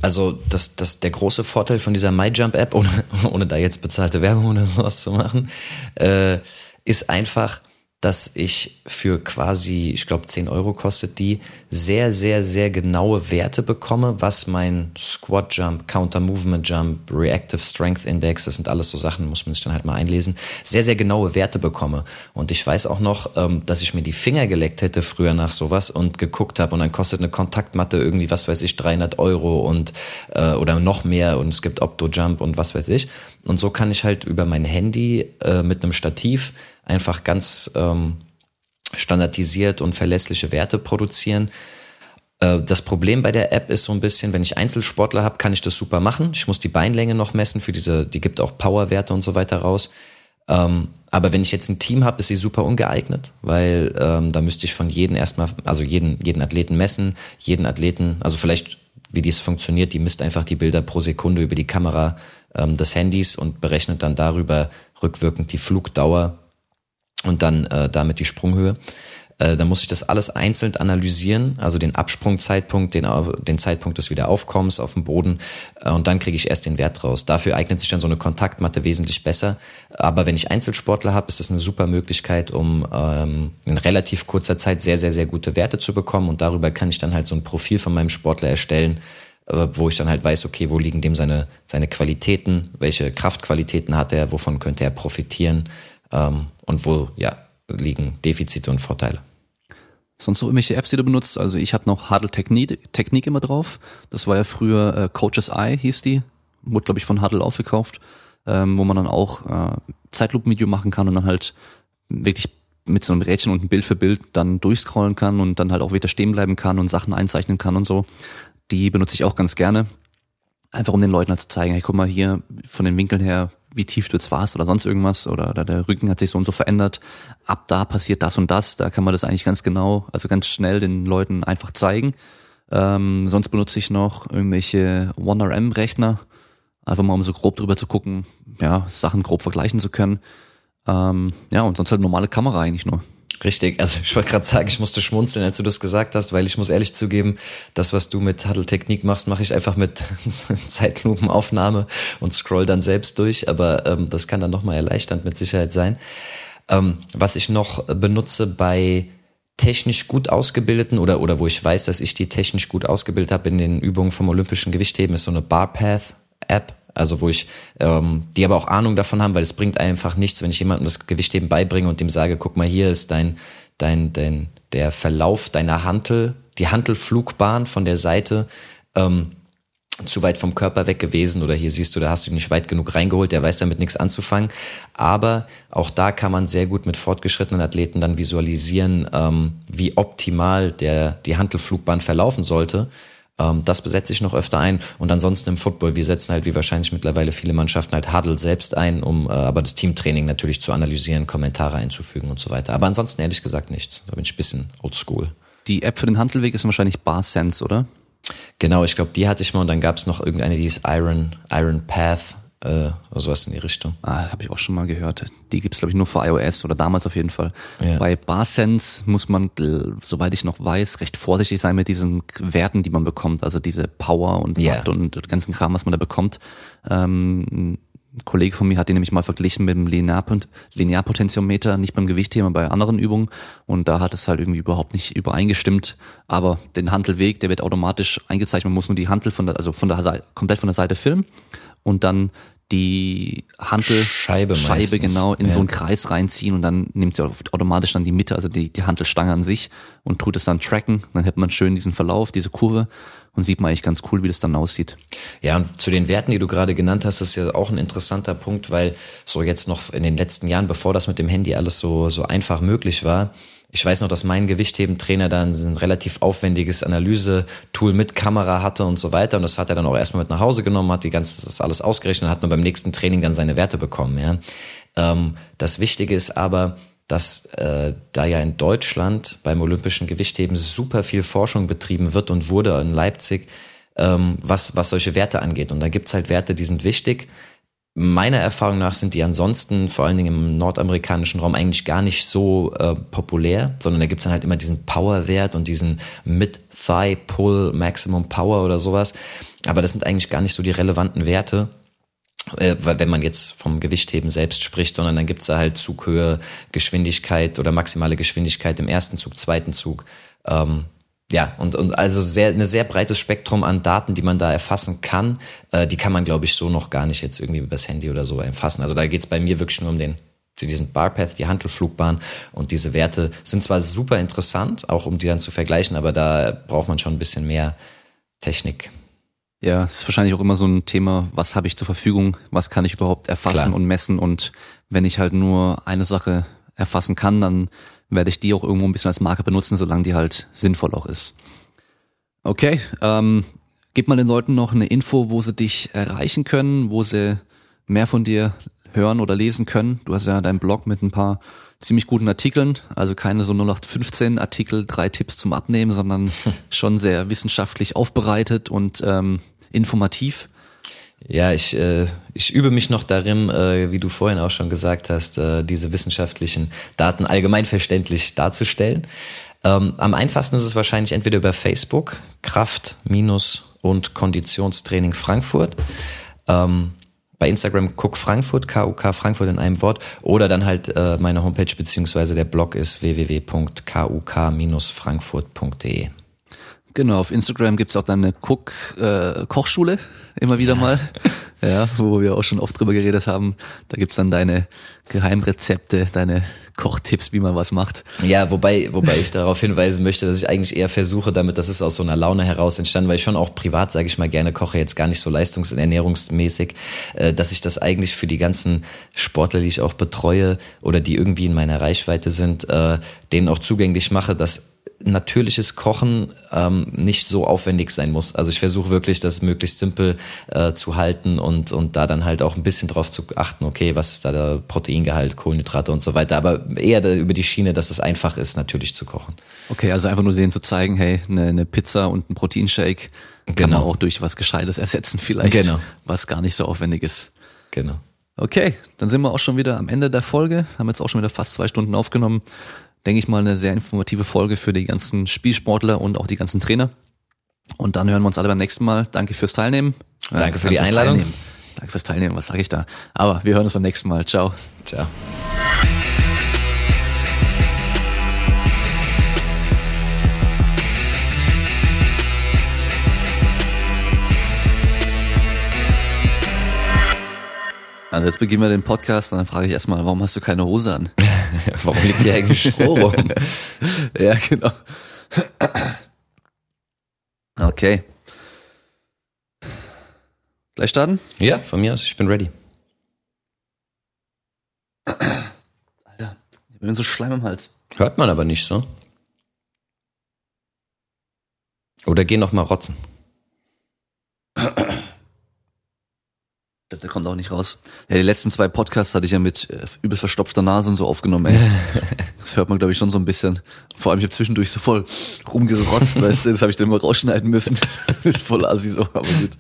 Also das, das, der große Vorteil von dieser MyJump-App, ohne, ohne da jetzt bezahlte Werbung oder sowas zu machen, äh, ist einfach, dass ich für quasi, ich glaube 10 Euro kostet die, sehr, sehr, sehr genaue Werte bekomme, was mein Squat Jump, Counter Movement Jump, Reactive Strength Index, das sind alles so Sachen, muss man sich dann halt mal einlesen, sehr, sehr genaue Werte bekomme. Und ich weiß auch noch, ähm, dass ich mir die Finger geleckt hätte früher nach sowas und geguckt habe und dann kostet eine Kontaktmatte irgendwie, was weiß ich, 300 Euro und äh, oder noch mehr und es gibt Opto Jump und was weiß ich. Und so kann ich halt über mein Handy äh, mit einem Stativ einfach ganz ähm, standardisiert und verlässliche Werte produzieren. Äh, das Problem bei der App ist so ein bisschen, wenn ich Einzelsportler habe, kann ich das super machen. Ich muss die Beinlänge noch messen für diese, die gibt auch Powerwerte und so weiter raus. Ähm, aber wenn ich jetzt ein Team habe, ist sie super ungeeignet, weil ähm, da müsste ich von jedem erstmal, also jeden, jeden Athleten messen, jeden Athleten, also vielleicht, wie dies funktioniert, die misst einfach die Bilder pro Sekunde über die Kamera ähm, des Handys und berechnet dann darüber rückwirkend die Flugdauer und dann äh, damit die Sprunghöhe. Äh, dann muss ich das alles einzeln analysieren, also den Absprungzeitpunkt, den, den Zeitpunkt des Wiederaufkommens auf dem Boden äh, und dann kriege ich erst den Wert raus. Dafür eignet sich dann so eine Kontaktmatte wesentlich besser. Aber wenn ich Einzelsportler habe, ist das eine super Möglichkeit, um ähm, in relativ kurzer Zeit sehr, sehr, sehr gute Werte zu bekommen und darüber kann ich dann halt so ein Profil von meinem Sportler erstellen, äh, wo ich dann halt weiß, okay, wo liegen dem seine, seine Qualitäten, welche Kraftqualitäten hat er, wovon könnte er profitieren und wo ja liegen Defizite und Vorteile. Sonst noch irgendwelche Apps, die du benutzt? Also ich habe noch Huddle Technik, Technik immer drauf. Das war ja früher äh, Coaches Eye, hieß die. Wurde, glaube ich, von Huddle aufgekauft, ähm, wo man dann auch äh, Zeitlupenvideo machen kann und dann halt wirklich mit so einem Rädchen und ein Bild für Bild dann durchscrollen kann und dann halt auch wieder stehen bleiben kann und Sachen einzeichnen kann und so. Die benutze ich auch ganz gerne. Einfach um den Leuten halt zu zeigen, hey, guck mal hier von den Winkeln her, wie tief du jetzt warst oder sonst irgendwas oder, oder der Rücken hat sich so und so verändert. Ab da passiert das und das. Da kann man das eigentlich ganz genau, also ganz schnell den Leuten einfach zeigen. Ähm, sonst benutze ich noch irgendwelche OneRM-Rechner, einfach mal um so grob drüber zu gucken, ja, Sachen grob vergleichen zu können. Ähm, ja, und sonst halt normale Kamera eigentlich nur. Richtig, also ich wollte gerade sagen, ich musste schmunzeln, als du das gesagt hast, weil ich muss ehrlich zugeben, das, was du mit Huddle-Technik machst, mache ich einfach mit Zeitlupenaufnahme und scroll dann selbst durch, aber ähm, das kann dann nochmal erleichternd mit Sicherheit sein. Ähm, was ich noch benutze bei technisch gut ausgebildeten oder, oder wo ich weiß, dass ich die technisch gut ausgebildet habe in den Übungen vom olympischen Gewichtheben, ist so eine Barpath-App also wo ich, ähm, die aber auch Ahnung davon haben, weil es bringt einfach nichts, wenn ich jemandem das Gewicht eben beibringe und dem sage, guck mal, hier ist dein, dein, dein, der Verlauf deiner Hantel, die Hantelflugbahn von der Seite, ähm, zu weit vom Körper weg gewesen oder hier siehst du, da hast du ihn nicht weit genug reingeholt, der weiß damit nichts anzufangen. Aber auch da kann man sehr gut mit fortgeschrittenen Athleten dann visualisieren, ähm, wie optimal der, die Hantelflugbahn verlaufen sollte. Ähm, das besetze ich noch öfter ein. Und ansonsten im Football, wir setzen halt wie wahrscheinlich mittlerweile viele Mannschaften halt Huddle selbst ein, um äh, aber das Teamtraining natürlich zu analysieren, Kommentare einzufügen und so weiter. Aber ansonsten ehrlich gesagt nichts. Da bin ich ein bisschen oldschool. Die App für den Handelweg ist wahrscheinlich BarSense, oder? Genau, ich glaube, die hatte ich mal und dann gab es noch irgendeine, die ist Iron, Iron Path äh, oder sowas in die Richtung. Ah, habe ich auch schon mal gehört. Die gibt's glaube ich nur für iOS oder damals auf jeden Fall. Ja. Bei BarSense muss man, soweit ich noch weiß, recht vorsichtig sein mit diesen Werten, die man bekommt. Also diese Power und. Watt und, und ganzen Kram, was man da bekommt. Ähm, ein Kollege von mir hat den nämlich mal verglichen mit dem Linearpot Linearpotentiometer, nicht beim Gewichtheben, bei anderen Übungen. Und da hat es halt irgendwie überhaupt nicht übereingestimmt. Aber den Handelweg, der wird automatisch eingezeichnet. Man muss nur die Hantel von der, also von der Seite, komplett von der Seite filmen und dann die Hantelscheibe Scheibe genau in ja. so einen Kreis reinziehen und dann nimmt sie automatisch dann die Mitte, also die, die Hantelstange an sich und tut es dann tracken. Dann hat man schön diesen Verlauf, diese Kurve und sieht man eigentlich ganz cool, wie das dann aussieht. Ja, und zu den Werten, die du gerade genannt hast, ist ja auch ein interessanter Punkt, weil so jetzt noch in den letzten Jahren, bevor das mit dem Handy alles so, so einfach möglich war, ich weiß noch, dass mein Gewichtheben-Trainer dann ein relativ aufwendiges Analyse-Tool mit Kamera hatte und so weiter. Und das hat er dann auch erstmal mit nach Hause genommen, hat die ganze, das alles ausgerechnet und hat nur beim nächsten Training dann seine Werte bekommen. Ja. Ähm, das Wichtige ist aber, dass äh, da ja in Deutschland beim olympischen Gewichtheben super viel Forschung betrieben wird und wurde in Leipzig, ähm, was, was solche Werte angeht. Und da gibt's halt Werte, die sind wichtig. Meiner Erfahrung nach sind die ansonsten, vor allen Dingen im nordamerikanischen Raum, eigentlich gar nicht so äh, populär, sondern da gibt's dann halt immer diesen Power-Wert und diesen Mid-Thigh-Pull Maximum Power oder sowas. Aber das sind eigentlich gar nicht so die relevanten Werte äh, wenn man jetzt vom Gewichtheben selbst spricht, sondern dann gibt's da halt Zughöhe, Geschwindigkeit oder maximale Geschwindigkeit im ersten Zug, zweiten Zug. Ähm, ja, und, und also sehr, ein sehr breites Spektrum an Daten, die man da erfassen kann, äh, die kann man, glaube ich, so noch gar nicht jetzt irgendwie übers Handy oder so erfassen. Also da geht's bei mir wirklich nur um den diesen Barpath, die Handelflugbahn und diese Werte sind zwar super interessant, auch um die dann zu vergleichen, aber da braucht man schon ein bisschen mehr Technik. Ja, es ist wahrscheinlich auch immer so ein Thema, was habe ich zur Verfügung, was kann ich überhaupt erfassen Klar. und messen und wenn ich halt nur eine Sache erfassen kann, dann werde ich die auch irgendwo ein bisschen als Marke benutzen, solange die halt sinnvoll auch ist. Okay, ähm, gib mal den Leuten noch eine Info, wo sie dich erreichen können, wo sie mehr von dir hören oder lesen können. Du hast ja deinen Blog mit ein paar ziemlich guten Artikeln, also keine so 0815 Artikel, drei Tipps zum Abnehmen, sondern schon sehr wissenschaftlich aufbereitet und ähm, informativ. Ja, ich, äh, ich übe mich noch darin, äh, wie du vorhin auch schon gesagt hast, äh, diese wissenschaftlichen Daten allgemeinverständlich darzustellen. Ähm, am einfachsten ist es wahrscheinlich entweder über Facebook, Kraft- und Konditionstraining Frankfurt. Ähm, bei Instagram Cook Frankfurt, KUK Frankfurt in einem Wort, oder dann halt äh, meine Homepage beziehungsweise der Blog ist www.kuk-frankfurt.de. Genau, auf Instagram gibt's auch dann eine Cook äh, Kochschule immer wieder mal, ja, wo wir auch schon oft drüber geredet haben. Da gibt's dann deine Geheimrezepte, deine Kochtipps, wie man was macht. Ja, wobei, wobei ich darauf hinweisen möchte, dass ich eigentlich eher versuche, damit, das ist aus so einer Laune heraus entstanden, weil ich schon auch privat, sage ich mal, gerne koche, jetzt gar nicht so leistungs- und ernährungsmäßig, äh, dass ich das eigentlich für die ganzen Sportler, die ich auch betreue oder die irgendwie in meiner Reichweite sind, äh, denen auch zugänglich mache, dass natürliches Kochen ähm, nicht so aufwendig sein muss. Also ich versuche wirklich, das möglichst simpel äh, zu halten und, und da dann halt auch ein bisschen drauf zu achten, okay, was ist da der Proteingehalt, Kohlenhydrate und so weiter. Aber eher über die Schiene, dass es einfach ist, natürlich zu kochen. Okay, also einfach nur denen zu zeigen, hey, eine, eine Pizza und ein Proteinshake kann Genau. man auch durch was Gescheites ersetzen vielleicht, Genau. was gar nicht so aufwendig ist. Genau. Okay, dann sind wir auch schon wieder am Ende der Folge, haben jetzt auch schon wieder fast zwei Stunden aufgenommen. Denke ich mal eine sehr informative Folge für die ganzen Spielsportler und auch die ganzen Trainer. Und dann hören wir uns alle beim nächsten Mal. Danke fürs Teilnehmen. Danke für die Einladung. Teilnehmen. Danke fürs Teilnehmen, was sage ich da? Aber wir hören uns beim nächsten Mal. Ciao. Ciao. Also jetzt beginnen wir den Podcast und dann frage ich erstmal, warum hast du keine Hose an? Warum liegt hier eigentlich Stroh rum? ja, genau. Okay. Gleich starten? Ja, von mir aus, ich bin ready. Alter, ich bin so Schleim im Hals. Hört man aber nicht so. Oder geh noch mal rotzen. Ich glaube, der kommt auch nicht raus. Ja, die letzten zwei Podcasts hatte ich ja mit äh, übelst verstopfter Nase und so aufgenommen, ey. Das hört man, glaube ich, schon so ein bisschen. Vor allem, ich habe zwischendurch so voll rumgerotzt, weißt du, das habe ich dann mal rausschneiden müssen. Das ist voll assi so, aber gut.